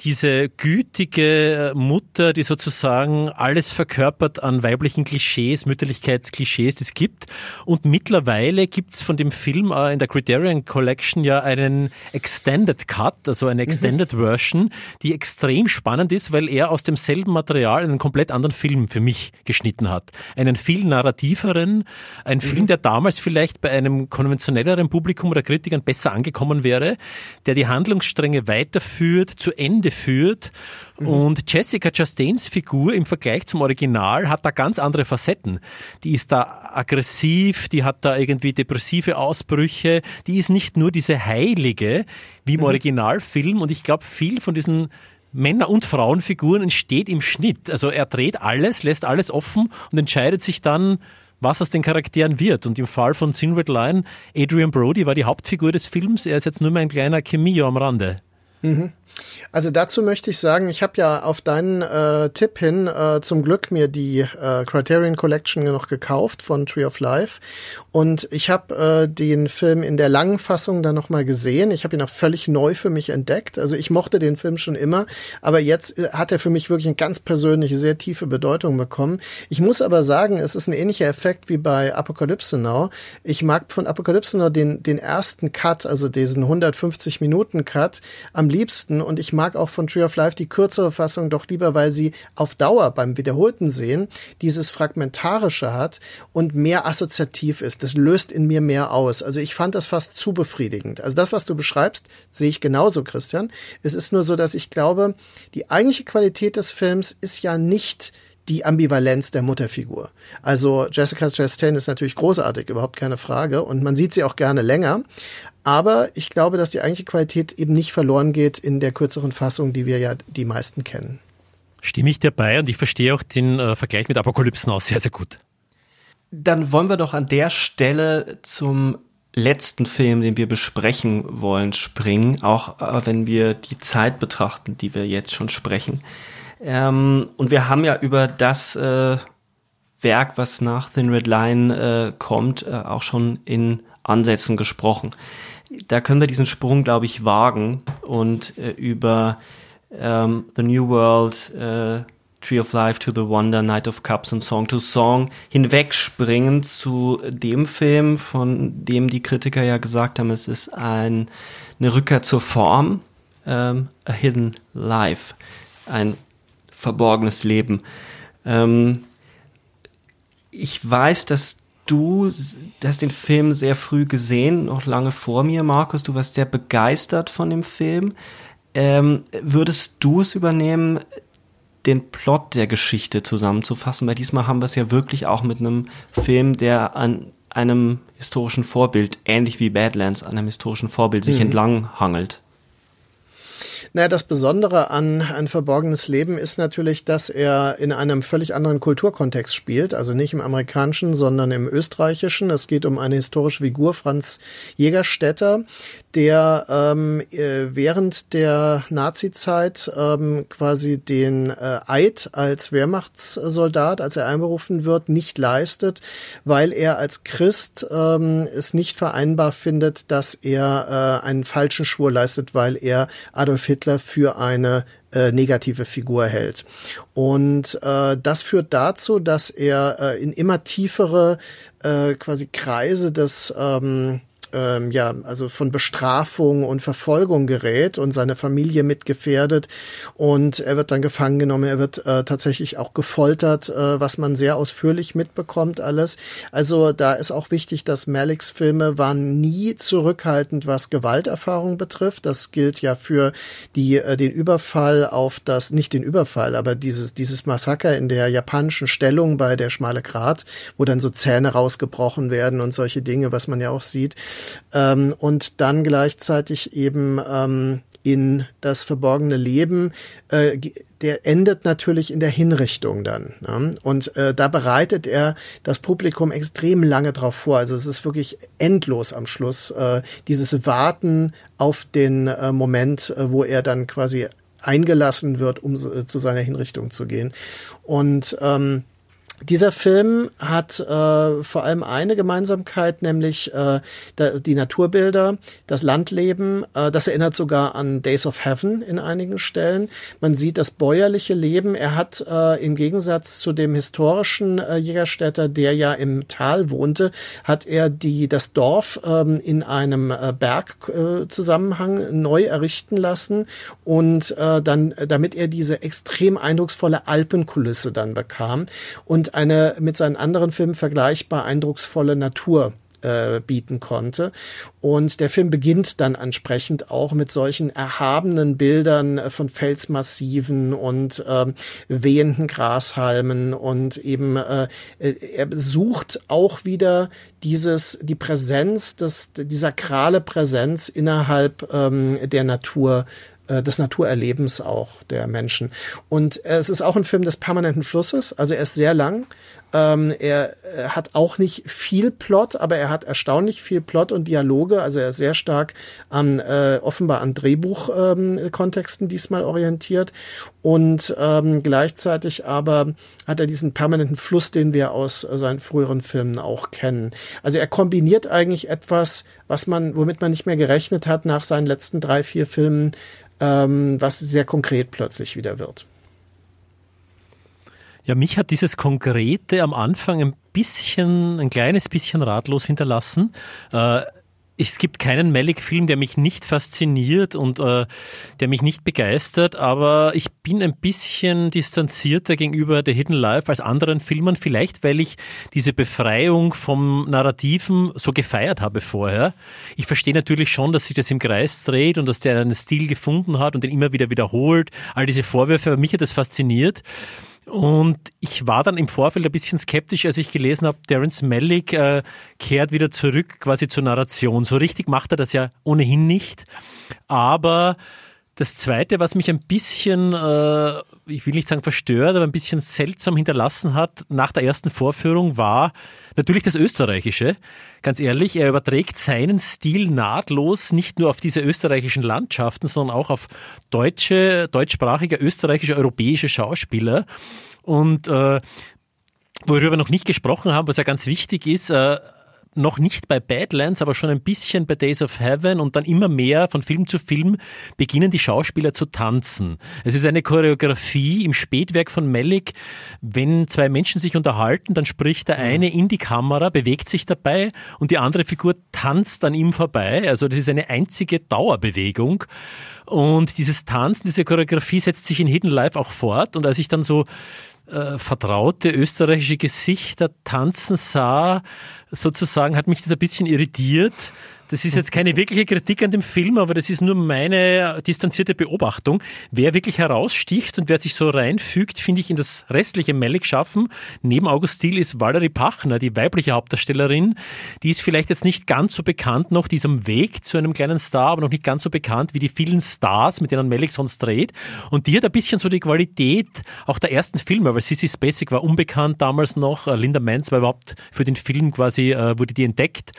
diese gütige Mutter, die sozusagen alles verkörpert an weiblichen Klischees, Mütterlichkeitsklischees, die es gibt. Und mittlerweile gibt's von dem Film in der Criterion Collection ja einen Extended Cut, also eine mhm. Extended mhm. Version, die extrem spannend ist, weil er aus demselben Material einen komplett anderen Film für mich geschnitten hat. Einen viel narrativeren, ein mhm. Film, der damals vielleicht bei einem konventionelleren Publikum oder Kritikern besser angekommen wäre, der die Handlungsstränge weiterführt, zu Ende führt. Mhm. Und Jessica Chastains Figur im Vergleich zum Original hat da ganz andere Facetten. Die ist da aggressiv, die hat da irgendwie depressive Ausbrüche, die ist nicht nur diese Heilige wie im mhm. Originalfilm und ich glaube, viel von diesen Männer- und Frauenfiguren entsteht im Schnitt. Also er dreht alles, lässt alles offen und entscheidet sich dann, was aus den Charakteren wird. Und im Fall von Sin Red Line, Adrian Brody war die Hauptfigur des Films, er ist jetzt nur mehr ein kleiner Cameo am Rande. Mhm. Also dazu möchte ich sagen, ich habe ja auf deinen äh, Tipp hin äh, zum Glück mir die äh, Criterion Collection noch gekauft von Tree of Life und ich habe äh, den Film in der langen Fassung dann noch mal gesehen. Ich habe ihn auch völlig neu für mich entdeckt. Also ich mochte den Film schon immer, aber jetzt äh, hat er für mich wirklich eine ganz persönliche, sehr tiefe Bedeutung bekommen. Ich muss aber sagen, es ist ein ähnlicher Effekt wie bei Apocalypse Now. Ich mag von Apocalypse Now den den ersten Cut, also diesen 150 Minuten Cut am liebsten und ich mag auch von Tree of Life die kürzere Fassung doch lieber, weil sie auf Dauer beim wiederholten Sehen dieses Fragmentarische hat und mehr assoziativ ist. Das löst in mir mehr aus. Also ich fand das fast zu befriedigend. Also das, was du beschreibst, sehe ich genauso, Christian. Es ist nur so, dass ich glaube, die eigentliche Qualität des Films ist ja nicht die Ambivalenz der Mutterfigur. Also Jessica Chastain ist natürlich großartig, überhaupt keine Frage. Und man sieht sie auch gerne länger. Aber ich glaube, dass die eigentliche Qualität eben nicht verloren geht in der kürzeren Fassung, die wir ja die meisten kennen. Stimme ich dir bei und ich verstehe auch den äh, Vergleich mit Apokalypsen aus sehr, sehr gut. Dann wollen wir doch an der Stelle zum letzten Film, den wir besprechen wollen, springen, auch äh, wenn wir die Zeit betrachten, die wir jetzt schon sprechen. Ähm, und wir haben ja über das äh, Werk, was nach Thin Red Line äh, kommt, äh, auch schon in Ansätzen gesprochen. Da können wir diesen Sprung, glaube ich, wagen und äh, über ähm, The New World, äh, Tree of Life to the Wonder, Night of Cups und Song to Song hinwegspringen zu dem Film, von dem die Kritiker ja gesagt haben, es ist ein, eine Rückkehr zur Form, ähm, A Hidden Life, ein verborgenes Leben. Ähm, ich weiß, dass du hast den Film sehr früh gesehen, noch lange vor mir, Markus. Du warst sehr begeistert von dem Film. Ähm, würdest du es übernehmen, den Plot der Geschichte zusammenzufassen? Weil diesmal haben wir es ja wirklich auch mit einem Film, der an einem historischen Vorbild, ähnlich wie Badlands, an einem historischen Vorbild sich mhm. entlang hangelt. Naja, das Besondere an ein verborgenes Leben ist natürlich, dass er in einem völlig anderen Kulturkontext spielt, also nicht im amerikanischen, sondern im österreichischen. Es geht um eine historische Figur, Franz Jägerstätter, der ähm, äh, während der Nazi-Zeit ähm, quasi den äh, Eid als Wehrmachtssoldat, als er einberufen wird, nicht leistet, weil er als Christ ähm, es nicht vereinbar findet, dass er äh, einen falschen Schwur leistet, weil er Adolf Hitler Hitler für eine äh, negative Figur hält. Und äh, das führt dazu, dass er äh, in immer tiefere äh, quasi Kreise des ähm, ähm, ja, also von Bestrafung und Verfolgung gerät und seine Familie mitgefährdet und er wird dann gefangen genommen, er wird äh, tatsächlich auch gefoltert, äh, was man sehr ausführlich mitbekommt alles. Also da ist auch wichtig, dass Maliks Filme waren nie zurückhaltend, was Gewalterfahrung betrifft. Das gilt ja für die äh, den Überfall auf das nicht den Überfall, aber dieses dieses Massaker in der japanischen Stellung bei der schmale Grat, wo dann so Zähne rausgebrochen werden und solche Dinge, was man ja auch sieht ähm, und dann gleichzeitig eben ähm, in das verborgene Leben, äh, der endet natürlich in der Hinrichtung dann. Ne? Und äh, da bereitet er das Publikum extrem lange drauf vor. Also es ist wirklich endlos am Schluss, äh, dieses Warten auf den äh, Moment, äh, wo er dann quasi eingelassen wird, um äh, zu seiner Hinrichtung zu gehen. Und ähm, dieser Film hat äh, vor allem eine Gemeinsamkeit, nämlich äh, die Naturbilder, das Landleben. Äh, das erinnert sogar an Days of Heaven in einigen Stellen. Man sieht das bäuerliche Leben. Er hat äh, im Gegensatz zu dem historischen äh, Jägerstädter, der ja im Tal wohnte, hat er die das Dorf ähm, in einem äh, Bergzusammenhang äh, neu errichten lassen und äh, dann, damit er diese extrem eindrucksvolle Alpenkulisse dann bekam und und eine mit seinen anderen Filmen vergleichbar eindrucksvolle Natur äh, bieten konnte. Und der Film beginnt dann entsprechend auch mit solchen erhabenen Bildern äh, von Felsmassiven und äh, wehenden Grashalmen und eben äh, er sucht auch wieder dieses die Präsenz des die sakrale Präsenz innerhalb ähm, der Natur äh, des Naturerlebens auch der Menschen. Und es ist auch ein Film des permanenten Flusses, also er ist sehr lang, Ähm, er, er hat auch nicht viel Plot, aber er hat erstaunlich viel Plot und Dialoge. Also er ist sehr stark an äh, offenbar an Drehbuchkontexten ähm, diesmal orientiert und ähm, gleichzeitig aber hat er diesen permanenten Fluss, den wir aus äh, seinen früheren Filmen auch kennen. Also er kombiniert eigentlich etwas, was man, womit man nicht mehr gerechnet hat nach seinen letzten drei, vier Filmen, ähm, was sehr konkret plötzlich wieder wird. Ja, mich hat dieses Konkrete am Anfang ein bisschen, ein kleines bisschen ratlos hinterlassen. Äh, es gibt keinen Malik-Film, der mich nicht fasziniert und äh, der mich nicht begeistert, aber ich bin ein bisschen distanzierter gegenüber The Hidden Life als anderen Filmen, vielleicht weil ich diese Befreiung vom Narrativen so gefeiert habe vorher. Ich verstehe natürlich schon, dass sich das im Kreis dreht und dass der einen Stil gefunden hat und den immer wieder wiederholt. All diese Vorwürfe, aber mich hat das fasziniert. Und ich war dann im Vorfeld ein bisschen skeptisch, als ich gelesen habe, Terence Malick äh, kehrt wieder zurück quasi zur Narration. So richtig macht er das ja ohnehin nicht. Aber das Zweite, was mich ein bisschen, äh, ich will nicht sagen verstört, aber ein bisschen seltsam hinterlassen hat nach der ersten Vorführung, war natürlich das Österreichische. Ganz ehrlich, er überträgt seinen Stil nahtlos nicht nur auf diese österreichischen Landschaften, sondern auch auf deutsche, deutschsprachige, österreichische, europäische Schauspieler. Und äh, worüber wir noch nicht gesprochen haben, was ja ganz wichtig ist, äh, noch nicht bei Badlands, aber schon ein bisschen bei Days of Heaven und dann immer mehr von Film zu Film beginnen die Schauspieler zu tanzen. Es ist eine Choreografie im Spätwerk von Melick. Wenn zwei Menschen sich unterhalten, dann spricht der eine in die Kamera, bewegt sich dabei und die andere Figur tanzt an ihm vorbei. Also das ist eine einzige Dauerbewegung. Und dieses Tanzen, diese Choreografie setzt sich in Hidden Life auch fort. Und als ich dann so äh, vertraute österreichische Gesichter tanzen sah, sozusagen, hat mich das ein bisschen irritiert. Das ist jetzt keine wirkliche Kritik an dem Film, aber das ist nur meine distanzierte Beobachtung. Wer wirklich heraussticht und wer sich so reinfügt, finde ich, in das restliche Malik schaffen. Neben August Thiel ist Valerie Pachner, die weibliche Hauptdarstellerin. Die ist vielleicht jetzt nicht ganz so bekannt noch, diesem Weg zu einem kleinen Star, aber noch nicht ganz so bekannt wie die vielen Stars, mit denen Malik sonst dreht. Und die hat ein bisschen so die Qualität auch der ersten Filme, weil Sissy Spacek war unbekannt damals noch. Linda Manz war überhaupt für den Film quasi, äh, wurde die entdeckt.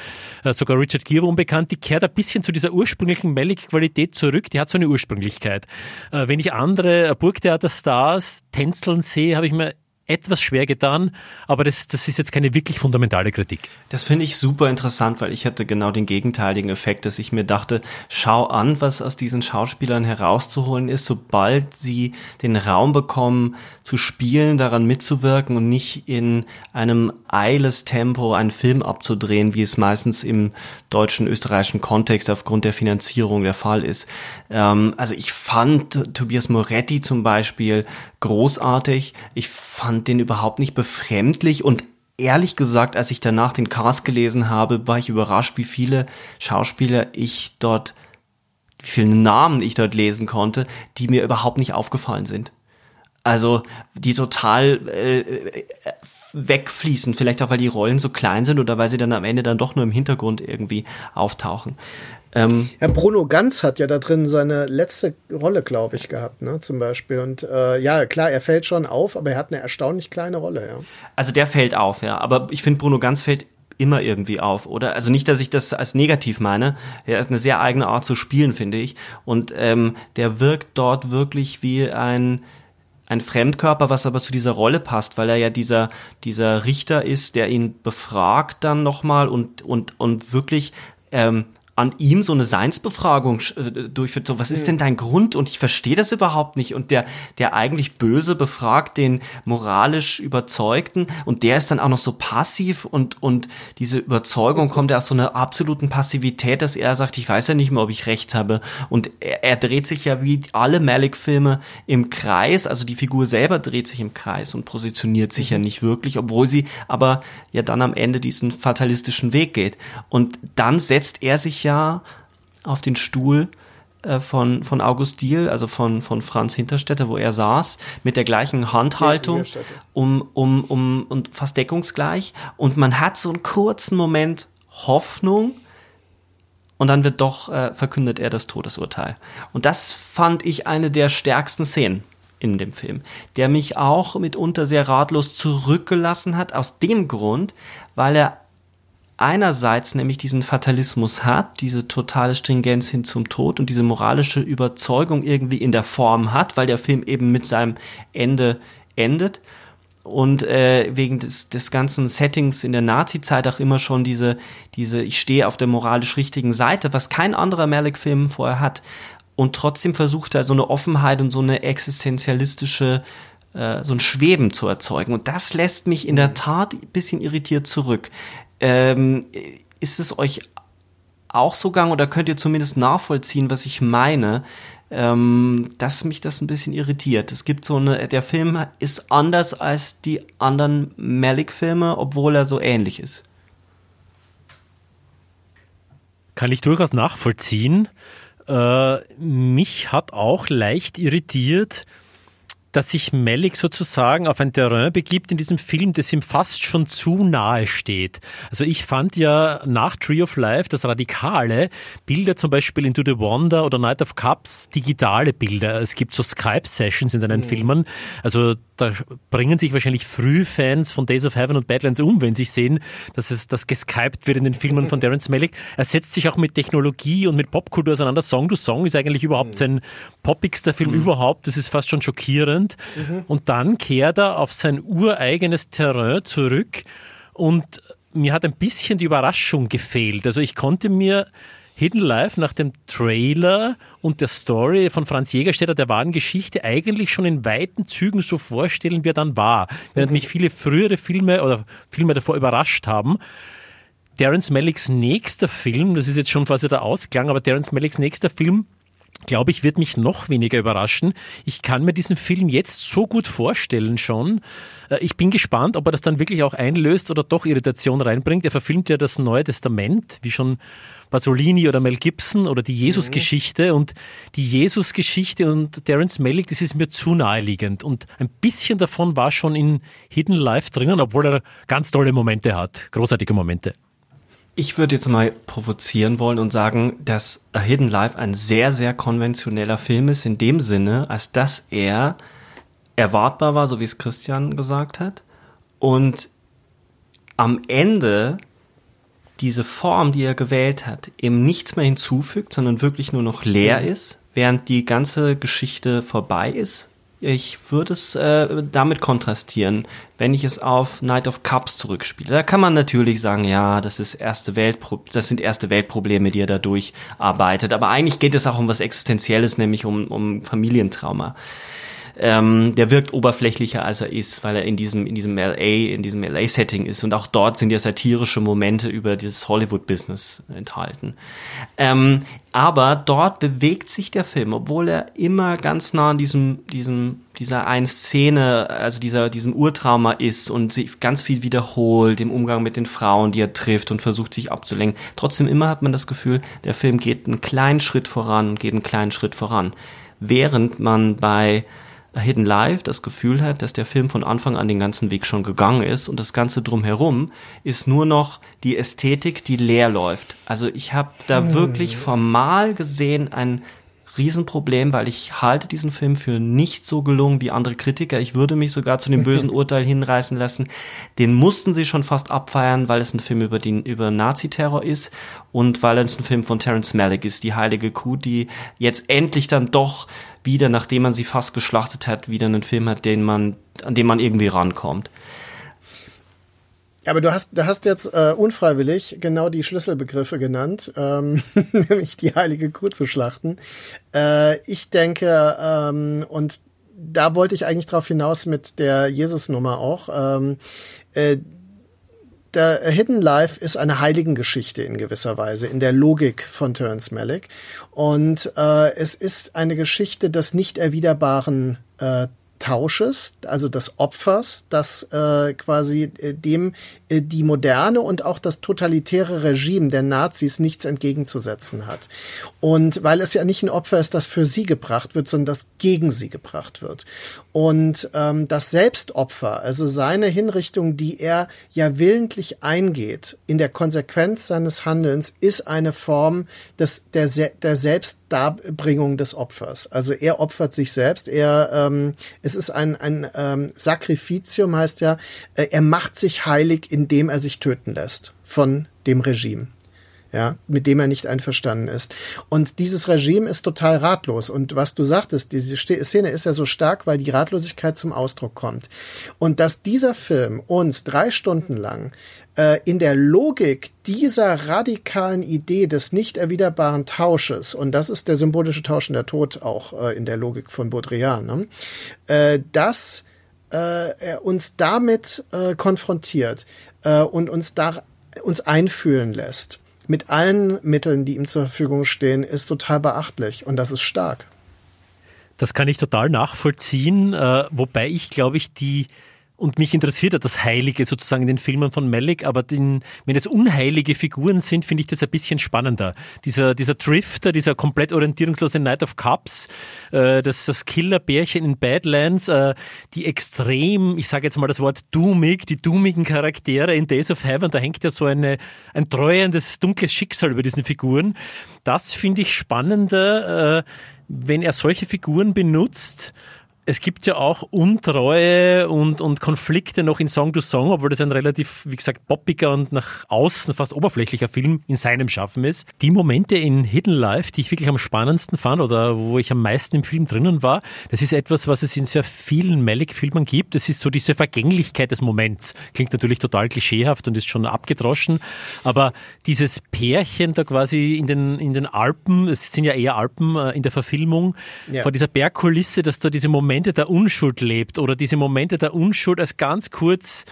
Äh, sogar Richard Gere war unbekannt, die kehrt ein bisschen zu dieser ursprünglichen Malik-Qualität zurück. Die hat so eine Ursprünglichkeit. Äh, wenn ich andere Burgtheater-Stars tänzeln sehe, habe ich mir etwas schwer getan, aber das, das ist jetzt keine wirklich fundamentale Kritik. Das finde ich super interessant, weil ich hatte genau den gegenteiligen Effekt, dass ich mir dachte, schau an, was aus diesen Schauspielern herauszuholen ist, sobald sie den Raum bekommen, zu spielen, daran mitzuwirken und nicht in einem eiles Tempo einen Film abzudrehen, wie es meistens im deutschen, österreichischen Kontext aufgrund der Finanzierung der Fall ist. Ähm, also ich fand Tobias Moretti zum Beispiel großartig. Ich fand den überhaupt nicht befremdlich und ehrlich gesagt, als ich danach den Cast gelesen habe, war ich überrascht, wie viele Schauspieler ich dort, wie viele Namen ich dort lesen konnte, die mir überhaupt nicht aufgefallen sind. Also die total äh, wegfließen, vielleicht auch weil die Rollen so klein sind oder weil sie dann am Ende dann doch nur im Hintergrund irgendwie auftauchen. Ähm, ja, Bruno Ganz hat ja da drin seine letzte Rolle, glaube ich, gehabt, ne, zum Beispiel. Und äh, ja, klar, er fällt schon auf, aber er hat eine erstaunlich kleine Rolle, ja. Also der fällt auf, ja. Aber ich finde, Bruno Ganz fällt immer irgendwie auf, oder? Also nicht, dass ich das als negativ meine. Er ist eine sehr eigene Art zu spielen, finde ich. Und ähm, der wirkt dort wirklich wie ein ein Fremdkörper, was aber zu dieser Rolle passt, weil er ja dieser dieser Richter ist, der ihn befragt dann nochmal und und und wirklich ähm, an ihm so eine Seinsbefragung äh, durchführt. So, was ist denn dein Grund? Und ich verstehe das überhaupt nicht. Und der, der eigentlich Böse befragt den moralisch Überzeugten und der ist dann auch noch so passiv und, und diese Überzeugung kommt ja aus so einer absoluten Passivität, dass er sagt, ich weiß ja nicht mehr, ob ich recht habe. Und er, er dreht sich ja wie alle Malik-Filme im Kreis. Also die Figur selber dreht sich im Kreis und positioniert sich ja mhm. nicht wirklich, obwohl sie aber ja dann am Ende diesen fatalistischen Weg geht. Und dann setzt er sich Jahr auf den Stuhl äh, von, von August Diehl, also von, von Franz Hinterstetter, wo er saß, mit der gleichen Handhaltung, um, um, um, und fast deckungsgleich. Und man hat so einen kurzen Moment Hoffnung, und dann wird doch äh, verkündet er das Todesurteil. Und das fand ich eine der stärksten Szenen in dem Film, der mich auch mitunter sehr ratlos zurückgelassen hat, aus dem Grund, weil er einerseits nämlich diesen Fatalismus hat, diese totale Stringenz hin zum Tod und diese moralische Überzeugung irgendwie in der Form hat, weil der Film eben mit seinem Ende endet und äh, wegen des, des ganzen Settings in der Nazi-Zeit auch immer schon diese, diese ich stehe auf der moralisch richtigen Seite, was kein anderer Malik-Film vorher hat. Und trotzdem versucht er so eine Offenheit und so eine existenzialistische, äh, so ein Schweben zu erzeugen. Und das lässt mich in der Tat ein bisschen irritiert zurück. Ähm, ist es euch auch so gegangen oder könnt ihr zumindest nachvollziehen, was ich meine? ähm, dass mich das ein bisschen irritiert. Es gibt so eine, der Film ist anders als die anderen Malik-Filme, obwohl er so ähnlich ist. Kann ich durchaus nachvollziehen. Äh, mich hat auch leicht irritiert, dass sich Malik sozusagen auf ein Terrain begibt in diesem Film, das ihm fast schon zu nahe steht. Also ich fand ja nach Tree of Life das Radikale, Bilder zum Beispiel in Do the Wonder oder Night of Cups, digitale Bilder. Es gibt so Skype-Sessions in seinen mhm. Filmen. Also da bringen sich wahrscheinlich Frühfans von Days of Heaven und Badlands um, wenn sie sehen, dass es das geskypt wird in den Filmen von (laughs) Terence Malick. Er setzt sich auch mit Technologie und mit Popkultur auseinander. Song to Song ist eigentlich überhaupt mhm. sein poppigster Film mhm. überhaupt. Das ist fast schon schockierend. Mhm. Und dann kehrt er auf sein ureigenes Terrain zurück und mir hat ein bisschen die Überraschung gefehlt. Also ich konnte mir Hidden Life nach dem Trailer und der Story von Franz Jägerstätter der wahren Geschichte eigentlich schon in weiten Zügen so vorstellen, wie er dann war. Während mich viele frühere Filme oder Filme davor überrascht haben. Terence Malicks nächster Film, das ist jetzt schon quasi der Ausgang, aber Terence Malicks nächster Film glaube ich, wird mich noch weniger überraschen. Ich kann mir diesen Film jetzt so gut vorstellen schon. Äh, ich bin gespannt, ob er das dann wirklich auch einlöst oder doch Irritation reinbringt. Er verfilmt ja das Neue Testament, wie schon Pasolini oder Mel Gibson oder die Jesus-Geschichte. Und die Jesus-Geschichte und Terence Malick, das ist mir zu naheliegend. Und ein bisschen davon war schon in Hidden Life drinnen, obwohl er ganz tolle Momente hat, großartige Momente. Ich würde jetzt mal provozieren wollen und sagen, dass A Hidden Life ein sehr, sehr konventioneller Film ist, in dem Sinne, als dass er erwartbar war, so wie es Christian gesagt hat, und am Ende diese Form, die er gewählt hat, eben nichts mehr hinzufügt, sondern wirklich nur noch leer ist, während die ganze Geschichte vorbei ist, ich würde es äh, damit kontrastieren, wenn ich es auf Night of Cups zurückspiele. Da kann man natürlich sagen, ja, das ist erste Weltpro das sind erste Weltprobleme, die er da durcharbeitet. Aber eigentlich geht es auch um was Existenzielles, nämlich um, um Familientrauma ähm, der wirkt oberflächlicher als er ist, weil er in diesem in diesem LA in diesem LA Setting ist und auch dort sind ja satirische Momente über dieses Hollywood Business enthalten. Ähm, aber dort bewegt sich der Film, obwohl er immer ganz nah an diesem diesem dieser einen Szene, also dieser diesem Urtrauma ist und sich ganz viel wiederholt im Umgang mit den Frauen, die er trifft und versucht sich abzulenken. Trotzdem immer hat man das Gefühl, der Film geht einen kleinen Schritt voran und geht einen kleinen Schritt voran, während man bei Hidden Life das Gefühl hat, dass der Film von Anfang an den ganzen Weg schon gegangen ist und das Ganze drumherum ist nur noch die Ästhetik, die leer läuft. Also ich habe da hm. wirklich formal gesehen ein Riesenproblem, weil ich halte diesen Film für nicht so gelungen wie andere Kritiker. Ich würde mich sogar zu dem (laughs) bösen Urteil hinreißen lassen. Den mussten sie schon fast abfeiern, weil es ein Film über den über Naziterror ist und weil es ein Film von Terence Malick ist, die heilige Kuh, die jetzt endlich dann doch wieder, nachdem man sie fast geschlachtet hat, wieder einen Film hat, den man an dem man irgendwie rankommt. Ja, aber du hast, du hast jetzt äh, unfreiwillig genau die Schlüsselbegriffe genannt, ähm, (laughs) nämlich die heilige Kuh zu schlachten. Äh, ich denke, ähm, und da wollte ich eigentlich drauf hinaus mit der Jesus-Nummer auch. Ähm, äh, der Hidden Life ist eine Heiligengeschichte in gewisser Weise, in der Logik von Terence Malick. Und äh, es ist eine Geschichte des nicht erwiderbaren äh, Tausches, also des Opfers, das äh, quasi äh, dem die moderne und auch das totalitäre Regime der Nazis nichts entgegenzusetzen hat. Und weil es ja nicht ein Opfer ist, das für sie gebracht wird, sondern das gegen sie gebracht wird. Und ähm, das Selbstopfer, also seine Hinrichtung, die er ja willentlich eingeht, in der Konsequenz seines Handelns, ist eine Form des, der, der Selbstdarbringung des Opfers. Also er opfert sich selbst, er ähm, es ist ein, ein ähm, Sacrificium, heißt ja, äh, er macht sich heilig, indem er sich töten lässt von dem Regime ja, mit dem er nicht einverstanden ist. Und dieses Regime ist total ratlos. Und was du sagtest, diese Szene ist ja so stark, weil die Ratlosigkeit zum Ausdruck kommt. Und dass dieser Film uns drei Stunden lang äh, in der Logik dieser radikalen Idee des nicht erwiderbaren Tausches, und das ist der symbolische Tausch in der Tod auch äh, in der Logik von Baudrillard, ne? äh, dass äh, er uns damit äh, konfrontiert äh, und uns da uns einfühlen lässt mit allen Mitteln, die ihm zur Verfügung stehen, ist total beachtlich und das ist stark. Das kann ich total nachvollziehen, äh, wobei ich, glaube ich, die und mich interessiert ja das Heilige sozusagen in den Filmen von Malik, aber den, wenn es unheilige Figuren sind, finde ich das ein bisschen spannender. Dieser, dieser Drifter, dieser komplett orientierungslose Night of Cups, äh, das, das Killerbärchen in Badlands, äh, die extrem, ich sage jetzt mal das Wort doomig, die doomigen Charaktere in Days of Heaven, da hängt ja so eine, ein treuendes, dunkles Schicksal über diesen Figuren. Das finde ich spannender, äh, wenn er solche Figuren benutzt, es gibt ja auch Untreue und, und Konflikte noch in Song to Song, obwohl das ein relativ, wie gesagt, poppiger und nach außen fast oberflächlicher Film in seinem Schaffen ist. Die Momente in Hidden Life, die ich wirklich am spannendsten fand oder wo ich am meisten im Film drinnen war, das ist etwas, was es in sehr vielen Malik-Filmen gibt. Das ist so diese Vergänglichkeit des Moments. Klingt natürlich total klischeehaft und ist schon abgedroschen, aber dieses Pärchen da quasi in den, in den Alpen, es sind ja eher Alpen äh, in der Verfilmung, ja. vor dieser Bergkulisse, dass da diese Momente Momente der Unschuld lebt oder diese Momente der Unschuld als ganz kurz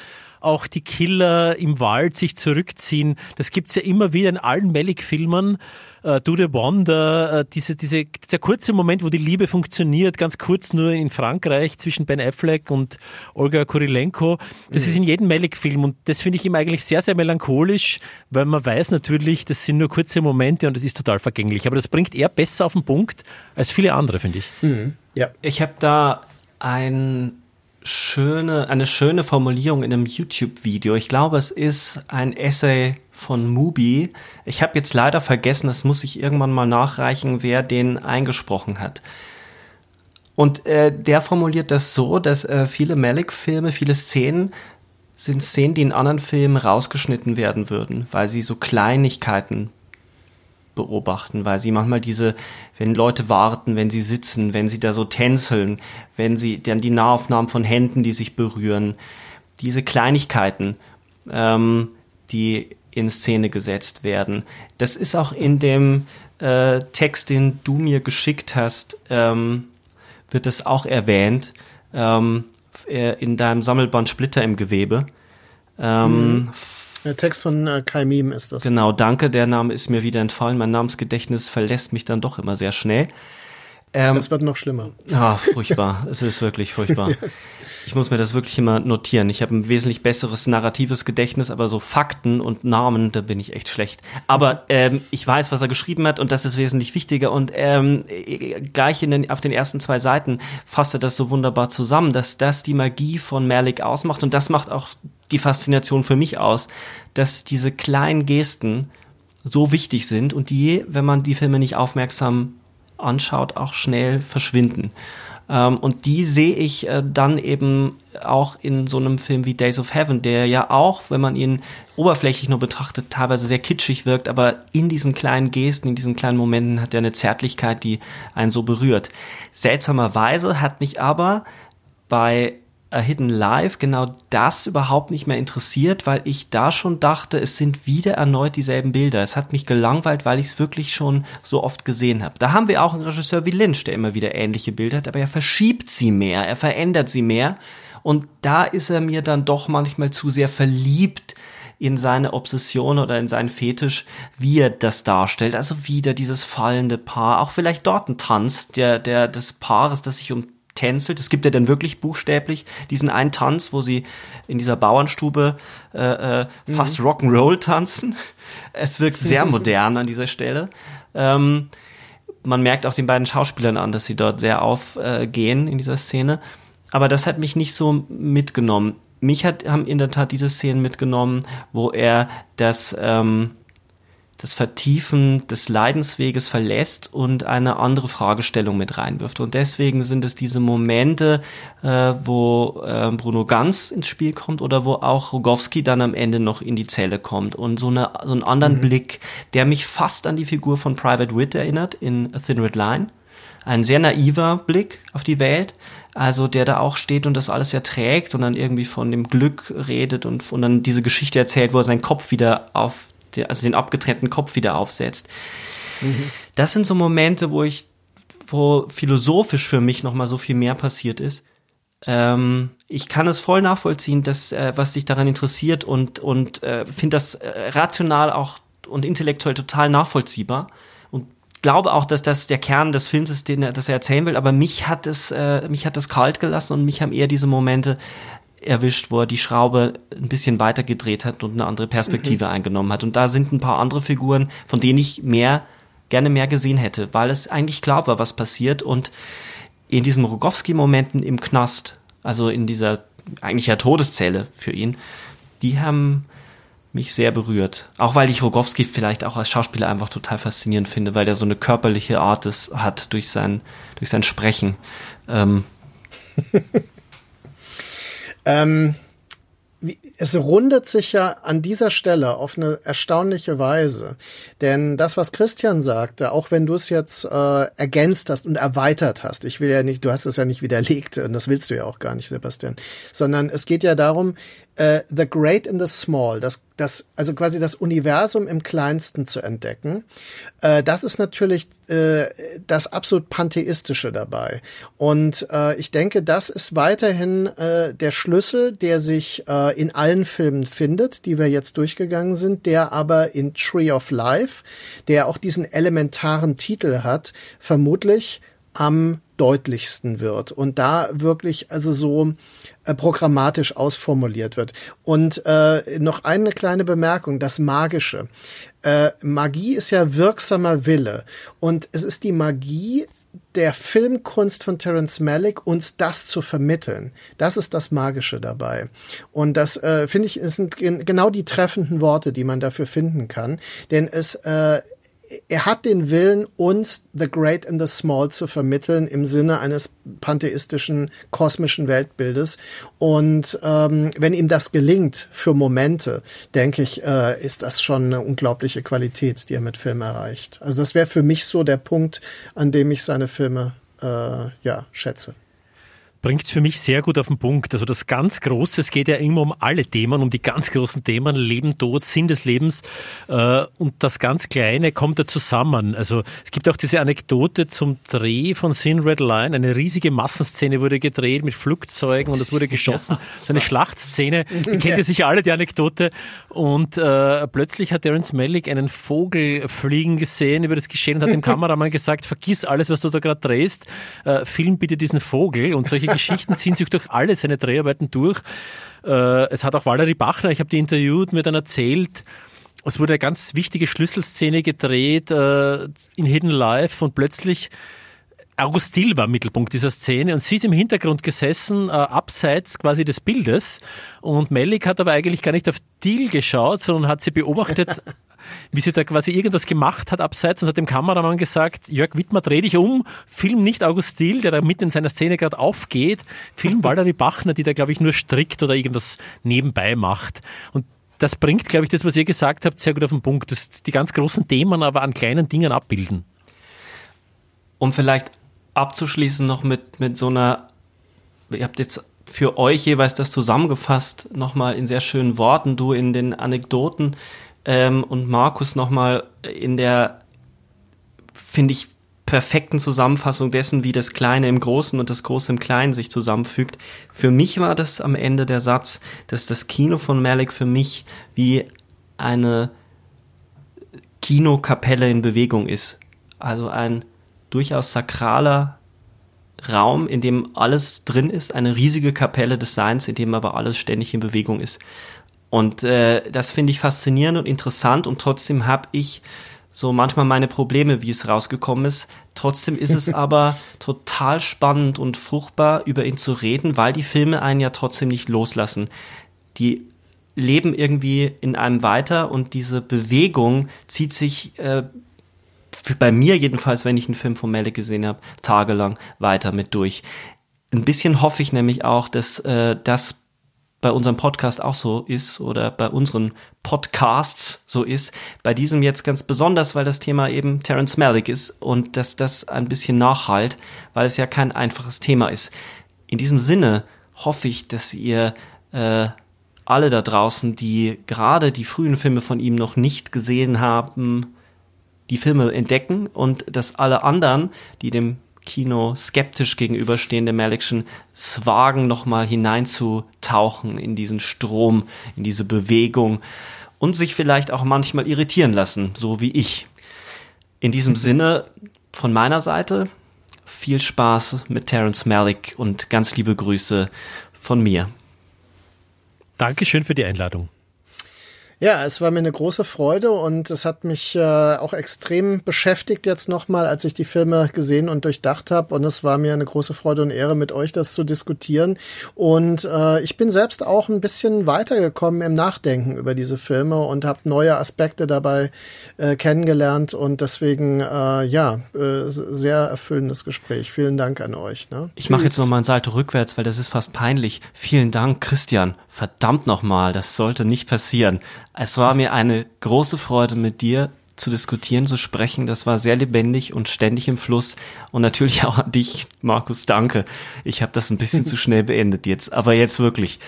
auch die Killer im Wald sich zurückziehen. Das gibt's ja immer wieder in allen Malik-Filmen. Äh, Do the Wonder, äh, diese, diese, dieser kurze Moment, wo die Liebe funktioniert, ganz kurz nur in Frankreich zwischen Ben Affleck und Olga Kurilenko. Das mhm. ist in jedem Malik-Film und das finde ich ihm eigentlich sehr, sehr melancholisch, weil man weiß natürlich, das sind nur kurze Momente und das ist total vergänglich. Aber das bringt er besser auf den Punkt als viele andere, finde ich. Mhm. Ja. Ich habe da ein schöne, eine schöne Formulierung in einem YouTube-Video. Ich glaube, es ist ein Essay von Mubi. Ich habe jetzt leider vergessen, das muss ich irgendwann mal nachreichen, wer den eingesprochen hat. Und äh, der formuliert das so, dass äh, viele Malik-Filme, viele Szenen sind Szenen, die in anderen Filmen rausgeschnitten werden würden, weil sie so Kleinigkeiten beobachten, weil sie manchmal diese, wenn Leute warten, wenn sie sitzen, wenn sie da so tänzeln, wenn sie dann die Nahaufnahmen von Händen, die sich berühren, diese Kleinigkeiten, ähm, die in Szene gesetzt werden. Das ist auch in dem äh, Text, den du mir geschickt hast, ähm, wird das auch erwähnt, ähm, äh, in deinem Sammelband Splitter im Gewebe. Ähm, mhm der Text von äh, Kai Miem ist das. Genau, danke. Der Name ist mir wieder entfallen. Mein Namensgedächtnis verlässt mich dann doch immer sehr schnell. Ähm, das wird noch schlimmer. Ah, furchtbar. (laughs) es ist wirklich furchtbar. Ich muss mir das wirklich immer notieren. Ich habe ein wesentlich besseres narratives Gedächtnis, aber so Fakten und Namen, da bin ich echt schlecht. Aber ähm, ich weiß, was er geschrieben hat und das ist wesentlich wichtiger. Und ähm, gleich in den, auf den ersten zwei Seiten fasst er das so wunderbar zusammen, dass das die Magie von Merlik ausmacht und das macht auch die Faszination für mich aus, dass diese kleinen Gesten so wichtig sind und die, wenn man die Filme nicht aufmerksam anschaut, auch schnell verschwinden. Ähm, und die sehe ich äh, dann eben auch in so einem Film wie Days of Heaven, der ja auch, wenn man ihn oberflächlich nur betrachtet, teilweise sehr kitschig wirkt, aber in diesen kleinen Gesten, in diesen kleinen Momenten hat er eine Zärtlichkeit, die einen so berührt. Seltsamerweise hat mich aber bei A Hidden Live genau das überhaupt nicht mehr interessiert, weil ich da schon dachte, es sind wieder erneut dieselben Bilder. Es hat mich gelangweilt, weil ich es wirklich schon so oft gesehen habe. Da haben wir auch einen Regisseur wie Lynch, der immer wieder ähnliche Bilder hat, aber er verschiebt sie mehr, er verändert sie mehr. Und da ist er mir dann doch manchmal zu sehr verliebt in seine Obsession oder in seinen Fetisch, wie er das darstellt. Also wieder dieses fallende Paar, auch vielleicht dort ein Tanz der, der, des Paares, das sich um tänzelt. Es gibt ja dann wirklich buchstäblich diesen einen Tanz, wo sie in dieser Bauernstube äh, äh, fast mhm. Rock'n'Roll tanzen. Es wirkt sehr (laughs) modern an dieser Stelle. Ähm, man merkt auch den beiden Schauspielern an, dass sie dort sehr aufgehen äh, in dieser Szene. Aber das hat mich nicht so mitgenommen. Mich hat, haben in der Tat diese Szenen mitgenommen, wo er das, ähm, das Vertiefen des Leidensweges verlässt und eine andere Fragestellung mit reinwirft. Und deswegen sind es diese Momente, äh, wo äh, Bruno Ganz ins Spiel kommt oder wo auch Rogowski dann am Ende noch in die Zelle kommt und so, eine, so einen anderen mhm. Blick, der mich fast an die Figur von Private Wit erinnert in A Thin Red Line. Ein sehr naiver Blick auf die Welt, also der da auch steht und das alles erträgt und dann irgendwie von dem Glück redet und, und dann diese Geschichte erzählt, wo er seinen Kopf wieder auf also den abgetrennten Kopf wieder aufsetzt. Mhm. Das sind so Momente, wo ich, wo philosophisch für mich nochmal so viel mehr passiert ist. Ähm, ich kann es voll nachvollziehen, dass, äh, was dich daran interessiert und, und äh, finde das äh, rational auch und intellektuell total nachvollziehbar und glaube auch, dass das der Kern des Films ist, den er, das er erzählen will. Aber mich hat es, äh, mich hat es kalt gelassen und mich haben eher diese Momente erwischt, wo er die Schraube ein bisschen weiter gedreht hat und eine andere Perspektive mhm. eingenommen hat. Und da sind ein paar andere Figuren, von denen ich mehr, gerne mehr gesehen hätte, weil es eigentlich klar war, was passiert. Und in diesen Rogowski-Momenten im Knast, also in dieser eigentlich ja Todeszelle für ihn, die haben mich sehr berührt. Auch weil ich Rogowski vielleicht auch als Schauspieler einfach total faszinierend finde, weil der so eine körperliche Art ist, hat durch sein, durch sein Sprechen. Ähm, (laughs) Ähm, es rundet sich ja an dieser Stelle auf eine erstaunliche Weise. Denn das, was Christian sagte, auch wenn du es jetzt äh, ergänzt hast und erweitert hast, ich will ja nicht, du hast es ja nicht widerlegt und das willst du ja auch gar nicht, Sebastian, sondern es geht ja darum, äh, The Great in the Small, das, das, also quasi das Universum im Kleinsten zu entdecken. Äh, das ist natürlich äh, das absolut Pantheistische dabei. Und äh, ich denke, das ist weiterhin äh, der Schlüssel, der sich äh, in allen Filmen findet, die wir jetzt durchgegangen sind, der aber in Tree of Life, der auch diesen elementaren Titel hat, vermutlich am deutlichsten wird und da wirklich also so äh, programmatisch ausformuliert wird. Und äh, noch eine kleine Bemerkung, das Magische. Äh, Magie ist ja wirksamer Wille und es ist die Magie der Filmkunst von Terence Malick, uns das zu vermitteln. Das ist das Magische dabei. Und das äh, finde ich, sind genau die treffenden Worte, die man dafür finden kann. Denn es äh, er hat den Willen, uns The Great and the Small zu vermitteln im Sinne eines pantheistischen kosmischen Weltbildes. Und ähm, wenn ihm das gelingt für Momente, denke ich, äh, ist das schon eine unglaubliche Qualität, die er mit Film erreicht. Also das wäre für mich so der Punkt, an dem ich seine Filme äh, ja schätze bringt es für mich sehr gut auf den Punkt. Also das ganz Große, es geht ja immer um alle Themen, um die ganz großen Themen, Leben, Tod, Sinn des Lebens. Äh, und das ganz Kleine kommt da zusammen. Also es gibt auch diese Anekdote zum Dreh von Sin Red Line. Eine riesige Massenszene wurde gedreht mit Flugzeugen und es wurde geschossen. (laughs) So eine Schlachtszene. Die kennt ihr sicher alle, die Anekdote. Und äh, plötzlich hat Terence Malick einen Vogel fliegen gesehen über das Geschehen und hat dem (laughs) Kameramann gesagt, vergiss alles, was du da gerade drehst, äh, film bitte diesen Vogel und solche Geschichten ziehen sich durch alle seine Dreharbeiten durch. Äh, es hat auch Valerie Bachner, ich habe die interviewt, mir dann erzählt, es wurde eine ganz wichtige Schlüsselszene gedreht äh, in Hidden Life und plötzlich August Dill war Mittelpunkt dieser Szene und sie ist im Hintergrund gesessen, äh, abseits quasi des Bildes. Und Mellik hat aber eigentlich gar nicht auf Dill geschaut, sondern hat sie beobachtet, (laughs) wie sie da quasi irgendwas gemacht hat abseits und hat dem Kameramann gesagt, Jörg Wittmer, dreh dich um, film nicht August Dill, der da mitten in seiner Szene gerade aufgeht, film (laughs) Valerie Bachner, die da, glaube ich, nur strickt oder irgendwas nebenbei macht. Und das bringt, glaube ich, das, was ihr gesagt habt, sehr gut auf den Punkt, dass die ganz großen Themen aber an kleinen Dingen abbilden. Um vielleicht abzuschließen noch mit, mit so einer, ihr habt jetzt für euch jeweils das zusammengefasst, nochmal in sehr schönen Worten, du in den Anekdoten ähm, und Markus nochmal in der, finde ich, perfekten Zusammenfassung dessen, wie das Kleine im Großen und das Große im Kleinen sich zusammenfügt. Für mich war das am Ende der Satz, dass das Kino von Malik für mich wie eine Kinokapelle in Bewegung ist. Also ein durchaus sakraler Raum, in dem alles drin ist, eine riesige Kapelle des Seins, in dem aber alles ständig in Bewegung ist. Und äh, das finde ich faszinierend und interessant und trotzdem habe ich so manchmal meine Probleme, wie es rausgekommen ist. Trotzdem ist es (laughs) aber total spannend und fruchtbar, über ihn zu reden, weil die Filme einen ja trotzdem nicht loslassen. Die leben irgendwie in einem weiter und diese Bewegung zieht sich äh, bei mir jedenfalls, wenn ich einen Film von Melle gesehen habe, tagelang weiter mit durch. Ein bisschen hoffe ich nämlich auch, dass äh, das bei unserem Podcast auch so ist oder bei unseren Podcasts so ist. Bei diesem jetzt ganz besonders, weil das Thema eben Terence Malick ist und dass das ein bisschen nachhalt, weil es ja kein einfaches Thema ist. In diesem Sinne hoffe ich, dass ihr äh, alle da draußen, die gerade die frühen Filme von ihm noch nicht gesehen haben, die Filme entdecken und dass alle anderen, die dem Kino skeptisch gegenüberstehende Malikschen es wagen, nochmal hineinzutauchen in diesen Strom, in diese Bewegung und sich vielleicht auch manchmal irritieren lassen, so wie ich. In diesem (laughs) Sinne von meiner Seite viel Spaß mit Terence Malick und ganz liebe Grüße von mir. Dankeschön für die Einladung. Ja, es war mir eine große Freude und es hat mich äh, auch extrem beschäftigt jetzt nochmal, als ich die Filme gesehen und durchdacht habe. Und es war mir eine große Freude und Ehre, mit euch das zu diskutieren. Und äh, ich bin selbst auch ein bisschen weitergekommen im Nachdenken über diese Filme und habe neue Aspekte dabei äh, kennengelernt. Und deswegen, äh, ja, äh, sehr erfüllendes Gespräch. Vielen Dank an euch. Ne? Ich mache jetzt nochmal ein Salto rückwärts, weil das ist fast peinlich. Vielen Dank, Christian. Verdammt nochmal, das sollte nicht passieren. Es war mir eine große Freude, mit dir zu diskutieren, zu sprechen. Das war sehr lebendig und ständig im Fluss. Und natürlich (laughs) auch an dich, Markus, danke. Ich habe das ein bisschen (laughs) zu schnell beendet jetzt. Aber jetzt wirklich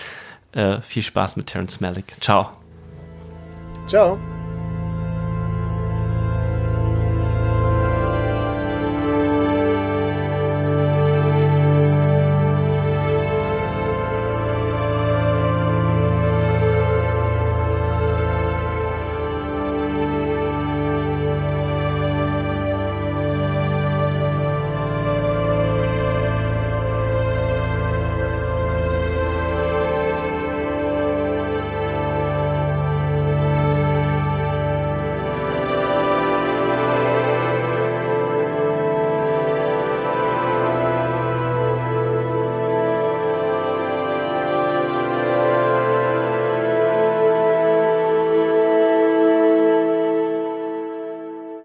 äh, viel Spaß mit Terence Malick. Ciao. Ciao.